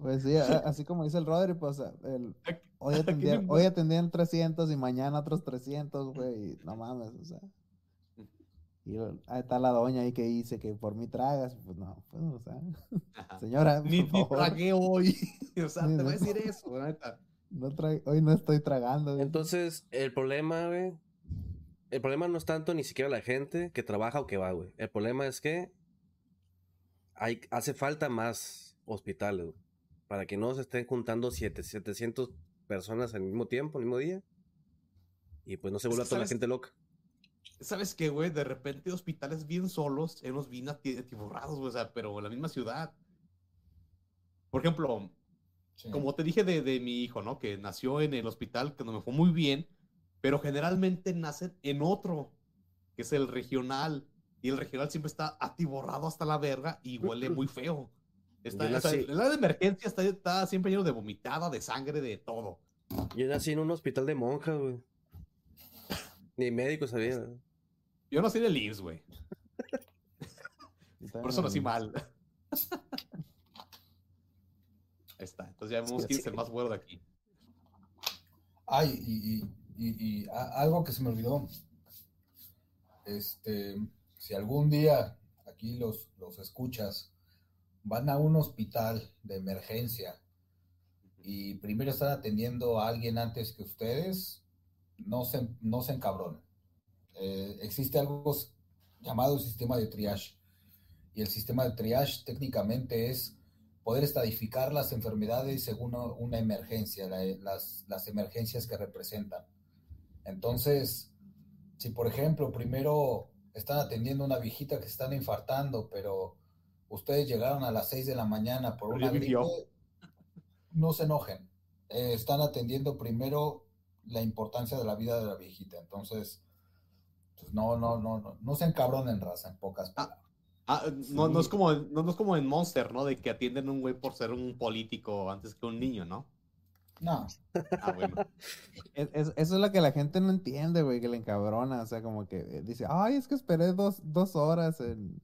Speaker 4: pues sí, así como dice el Rodri, pues o sea, el, hoy,
Speaker 3: ¿A qué
Speaker 4: atendían, hoy atendían 300 y mañana otros 300, güey, y no mames, o sea. Y ahí está la doña ahí que dice que por mí tragas, pues no, pues, o sea, señora, por
Speaker 3: Ni, ni
Speaker 4: favor,
Speaker 3: tragué hoy. [laughs] o sea,
Speaker 4: Ni
Speaker 3: te voy a decir eso, neta.
Speaker 4: no tra- hoy no estoy tragando.
Speaker 2: Entonces, el problema, güey, el problema no es tanto ni siquiera la gente que trabaja o que va, güey. El problema es que hay, hace falta más hospitales, güey, para que no se estén juntando siete, 700 personas al mismo tiempo, al mismo día. Y pues no se vuelva toda la gente loca.
Speaker 3: ¿Sabes qué, güey? De repente hospitales bien solos, en unos bien ati- atiborrados, güey, o sea, pero en la misma ciudad. Por ejemplo,
Speaker 5: Sí.
Speaker 3: como te dije de, de mi hijo, ¿no? Que nació en el hospital, que no me fue muy bien, pero generalmente nacen en otro, que es el regional. Y el regional siempre está atiborrado hasta la verga y huele muy feo. Está, o sea, el área de emergencia está, está siempre lleno de vomitada, de sangre, de todo.
Speaker 2: Yo nací en un hospital de monjas, güey. Ni médico sabía. güey.
Speaker 3: Yo nací en el IMSS, güey. Por eso nací mal. [laughs] Ahí está. Entonces ya vemos
Speaker 2: Sí,
Speaker 3: quién es
Speaker 2: sí.
Speaker 3: el más bueno de aquí.
Speaker 5: Ay, y, y- y- y a- algo que se me olvidó. Este, si algún día aquí los, los escuchas, van a un hospital de emergencia y primero están atendiendo a alguien antes que ustedes, no se, no se encabronen. Eh, existe algo llamado sistema de triage. Y el sistema de triage técnicamente es poder estadificar las enfermedades según una, emergencia, la- las, las emergencias que representan. Entonces, si por ejemplo primero están atendiendo a una viejita que están infartando, pero ustedes llegaron a las 6 de la mañana por una gripe, no se enojen. Eh, están atendiendo primero la importancia de la vida de la viejita. Entonces, pues no, no, no, no, no se encabronen, raza, en pocas palabras.
Speaker 3: Ah, no, no, es como, en- no, no es como en Monster, ¿no? De que atienden a un güey por ser un político antes que un niño, ¿no?
Speaker 5: No,
Speaker 3: Ah, bueno. [laughs]
Speaker 4: Es- es- eso es lo que la gente no entiende, güey, que le encabrona. O sea, como que eh, dice, ay, es que esperé dos, dos horas en,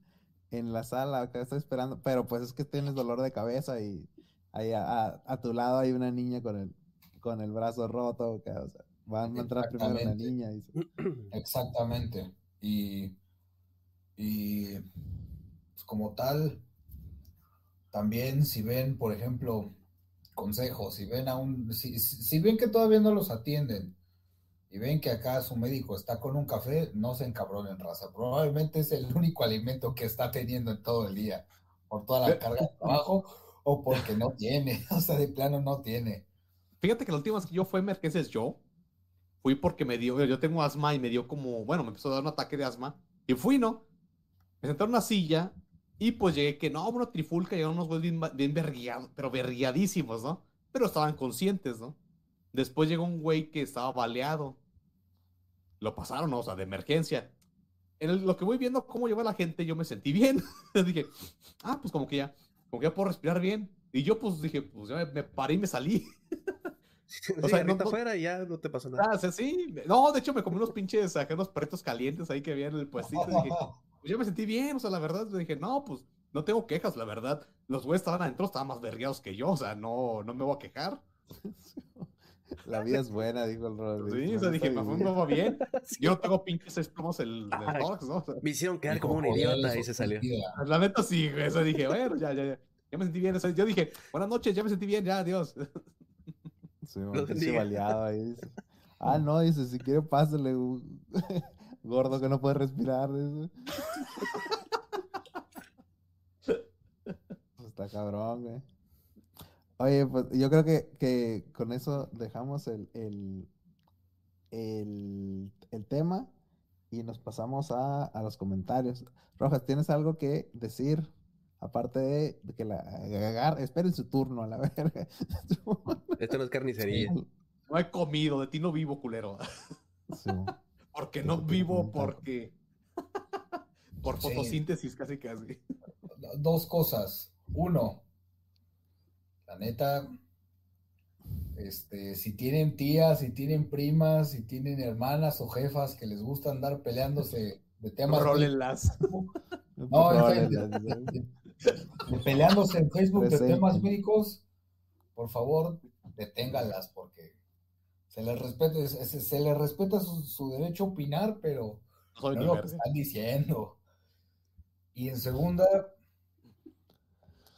Speaker 4: en la sala, acá estoy esperando. Pero pues es que tienes dolor de cabeza y ahí a, a- a tu lado hay una niña con el, con el brazo roto, acá, o sea, van a entrar primero la
Speaker 5: Exactamente.
Speaker 4: niña. [clears throat]
Speaker 5: Exactamente. Y, y pues, como tal, también si ven, por ejemplo, consejos, si ven a un, si, si- si ven que todavía no los atienden y ven que acá su médico está con un café, no se encabronen, raza. Probablemente es el único alimento que está teniendo en todo el día, por toda la carga de trabajo o porque no tiene, [laughs] o sea, de plano no tiene.
Speaker 3: Fíjate que la última vez que yo fui a emergencias yo, fui porque me dio, yo tengo asma y me dio como, bueno, me empezó a dar un ataque de asma. Y fui, ¿no? Me senté en una silla y pues llegué que no, una trifulca, llegaron unos güeyes bien, bien berriados, pero berriadísimos, ¿no? Pero estaban conscientes, ¿no? Después llegó un güey que estaba baleado. Lo pasaron, ¿no? O sea, de emergencia. En lo que voy viendo cómo lleva la gente, yo me sentí bien. [laughs] Dije, ah, pues como que ya, como que ya puedo respirar bien. Y yo pues dije, pues ya me, me paré y me salí. [laughs]
Speaker 2: Sí,
Speaker 3: O sea, no-
Speaker 2: afuera y ya no te pasa nada.
Speaker 3: Ah, o sea, sí. No, de hecho me comí unos pinches, acá unos perritos calientes ahí que había en el puestito. dije, [laughs] pues yo me sentí bien, o sea, la verdad, dije, no, pues no tengo quejas, la verdad. Los güeyes estaban adentro, estaban más vergueados que yo, o sea, no, no me voy a quejar. [laughs]
Speaker 4: La vida es buena, dijo el Rod.
Speaker 3: Sí, o sea, dije, me fue me va bien. [laughs] Yo no tengo pinches seis plomos el, del
Speaker 2: Ay.
Speaker 3: tórax, ¿no? O sea,
Speaker 2: Me hicieron quedar como un
Speaker 5: "Joder,
Speaker 2: idiota y se salió.
Speaker 5: mentira".
Speaker 3: la neta sí, güey, o sea, dije, bueno, ya, ya, ya. Ya me sentí bien, o sea, yo dije, buenas noches, ya me sentí bien, ya, adiós.
Speaker 4: Sí, un pinche
Speaker 2: bendiga.
Speaker 4: baleado ahí. dice. [laughs] Ah, no, dice, si quiere pásale, [laughs] gordo que no puede respirar. Dice. [laughs] Pues está cabrón, güey. Oye, pues yo creo que, que con eso dejamos el, el, el, el tema y nos pasamos a, a los comentarios. Rojas, ¿tienes algo que decir? Aparte de, que la agar- esperen su turno a la [laughs] verga.
Speaker 2: Esto no es carnicería.
Speaker 3: No he comido, de ti no vivo, culero.
Speaker 4: Sí. [laughs]
Speaker 3: Porque
Speaker 4: Por
Speaker 3: no vivo, porque... Por
Speaker 5: Sí.
Speaker 3: fotosíntesis, casi, casi.
Speaker 5: Dos cosas. Uno, la neta, este, si tienen tías, si tienen primas, si tienen hermanas o jefas que les gusta andar peleándose de temas
Speaker 3: Rólenlas. [laughs]
Speaker 5: No, en de peleándose en Facebook de temas médicos, por favor, deténganlas porque se les respeta, se, se les respeta su, su derecho a opinar, pero
Speaker 3: No soy
Speaker 5: no lo que están diciendo. Y en segunda,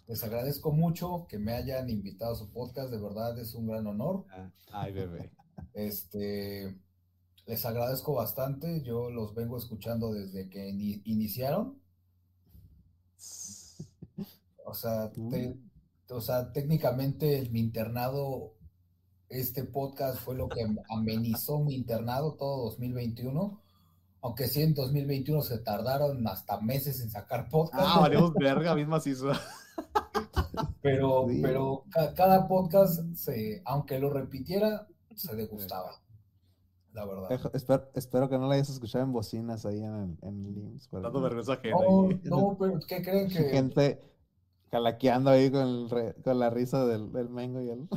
Speaker 5: les agradezco mucho que me hayan invitado a su podcast, de verdad es un gran honor.
Speaker 3: Ah, Ay, bebé.
Speaker 5: Este, les agradezco bastante, yo los vengo escuchando desde que ini- iniciaron. O sea, te- o sea, técnicamente en mi internado, este podcast fue lo que amenizó mi internado todo 2021. Aunque sí, en 2021 se tardaron hasta meses en sacar podcast.
Speaker 3: Ah, valemos verga, misma hizo.
Speaker 5: Pero,
Speaker 4: Sí.
Speaker 5: pero ca- cada podcast, se, aunque lo repitiera, se degustaba. La verdad.
Speaker 4: Ejo- Espero, espero que no la hayas escuchado en bocinas ahí en el, en el IMSS,
Speaker 3: Dando vergüenza ajena.
Speaker 5: No, no, pero ¿qué creen que?
Speaker 4: Gente calaqueando ahí con, el re- con la risa del, del Mengo y el...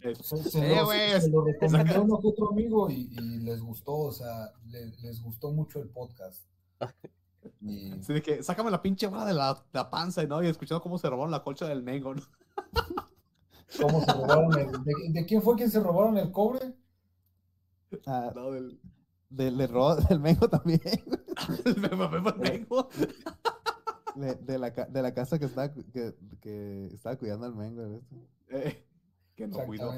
Speaker 3: Eh, [laughs]
Speaker 5: Se, se
Speaker 3: Eh,
Speaker 5: lo,
Speaker 3: güey,
Speaker 5: se lo recomendé
Speaker 3: saca-
Speaker 5: a otro amigo y, y les gustó, o sea, le- les, gustó mucho el podcast. [laughs] Y
Speaker 3: Así de que, sácame la pinche bola de la, la panza, ¿no? Y escuchando cómo se robaron la colcha del Mengo, ¿no? [laughs]
Speaker 5: cómo se robaron el, de, de quién fue quien se robaron el cobre?
Speaker 4: Ah,
Speaker 3: No, del,
Speaker 4: del, del del Mengo también.
Speaker 3: del Mengo.
Speaker 4: De, de la, de la casa que estaba, que, que estaba cuidando al Mengo.
Speaker 3: Eh, que no cuidó.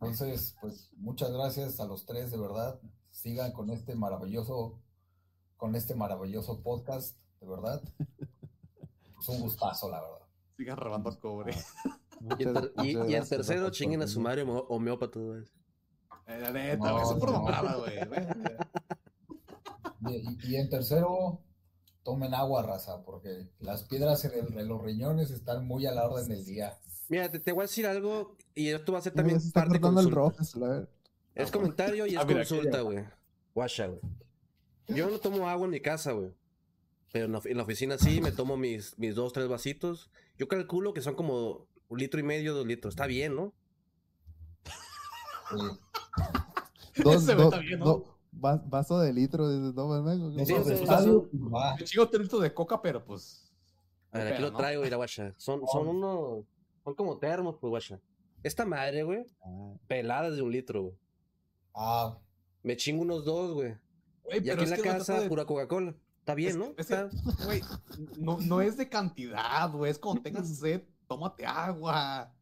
Speaker 5: Entonces, pues muchas gracias a los tres, de verdad. Sigan con este maravilloso, con este maravilloso podcast, de verdad. Es un gustazo, la verdad.
Speaker 3: Sigan robando cobre.
Speaker 2: Y, en ter- y- y en tercero, chinguen a su homo- homeópata, güey.
Speaker 3: Eh, la neta,
Speaker 5: No,
Speaker 3: güey. Eso es por
Speaker 5: no.
Speaker 3: mamada, güey.
Speaker 5: Y, y- y en tercero, tomen agua, raza, porque las piedras en, el- en los riñones están muy a la orden del día.
Speaker 2: Mira, te, te voy a decir algo y esto va a ser también parte
Speaker 4: cortando el ver-
Speaker 2: Es comentario y es
Speaker 3: Ah,
Speaker 2: consulta, güey. Guacha, güey. Yo no tomo agua en mi casa, güey. Pero en la, en la oficina sí, me tomo mis, mis dos, tres vasitos. Yo calculo que son como un litro y medio, dos litros. Está bien, ¿no?
Speaker 5: Sí.
Speaker 4: Dos, [laughs] dos-
Speaker 3: está bien, ¿no?
Speaker 4: dos- vaso de litro, dices, no.
Speaker 5: Los
Speaker 2: Sí,
Speaker 5: del
Speaker 2: sí, sí.
Speaker 3: Me chingo tres litros de coca, pero pues.
Speaker 2: A ver, aquí lo
Speaker 3: ¿no?
Speaker 2: traigo, mira, guacha. Son, son unos. Son como termos, pues, guacha. Esta madre, güey,
Speaker 4: Ah,
Speaker 2: pelada de un litro, güey.
Speaker 5: Ah,
Speaker 2: Me chingo unos dos, güey.
Speaker 3: Güey,
Speaker 2: Y
Speaker 3: pero
Speaker 2: aquí en
Speaker 3: es
Speaker 2: la casa,
Speaker 3: de-
Speaker 2: pura Coca-Cola. Está bien,
Speaker 3: es-
Speaker 2: ¿no?
Speaker 3: es
Speaker 2: Está-
Speaker 3: no, no es de cantidad, güey. Es cuando tengas sed, tómate agua.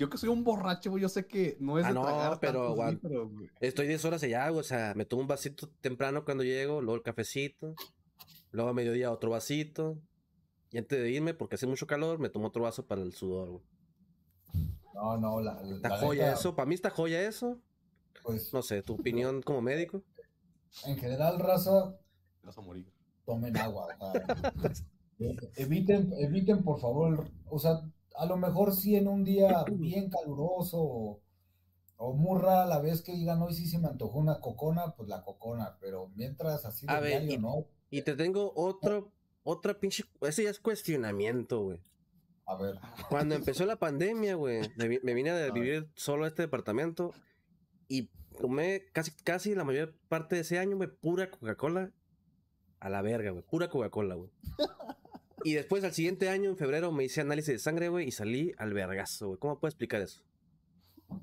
Speaker 3: Yo que soy un borracho, güey, yo sé que no es
Speaker 2: Ah,
Speaker 3: de
Speaker 2: no,
Speaker 3: tragar
Speaker 2: pero
Speaker 3: tantos
Speaker 2: aguanta.
Speaker 3: litros, güey.
Speaker 2: Estoy 10 horas allá, güey, o sea, me tomo un vasito temprano cuando llego, luego el cafecito, luego a mediodía otro vasito, y antes de irme, porque hace mucho calor, me tomo otro vaso para el sudor, güey.
Speaker 5: no, no, la, la
Speaker 2: Está joya
Speaker 5: neta,
Speaker 2: eso, para mí está joya eso,
Speaker 5: Pues,
Speaker 2: no sé, tu opinión como médico.
Speaker 5: en general, raza,
Speaker 3: vas a morir.
Speaker 5: tomen agua. o sea, [laughs] e- eviten, eviten, por favor, o sea, a lo mejor sí en un día bien caluroso o, o muy rara la vez que digan hoy sí se me antojó una cocona, pues la cocona, pero mientras así de
Speaker 2: A ver,
Speaker 5: diario,
Speaker 2: y-
Speaker 5: ¿no?
Speaker 2: Y te tengo otro, otra pinche, ese ya es cuestionamiento, güey.
Speaker 5: A ver.
Speaker 2: Cuando [laughs] empezó la pandemia, güey, me, me vine a vivir solo a este departamento y tomé casi, casi la mayor parte de ese año, güey, pura Coca-Cola a la verga, güey, pura Coca-Cola, güey. [laughs] Y después al siguiente año, en febrero, me hice análisis de sangre, güey, y salí al vergazo, güey. ¿Cómo puedo explicar eso?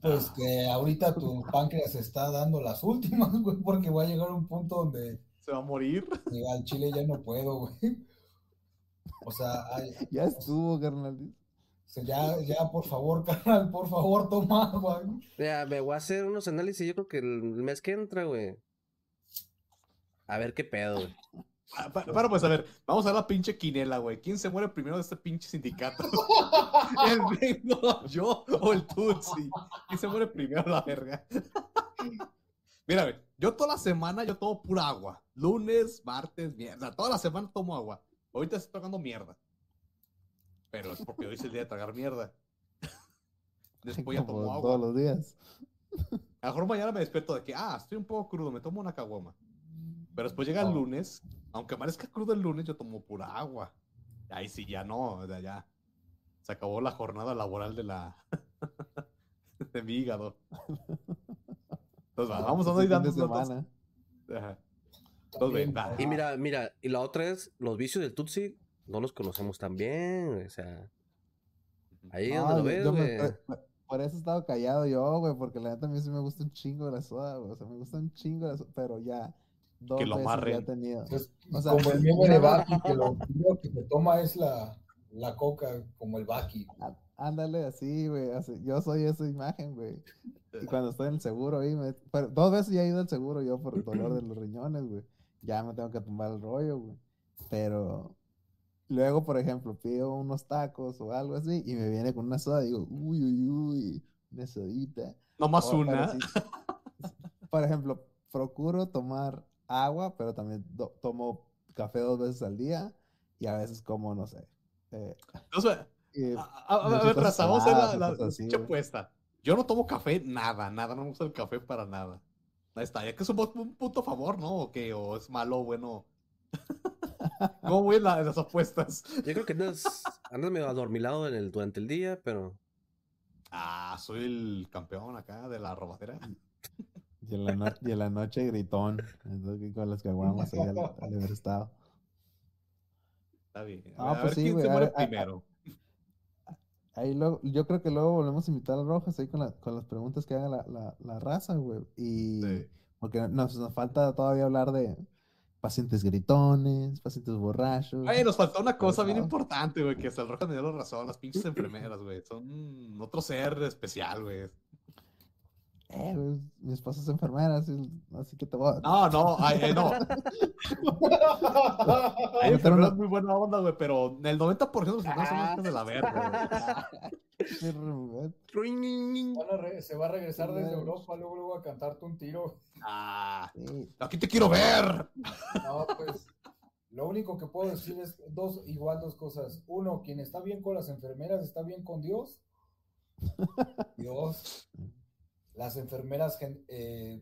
Speaker 5: Pues que ahorita tu páncreas está dando las últimas, [laughs] güey, porque va a llegar un punto donde
Speaker 3: Se va a morir.
Speaker 5: diga, al chile ya no puedo, güey. [laughs] O sea, ay, [laughs]
Speaker 4: Ya estuvo, carnal.
Speaker 5: o sea, ya, ya, por favor, carnal, por favor, toma agua.
Speaker 2: Ya, me voy a hacer unos análisis, yo creo que el mes que entra, güey. A ver qué pedo, güey.
Speaker 3: Ah, pa- Para, pues a ver, vamos a la pinche quinela, güey. ¿Quién se muere primero de este pinche sindicato? [laughs] ¿El Bengo, yo o el Tutsi? ¿Quién se muere primero, la verga? Mira, güey, yo toda la semana yo tomo pura agua. Lunes, martes, mierda. Toda la semana tomo agua. Ahorita estoy tocando mierda. Pero es porque hoy es el día de tragar mierda. [laughs] Después ya tomo agua.
Speaker 4: todos los días.
Speaker 3: A lo mejor mañana me despierto de que, ah, estoy un poco crudo, me tomo una caguama. Pero después llega el lunes, aunque amanezca crudo el lunes, yo tomo pura agua. Ahí sí, ya no, o sea, ya. Se acabó la jornada laboral de la. [laughs] de mi hígado. Entonces, va, vamos a
Speaker 4: Este
Speaker 3: ir dando
Speaker 4: semana.
Speaker 3: Entonces, ven, va.
Speaker 2: Y mira, mira, y la otra es, los vicios del Tutsi no los conocemos tan bien, o sea. Ahí
Speaker 4: No,
Speaker 2: donde lo ves,
Speaker 4: me-
Speaker 2: güey.
Speaker 4: por- por eso he estado callado yo, güey, porque la neta a mí sí me gusta un chingo la soda, güey. O sea, me gusta un chingo la soda, pero ya dos
Speaker 3: Que lo amarren.
Speaker 4: tenido.
Speaker 5: Entonces,
Speaker 4: O sea,
Speaker 5: como el meme de
Speaker 4: no-
Speaker 5: Baki, que lo primero que se toma es la, la coca, como el Baki.
Speaker 4: Ándale así, güey. así, Yo soy esa imagen, güey. Y cuando estoy en el seguro ahí, me- pero dos veces ya he ido al seguro yo por el dolor de los riñones, güey. Ya me tengo que tumbar el rollo, güey. Pero luego, por ejemplo, pido unos tacos o algo así y me viene con una soda y digo, uy, uy, uy, una sodita.
Speaker 3: Nomás
Speaker 4: O- pero
Speaker 3: una.
Speaker 4: sí, [laughs] por ejemplo, procuro tomar agua, pero también do- tomo café dos veces al día y a veces como, no sé. eh,
Speaker 3: Entonces,
Speaker 4: eh,
Speaker 3: a, a- a ver, hacer la, la
Speaker 4: así,
Speaker 3: apuesta. Yo no tomo café, nada, nada, no me gusta el café para nada. Ahí está, ya que es un, un punto a favor, ¿no? ¿O qué? ¿O es malo o bueno? [laughs] ¿Cómo voy en la- en las apuestas?
Speaker 2: Yo creo que andas, andas medio adormilado en el, durante el día, pero
Speaker 3: Ah, soy el campeón acá de la robadera. [laughs]
Speaker 4: Y en la, no- y en la noche gritón, entonces, con las caguamas ahí al, al haber estado.
Speaker 3: Está bien.
Speaker 4: Ah,
Speaker 3: a
Speaker 4: pues
Speaker 3: ver
Speaker 4: sí,
Speaker 3: quién
Speaker 4: güey,
Speaker 3: se
Speaker 4: a
Speaker 3: muere
Speaker 4: ver, a- a-
Speaker 3: primero.
Speaker 4: Ahí luego, yo creo que luego volvemos a invitar a Rojas ahí con, la- con las preguntas que haga la, la, la raza, güey. Y
Speaker 3: Sí.
Speaker 4: porque nos, nos falta todavía hablar de pacientes gritones, pacientes borrachos.
Speaker 3: Ay, nos faltó una cosa bien importante, güey, que hasta el Rojas me dio la razón. Las pinches enfermeras, güey. Son otro ser especial, güey.
Speaker 4: Eh, güey, mi esposa es enfermera, así, así que te voy a...
Speaker 3: No, no, ay, ay, no. [laughs] Enfermeras
Speaker 4: una-
Speaker 3: muy buena onda, güey, pero el 90% de los son
Speaker 4: Ah.
Speaker 3: hijos de la verga, güey. [laughs]
Speaker 5: Se va a regresar desde Europa, luego, luego a cantarte un tiro.
Speaker 3: Ah,
Speaker 4: Sí,
Speaker 3: aquí te quiero ver.
Speaker 5: No, pues, lo único que puedo decir es dos, igual dos cosas. Uno, quien está bien con las enfermeras está bien con Dios. [laughs] Y dos, las enfermeras eh,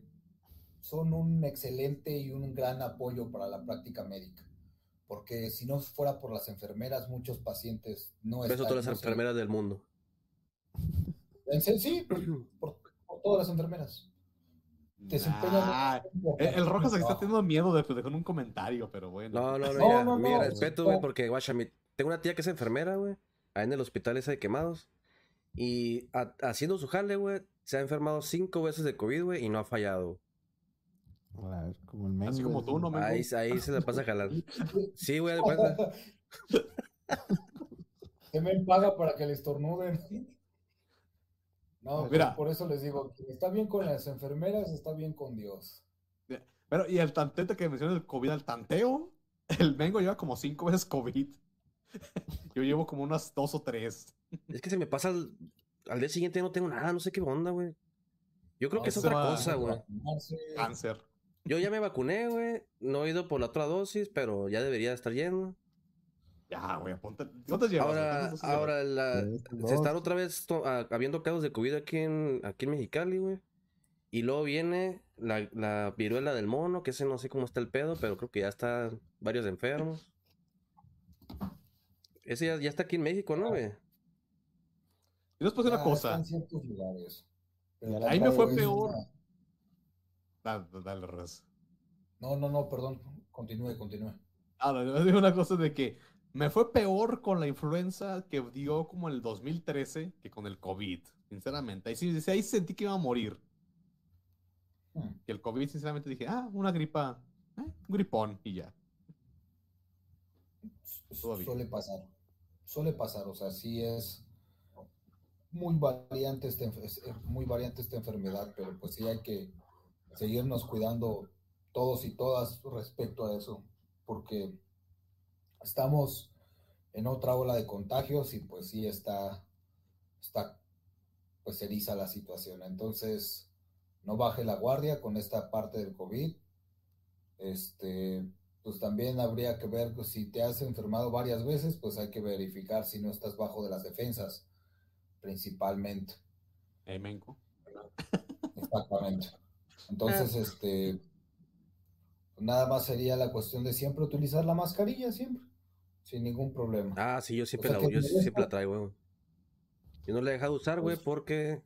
Speaker 5: son un excelente y un gran apoyo para la práctica médica. Porque si no fuera por las enfermeras, muchos pacientes no
Speaker 2: beso a
Speaker 5: están-
Speaker 2: todas las
Speaker 5: no se-
Speaker 2: enfermeras del mundo.
Speaker 5: En serio, sí, por, todas las enfermeras. Desempeñan
Speaker 3: Ah,
Speaker 5: un
Speaker 3: el, el Rojas aquí está teniendo miedo de dejar un comentario, pero bueno.
Speaker 2: No, no, no,
Speaker 5: No,
Speaker 2: mira,
Speaker 5: no,
Speaker 2: mi
Speaker 5: no,
Speaker 2: respeto,
Speaker 5: no.
Speaker 2: güey, porque, guacha, mi- tengo una tía que es enfermera, güey, ahí en el hospital ese de quemados, y ha- haciendo su jale, güey, se ha enfermado cinco veces de COVID, güey, y no ha fallado.
Speaker 4: a ver, como el men,
Speaker 3: Así como tú, ¿no, Mengo?
Speaker 2: Ahí, ahí se le pasa a jalar. Sí, güey, de cuenta. [laughs]
Speaker 5: Que me paga para que le estornuden. [laughs] No,
Speaker 3: Mira.
Speaker 5: Mira. por eso les digo, quien está bien con las enfermeras, está bien con Dios.
Speaker 3: Pero, y el tantete que mencionas del COVID, el tanteo, el Mengo lleva como cinco veces COVID. [laughs] Yo llevo como unas dos o tres.
Speaker 2: Es que se me pasa al, al día siguiente, no tengo nada, no sé qué onda, güey. Yo creo que es
Speaker 3: No,
Speaker 2: otra
Speaker 3: va-
Speaker 2: cosa, güey.
Speaker 3: Cáncer.
Speaker 2: Yo ya me vacuné, güey, no he ido por la otra dosis, pero ya debería estar yendo.
Speaker 3: Ya, güey, apunta. ¿Cuántas llevas? güey?
Speaker 2: Ahora,
Speaker 3: ¿Cuántas dosis llevas?
Speaker 2: ahora la, se están otra vez to- a- habiendo casos de COVID aquí en, aquí en Mexicali, güey. Y luego viene la, la viruela del mono, que ese no sé cómo está el pedo, pero creo que ya están varios enfermos. Ese ya, ya está aquí en México, ¿no, güey?
Speaker 3: Y después una
Speaker 5: Ya,
Speaker 3: cosa.
Speaker 5: en ciertos lugares.
Speaker 3: Ahí me fue peor.
Speaker 5: una-
Speaker 3: Dale, dale, Raz.
Speaker 5: No, no, no, perdón. Continúe, continúe.
Speaker 3: Ah, no, digo una cosa de que me fue peor con la influenza que dio como el 2013 que con el COVID, sinceramente. Ahí sí, ahí sentí que iba a morir.
Speaker 5: Hmm.
Speaker 3: Y el COVID, sinceramente, dije, ah, una gripa, eh, un gripón y ya.
Speaker 5: Suele pasar. Suele pasar, o sea, sí es muy variante, esta, enf- es- es muy variante esta enfermedad, pero pues sí hay que seguirnos cuidando todos y todas respecto a eso, porque estamos en otra ola de contagios y pues sí está, está pues eriza la situación. Entonces, no baje la guardia con esta parte del COVID. Este, pues también habría que ver si te has enfermado varias veces, pues hay que verificar si no estás bajo de las defensas, principalmente.
Speaker 3: Eh, menco.
Speaker 5: Exactamente. Entonces, este, nada más sería la cuestión de siempre utilizar la mascarilla, siempre, sin ningún problema.
Speaker 2: Ah, sí, yo siempre
Speaker 5: sea,
Speaker 2: la yo siempre la traigo, güey. Yo no la he dejado usar, güey,
Speaker 5: Pues-
Speaker 2: porque.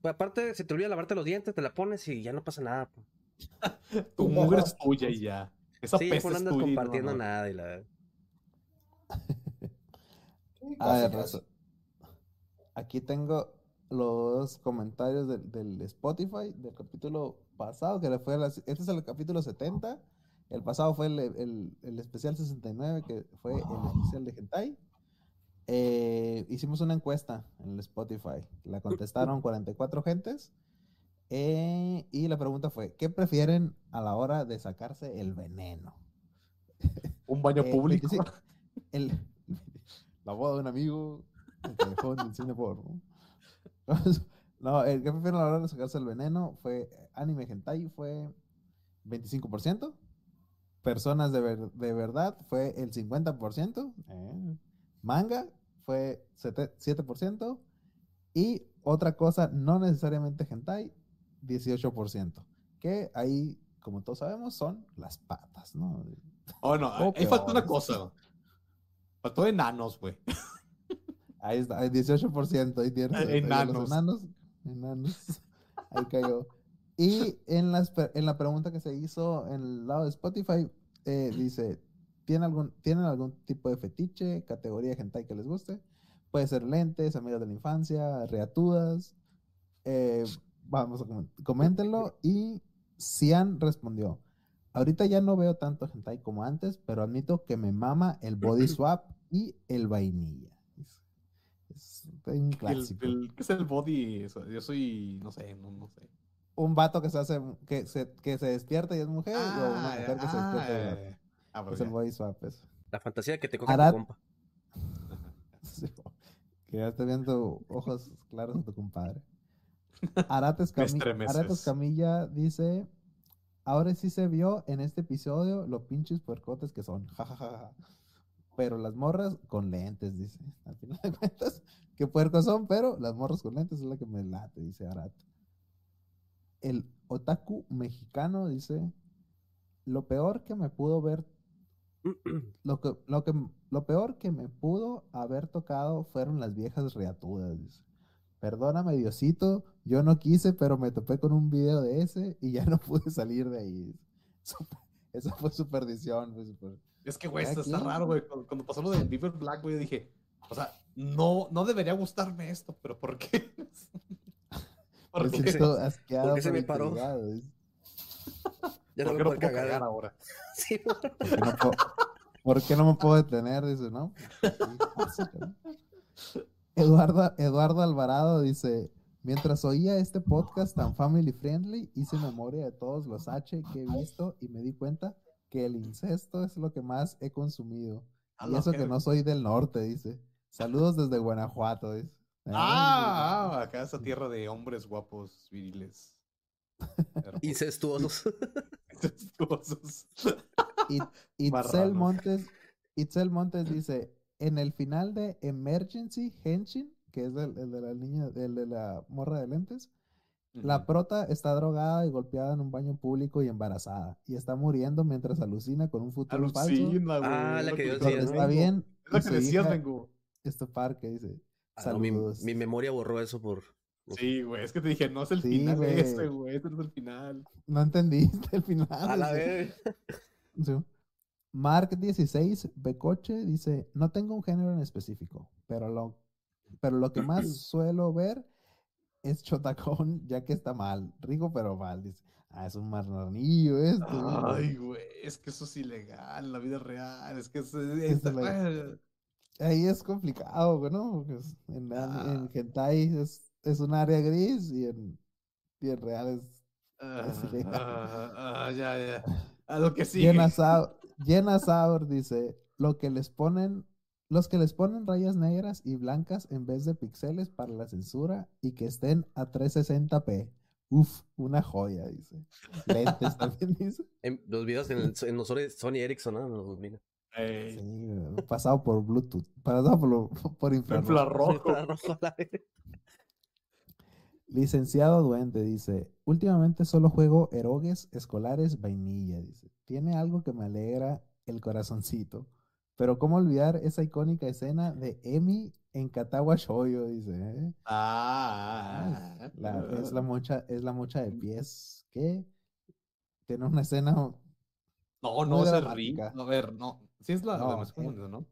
Speaker 2: Pues, aparte, se te olvida lavarte los dientes, te la pones y ya no pasa nada. pues. [laughs]
Speaker 3: Tu mugre es tuya y ya. Esa
Speaker 2: Sí,
Speaker 3: peste
Speaker 2: pues no
Speaker 3: es
Speaker 2: andas
Speaker 3: tuya y no,
Speaker 2: compartiendo
Speaker 3: no.
Speaker 2: nada y la.
Speaker 5: Sí,
Speaker 4: A
Speaker 5: casi,
Speaker 4: ver,
Speaker 5: casi.
Speaker 4: Raza, Aquí tengo los comentarios del, del Spotify del capítulo pasado, que fue las- este es el capítulo 70. El pasado fue el, el- el especial 69, que fue el especial de Hentai. Eh, hicimos una encuesta en el Spotify. La contestaron 44 gentes. eh, y la pregunta fue: ¿Qué prefieren a la hora de sacarse el veneno?
Speaker 3: Un baño [laughs]
Speaker 4: Eh,
Speaker 3: público.
Speaker 4: 25 el- [laughs] la boda de un amigo, [laughs] el callejón del cine porno. [laughs] No, el que prefiero a la hora de sacarse el veneno fue anime hentai, fue 25%. Personas de, ver- de verdad fue el 50%. eh. Manga fue sete- 7%. Y otra cosa, no necesariamente hentai, 18%. Que ahí, como todos sabemos, son las patas, ¿no?
Speaker 3: Oh, no, [laughs]
Speaker 4: Oh,
Speaker 3: ahí falta una cosa. Faltó enanos, güey.
Speaker 4: Ahí está, el 18%, ahí tienes.
Speaker 3: Eh, enanos.
Speaker 4: Enanos. Enanos. [laughs] Ahí cayó. Y en, las, en la pregunta que se hizo en el lado de Spotify, eh, dice, ¿tienen algún, ¿tienen algún tipo de fetiche, categoría de hentai que les guste? Puede ser lentes, amigas de la infancia, reatudas. Eh, vamos a coméntenlo. Y Cian respondió, ahorita ya no veo tanto hentai como antes, pero admito que me mama el body swap y el vainilla. Es, un clásico.
Speaker 3: el- ¿Qué es el body? Yo soy, no sé, no, no sé.
Speaker 4: Un vato que se hace, que se, que se despierta y es mujer, o una mujer que se despierta y es
Speaker 3: eh, ah,
Speaker 4: Es el body swap, eso.
Speaker 2: La fantasía de que te coja
Speaker 4: Arad-
Speaker 2: tu compa. [laughs]
Speaker 4: Sí, Que ya esté viendo ojos claros a tu compadre. Arate, [laughs] Escami-
Speaker 3: estremeces.
Speaker 4: Arate Escamilla dice: Ahora sí se vio en este episodio lo pinches puercotes que son. Ja, ja, ja, ja. Pero las morras con lentes, dice. [laughs] Al final de cuentas, que puercos son, pero las morras con lentes es la que me late, dice Arate. El otaku mexicano dice: Lo peor que me pudo ver [clears throat] lo que, lo que, lo peor que me pudo haber tocado fueron las viejas riatudas. dice. Perdóname, Diosito, yo no quise, pero me topé con un video de ese y ya no [laughs] pude salir de ahí. Esa fue su perdición.
Speaker 3: Es que, güey, esto está raro, güey. Cuando, cuando pasó lo del Beaver Black, güey, yo dije, o sea, no, no debería gustarme esto, pero ¿por qué? [laughs] ¿Por qué?
Speaker 2: por se
Speaker 4: por
Speaker 2: me paró? Ya
Speaker 3: ¿Por
Speaker 2: no me
Speaker 3: no
Speaker 2: puedo cagar.
Speaker 3: cagar ahora? [laughs]
Speaker 2: Sí,
Speaker 4: ¿Por qué no puedo, por qué no me puedo detener? Dice, ¿no? Pasa, cabrón. Eduardo, Eduardo Alvarado dice, mientras oía este podcast tan family friendly, hice memoria de todos los H que he visto y me di cuenta que el incesto es lo que más he consumido.
Speaker 3: A
Speaker 4: Y eso que no soy del norte, dice. Saludos desde Guanajuato, dice. [laughs]
Speaker 3: Ah, ah, acá esa tierra de hombres guapos, viriles. [laughs]
Speaker 2: Incestuosos. [laughs]
Speaker 3: incestuosos.
Speaker 4: Y- Itzel. Montes, Itzel Montes dice, en el final de Emergency Henshin, que es el, el de la niña, el de la morra de lentes, la prota está drogada y golpeada en un baño público y embarazada, y está muriendo mientras alucina con un futuro falso.
Speaker 3: Alucina, güey.
Speaker 2: Ah, la
Speaker 3: lo
Speaker 2: que yo
Speaker 4: está bien,
Speaker 3: Es lo
Speaker 4: y
Speaker 3: que decías, Mengu.
Speaker 4: este parque dice,
Speaker 2: Ah, no, mi,
Speaker 4: Saludos.
Speaker 2: mi memoria borró eso por.
Speaker 3: Sí, güey, es que te dije, no es el
Speaker 4: Sí,
Speaker 3: final
Speaker 4: güey.
Speaker 3: ese, güey, este no es el final.
Speaker 4: No entendiste el final.
Speaker 2: A la vez.
Speaker 4: Sí. Mark16 Becoche dice, no tengo un género en específico, pero lo, pero lo que más [clears throat] suelo ver es Chotacón, ya que está mal, rico pero mal, dice. Ah, es un marranillo güey.
Speaker 3: Ay, güey, es que eso es ilegal en la vida real. Es que es,
Speaker 4: Es ilegal. Ahí es complicado, güey, ¿no? Porque es- en, an- en
Speaker 3: Ah.
Speaker 4: hentai es, es un área gris y en, y en real es...
Speaker 3: Ah,
Speaker 4: es ilegal.
Speaker 3: ah, ah, ya, ya. [laughs] A lo que
Speaker 4: Sau- Jenna Saur dice, lo que les ponen, los que les ponen rayas negras y blancas en vez de píxeles para la censura y que estén a 360p. Uf, una joya, dice. Lentes también [laughs] dice.
Speaker 2: En los videos en, el- en los Sony Sony Ericsson, ¿no? Los 2000.
Speaker 3: Ey,
Speaker 4: Sí, pasado por Bluetooth, pasado por, lo- por infrarrojo.
Speaker 3: infrarrojo.
Speaker 2: La vez.
Speaker 4: Licenciado Duende dice, últimamente solo juego erogues escolares vainilla, dice. Tiene algo que me alegra el corazoncito. Pero cómo olvidar esa icónica escena de Emi en Katawa Shoyo, dice. ¿eh?
Speaker 3: Ah,
Speaker 4: La- es la mocha, es la mocha de pies que tiene una escena
Speaker 3: No, no,
Speaker 4: dramática.
Speaker 3: ríe. A ver, no. Sí es la.
Speaker 4: No,
Speaker 3: estoy
Speaker 4: eh,
Speaker 3: confundiendo, ¿no?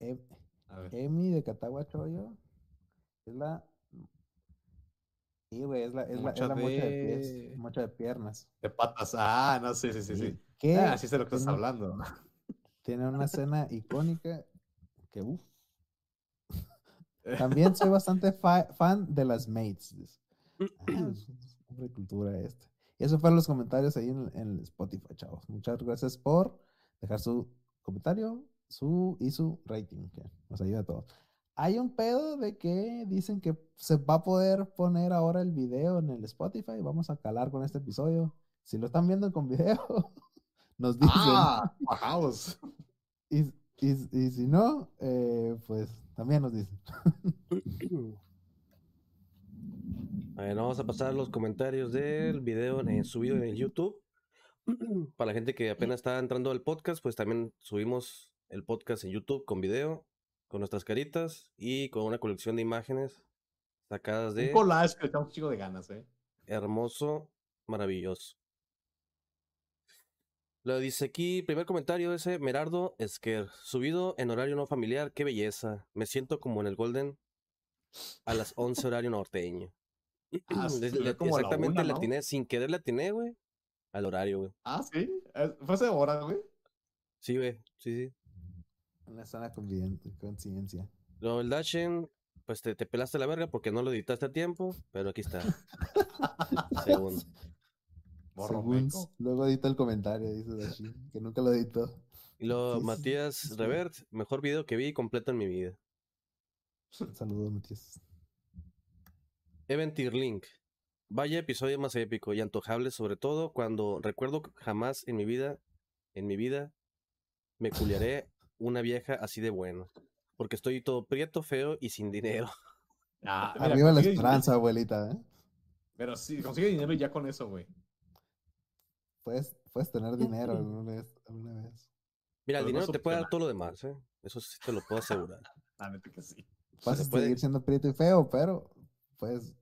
Speaker 4: Em-
Speaker 3: A ver.
Speaker 4: Emi de Katawa Shoyo es la Sí, güey, es la, es la, es
Speaker 3: Mocha
Speaker 4: la mocha de
Speaker 3: de-
Speaker 4: pies, mocha de piernas.
Speaker 3: De patas. Ah, no, sí, sí, sí, sí.
Speaker 4: Que
Speaker 3: Ah, sí sé lo que estás
Speaker 4: tiene-
Speaker 3: hablando.
Speaker 4: Tiene una [laughs] escena icónica que, uff. [laughs] También soy bastante fa- fan de las mates. Ah, [clears throat] hombre cultura este. Y eso fueron los comentarios ahí en, en Spotify, chavos. Muchas gracias por dejar su comentario su, y su rating, que nos ayuda a todos. Hay un pedo de que dicen que se va a poder poner ahora el video en el Spotify. Vamos a calar con este episodio. Si lo están viendo con video, [laughs] nos dicen.
Speaker 3: Ah, bajaos. [laughs]
Speaker 4: Y, y- y si no, eh, pues también nos dicen.
Speaker 2: A ver, vamos a pasar los comentarios del video en, subido en el YouTube. [clears throat] Para la gente que apenas está entrando al podcast, pues también subimos el podcast en YouTube con video, con nuestras caritas y con una colección de imágenes sacadas
Speaker 3: Un
Speaker 2: de
Speaker 3: collage que le un chico de ganas, ¿eh?
Speaker 2: hermoso, maravilloso. Lo dice aquí, primer comentario ese, Merardo Esquer, subido en horario no familiar, qué belleza. Me siento como en el Golden a las 11 horario norteño. [clears throat] [clears throat]
Speaker 3: Ah, sí,
Speaker 2: Le-
Speaker 3: se ve
Speaker 2: le-
Speaker 3: como a la
Speaker 2: exactamente
Speaker 3: una,
Speaker 2: le
Speaker 3: ¿no?
Speaker 2: atiné, sin querer le atiné, güey, al horario, güey.
Speaker 3: Ah, sí. Fue hace hora, güey.
Speaker 2: Sí, güey, sí, sí.
Speaker 4: Una sana conciencia.
Speaker 2: Lo del Dashen, pues te, te pelaste la verga porque no lo editaste a tiempo, pero aquí está. [laughs] Según.
Speaker 4: Según luego edita el comentario, dice Dashi, que nunca lo editó.
Speaker 2: Y luego
Speaker 4: Sí,
Speaker 2: Matías
Speaker 4: sí.
Speaker 2: Revert, mejor video que vi completo en mi vida. [laughs]
Speaker 4: Saludos, Matías.
Speaker 2: Eventir Link. Vaya episodio más épico y antojable, sobre todo cuando recuerdo que jamás en mi vida, en mi vida, me culiaré [laughs] una vieja así de buena. Porque estoy todo prieto, feo y sin dinero.
Speaker 3: Ah, [laughs] mira,
Speaker 4: Arriba la esperanza, abuelita, ¿eh?
Speaker 3: Pero sí, consigue dinero y ya con eso, güey.
Speaker 4: Puedes, puedes tener dinero alguna vez. alguna vez.
Speaker 2: Mira, el dinero te puede dar todo lo demás, ¿eh? Eso sí te lo puedo asegurar. [laughs]
Speaker 3: Neta que sí.
Speaker 4: Vas a
Speaker 2: Se puede-
Speaker 4: seguir siendo prieto y feo, pero puedes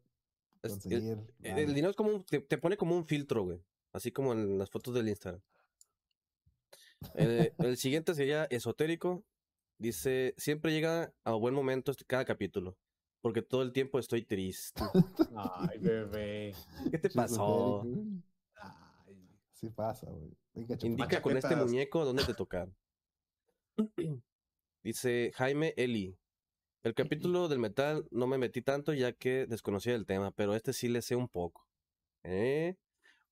Speaker 2: el,
Speaker 4: conseguir.
Speaker 2: el dinero es como un- te, te pone como un filtro, güey. Así como en las fotos del Instagram. Eh, el siguiente sería esotérico. Dice, siempre llega a buen momento este- cada capítulo. Porque todo el tiempo estoy triste.
Speaker 3: Ay, bebé.
Speaker 2: ¿Qué te pasó?
Speaker 4: esotérico. Sí pasa, güey. Venga, chupa.
Speaker 2: Indica con este muñeco dónde te tocar. [clears throat] Dice Jaime Eli. El capítulo del metal no me metí tanto ya que desconocía el tema, pero este sí le sé un poco. ¿Eh?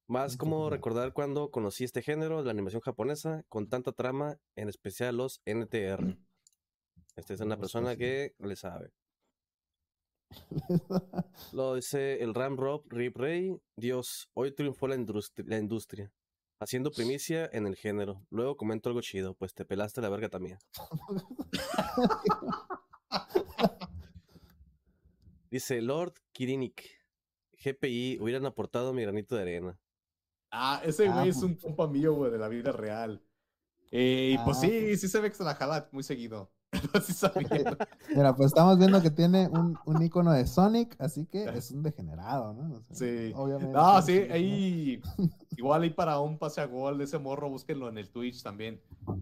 Speaker 2: Más como recordar cuando conocí este género de la animación japonesa con tanta trama, en especial los NTR. Esta es una
Speaker 4: Los
Speaker 2: persona que le sabe. Lo dice el Ram Rob Rip Ray. Dios, hoy triunfó la industria, la industria, haciendo primicia en el género. Luego comento algo chido, pues te pelaste la verga también. Dice Lord Kirinik. GPI, hubieran aportado mi granito de arena.
Speaker 3: Ah, ese
Speaker 4: Ah,
Speaker 3: güey es
Speaker 4: pues.
Speaker 3: un compa mío, güey, de la vida real. Eh, y pues
Speaker 4: Ah,
Speaker 3: sí,
Speaker 4: pues.
Speaker 3: sí se ve que se la jala muy seguido. [laughs] así sabía.
Speaker 4: Mira, pues estamos viendo que tiene un, un icono de Sonic, así que es un degenerado, ¿no? O sea,
Speaker 3: Sí.
Speaker 4: Obviamente.
Speaker 3: No, sí,
Speaker 4: ¿no?
Speaker 3: ahí. Igual ahí para un pase a gol de ese morro, búsquenlo en el Twitch también.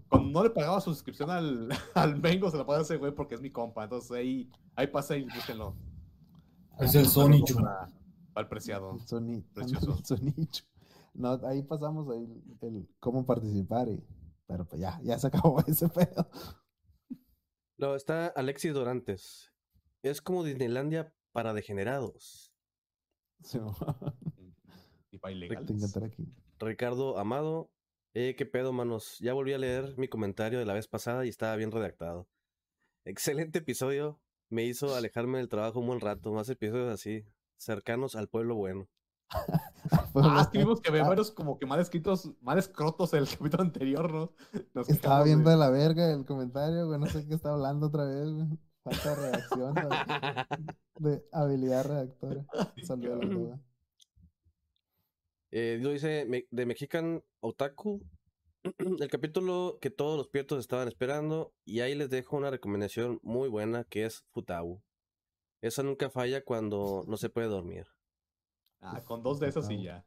Speaker 3: Cuando no le pagaba su suscripción al, [laughs] al Mengo, se la paga ese güey porque es mi compa. Entonces ahí, ahí pasa y búsquenlo.
Speaker 5: Es el Sonichu.
Speaker 3: Para, para el preciado.
Speaker 4: El Soni-
Speaker 3: Precioso. [laughs]
Speaker 4: el Sonicho. No, ahí pasamos ahí el cómo participar y. Pero pues ya, ya se acabó ese pedo.
Speaker 2: Luego está Alexis Dorantes. Es como Disneylandia para degenerados.
Speaker 4: Sí, mo-
Speaker 3: Y para
Speaker 4: te
Speaker 3: ilegales.
Speaker 4: encantará aquí.
Speaker 2: Ricardo Amado. Eh, qué pedo, manos. Ya volví a leer mi comentario de la vez pasada y estaba bien redactado. Excelente episodio. Me hizo alejarme del trabajo un buen rato. Más episodios así, cercanos al pueblo bueno. [laughs]
Speaker 3: Ah,
Speaker 4: lo-
Speaker 3: es que vimos que había [laughs] varios como que mal escritos, mal escrotos el [laughs] capítulo anterior, ¿no? Nos
Speaker 4: Estaba viendo
Speaker 3: de-
Speaker 4: la verga el comentario, güey. No sé qué está hablando otra vez, güey. Falta de redacción, de, habilidad redactora. Saludos a todos.
Speaker 2: Eh, lo dice de Mexican Otaku. [clears throat] El capítulo que todos los piertos estaban esperando. Y ahí les dejo una recomendación muy buena que es Futabu. Esa nunca falla cuando no se puede dormir.
Speaker 3: Ah, con dos de esas y ya.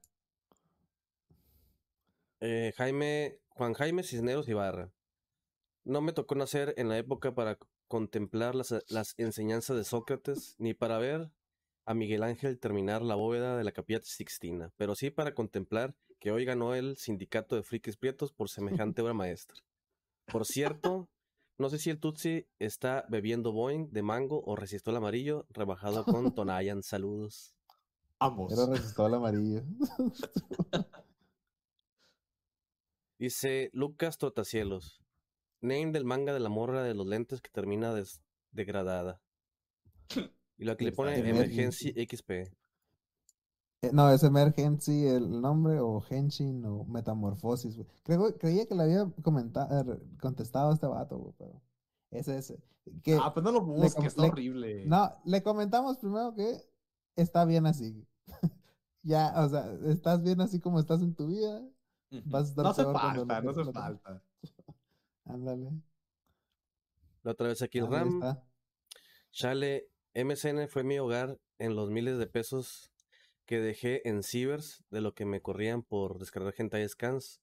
Speaker 2: Eh, Jaime, Juan Jaime Cisneros Ibarra. No me tocó nacer en la época para contemplar las, las enseñanzas de Sócrates, ni para ver a Miguel Ángel terminar la bóveda de la Capilla Sixtina, pero sí para contemplar que hoy ganó el sindicato de frikis prietos por semejante obra maestra. Por cierto, no sé si el Tutsi está bebiendo Boeing de mango o resistol amarillo rebajado con [laughs] Tonayan. Saludos.
Speaker 3: Ambos.
Speaker 4: Era resistol amarillo. [laughs]
Speaker 2: Dice Lucas Trotacielos. Name del manga de la morra de los lentes que termina des- degradada. [laughs] Y lo que le pone. Emergency XP.
Speaker 4: Eh, No, es Emergency el nombre, o Henshin, o Metamorfosis, güey. Creo, creía que le había comentado, contestado a este vato, güey, pero es ese. Que,
Speaker 3: Ah, pues no lo busques, está
Speaker 4: le-
Speaker 3: horrible.
Speaker 4: no, le comentamos primero que está bien así. [laughs] ya, o sea, estás bien así como estás en tu vida. Vas a estar
Speaker 3: no
Speaker 4: peor cuando
Speaker 3: falta,
Speaker 4: lo-
Speaker 3: no hace
Speaker 4: lo-
Speaker 3: falta. [laughs]
Speaker 4: Ándale.
Speaker 2: La otra vez aquí RAM.
Speaker 4: está.
Speaker 2: Chale, MSN fue mi hogar en los miles de pesos que dejé en Cibers de lo que me corrían por descargar hentai scans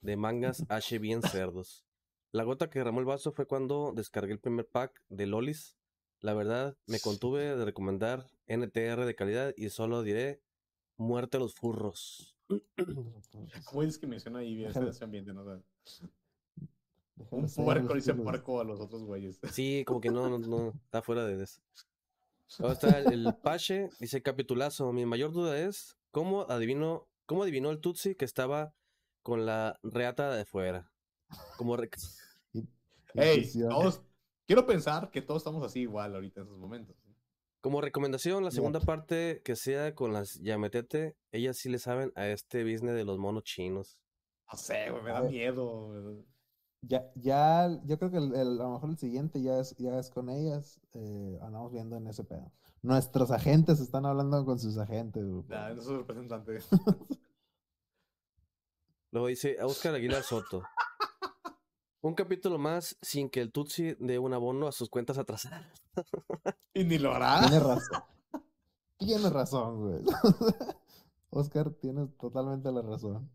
Speaker 2: de mangas [laughs] H bien cerdos. La gota que derramó el vaso fue cuando descargué el primer pack de Lolis. La verdad, me contuve de recomendar NTR de calidad y solo diré muerte a los furros. [clears throat]
Speaker 3: Muy discriminación ahí, ese ambiente, ¿no? Un puerco dice puerco a los otros güeyes.
Speaker 2: Sí, como que no, no, no, [laughs] está fuera de eso. Luego está el, el Pache, dice capitulazo. Mi mayor duda es cómo adivino, cómo adivinó el Tutsi que estaba con la reata de fuera. Como re- [laughs]
Speaker 3: Ey, todos, quiero pensar que todos estamos así igual ahorita en esos momentos.
Speaker 2: como recomendación, la segunda parte que sea con las Yametete, ellas sí le saben a este business de los monos chinos.
Speaker 3: No sé, güey, me da miedo. güey.
Speaker 4: Ya, ya, yo creo que el, el- a lo mejor el siguiente ya es, ya es con ellas. eh, andamos viendo en ese pedo. Nuestros agentes están hablando con sus agentes. güey,
Speaker 3: Nah, no soy representante. [laughs]
Speaker 2: Luego dice a Oscar Aguilar Soto. Un capítulo más sin que el Tutsi dé un abono a sus cuentas atrasadas. [laughs]
Speaker 3: y ni lo hará.
Speaker 4: Tienes razón. Tienes razón, güey. [laughs] Oscar, tienes totalmente la razón.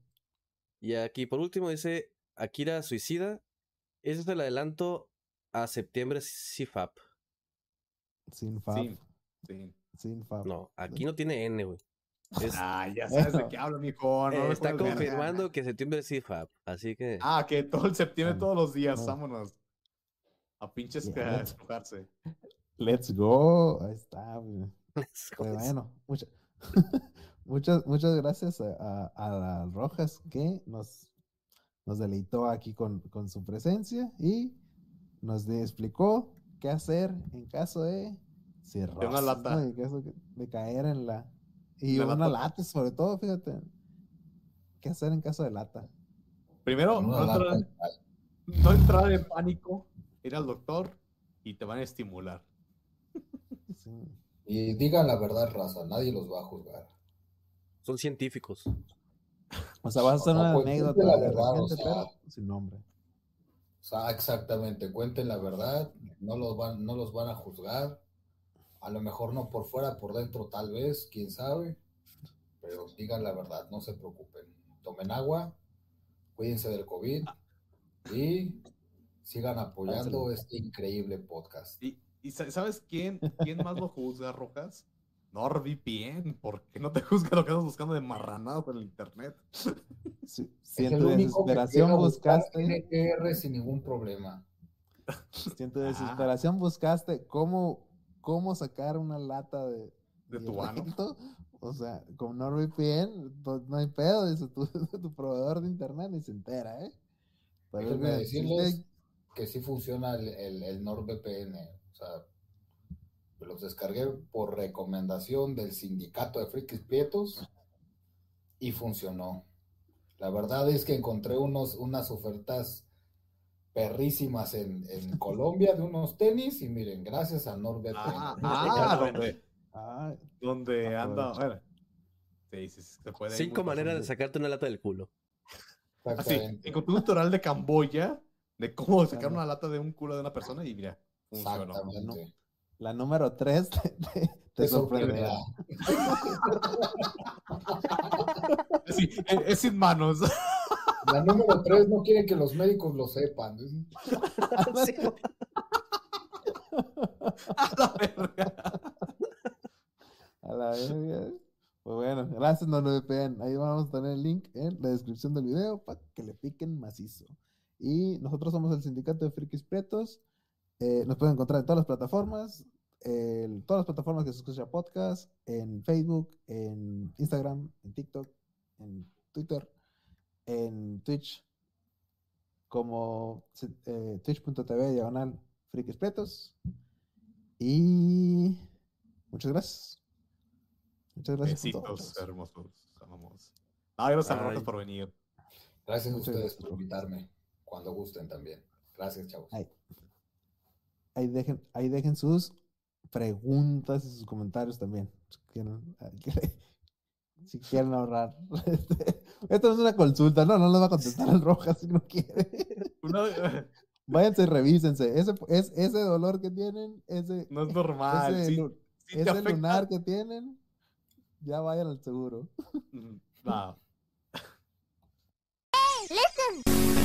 Speaker 2: Y aquí por último dice Akira Suicida. Ese es el adelanto a septiembre CFAP.
Speaker 4: Sin fab.
Speaker 3: Sí, sí.
Speaker 4: Sin fab.
Speaker 2: No, aquí no tiene N, güey. Es-
Speaker 3: Ah, ya sabes de
Speaker 4: Bueno.
Speaker 3: qué hablo, mijo. No
Speaker 2: eh, está confirmando que septiembre es CFAP. Así que
Speaker 3: Ah, que todo el septiembre, todos los días,
Speaker 4: no.
Speaker 3: vámonos. A pinches que a
Speaker 4: let's-
Speaker 3: despojarse.
Speaker 4: Let's go. Ahí está, güey. [laughs]
Speaker 2: let's go.
Speaker 4: Pero bueno, mucha- [laughs] muchas, muchas gracias a, a, a Rojas que nos, nos deleitó aquí con, con su presencia y nos de- explicó qué hacer en caso de cirrosis,
Speaker 3: lata.
Speaker 4: ¿no? En caso de, de caer en la... Y
Speaker 3: Una
Speaker 4: una,
Speaker 3: lata.
Speaker 4: lata, sobre todo, fíjate. ¿Qué hacer en caso de lata?
Speaker 3: Primero, no entrar, no entrar en pánico, ir al doctor y te van a estimular. [laughs]
Speaker 4: Sí.
Speaker 5: Y digan la verdad, raza, nadie los va a juzgar.
Speaker 2: Son científicos.
Speaker 4: O sea, vas a hacer
Speaker 5: O sea,
Speaker 4: una
Speaker 5: pues,
Speaker 4: anécdota
Speaker 5: la
Speaker 4: de
Speaker 5: verdad, o
Speaker 4: repente,
Speaker 5: sea-
Speaker 4: pero sin nombre.
Speaker 5: O sea, exactamente, cuenten la verdad, no los van, no los van a juzgar. A lo mejor no por fuera, por dentro tal vez, quién sabe. Pero digan la verdad, no se preocupen. Tomen agua, cuídense del COVID y sigan apoyando este increíble podcast.
Speaker 3: ¿Y, y sa- sabes quién, quién más lo juzga, Rojas? NordVPN. ¿Por qué no te juzga lo que estás buscando de marranadas en el internet?
Speaker 4: Si en tu
Speaker 5: que
Speaker 4: desesperación buscaste,
Speaker 5: NTR sin ningún problema.
Speaker 4: si en tu
Speaker 3: Ah.
Speaker 4: desesperación buscaste cómo, cómo sacar una lata de,
Speaker 3: De tu ano.
Speaker 4: violento, o sea, con NordVPN, pues no hay pedo, dice tu, [laughs] tu proveedor de internet ni se entera, ¿eh? Pero si
Speaker 5: decirles que sí funciona el, el, el NordVPN. O sea, los descargué por recomendación del sindicato de frikis prietos y funcionó. La verdad es que encontré unos, unas ofertas perrísimas en, en [laughs] Colombia de unos tenis y miren, gracias a NordVPN.
Speaker 3: Ah, [laughs] ah, donde,
Speaker 4: Ah,
Speaker 3: donde anda. Sí, sí, se puede.
Speaker 2: Cinco maneras de sacarte una lata del culo.
Speaker 3: Así,
Speaker 5: Exactamente.
Speaker 3: encontré un tutorial de Camboya de cómo sacar
Speaker 4: Claro.
Speaker 3: una lata de un culo de una persona y mira, funcionó.
Speaker 5: Exactamente.
Speaker 4: la número 3 te, te- te
Speaker 5: Te
Speaker 4: sorprenderá.
Speaker 5: sorprenderá. [laughs]
Speaker 3: Sí, es, es sin manos.
Speaker 5: La número tres no quiere que los médicos lo sepan. [laughs]
Speaker 3: A la verga.
Speaker 4: A la verga. Pues bueno, gracias NordVPN. Ahí vamos a tener el link en la descripción del video para que le piquen macizo. Y nosotros somos el Sindicato de Frikis Pretos. Eh, nos pueden encontrar en todas las plataformas, en todas las plataformas que se escucha podcast, en Facebook, en Instagram, en TikTok, en Twitter, en Twitch, como eh, twitch.tv diagonal Frikis Pretos. Y muchas gracias. Muchas gracias por
Speaker 3: Besitos hermosos. Amamos. Ah, gracias a por venir.
Speaker 5: Gracias a
Speaker 4: Muchas
Speaker 5: ustedes
Speaker 4: gracias,
Speaker 5: por invitarme. Cuando gusten también. Gracias, chavos.
Speaker 4: Ay. Ahí dejen, ahí dejen sus preguntas y sus comentarios también. [laughs] si quieren ahorrar. [laughs] Esto no es una consulta, no, no nos va a contestar el Rojas si no quiere. [laughs]
Speaker 3: Uno,
Speaker 4: eh. Váyanse, revísense. Ese, ese dolor que tienen, ese.
Speaker 3: No es normal.
Speaker 4: Ese, ese lunar que tienen, ya vayan al seguro.
Speaker 3: Mm, no. Listen.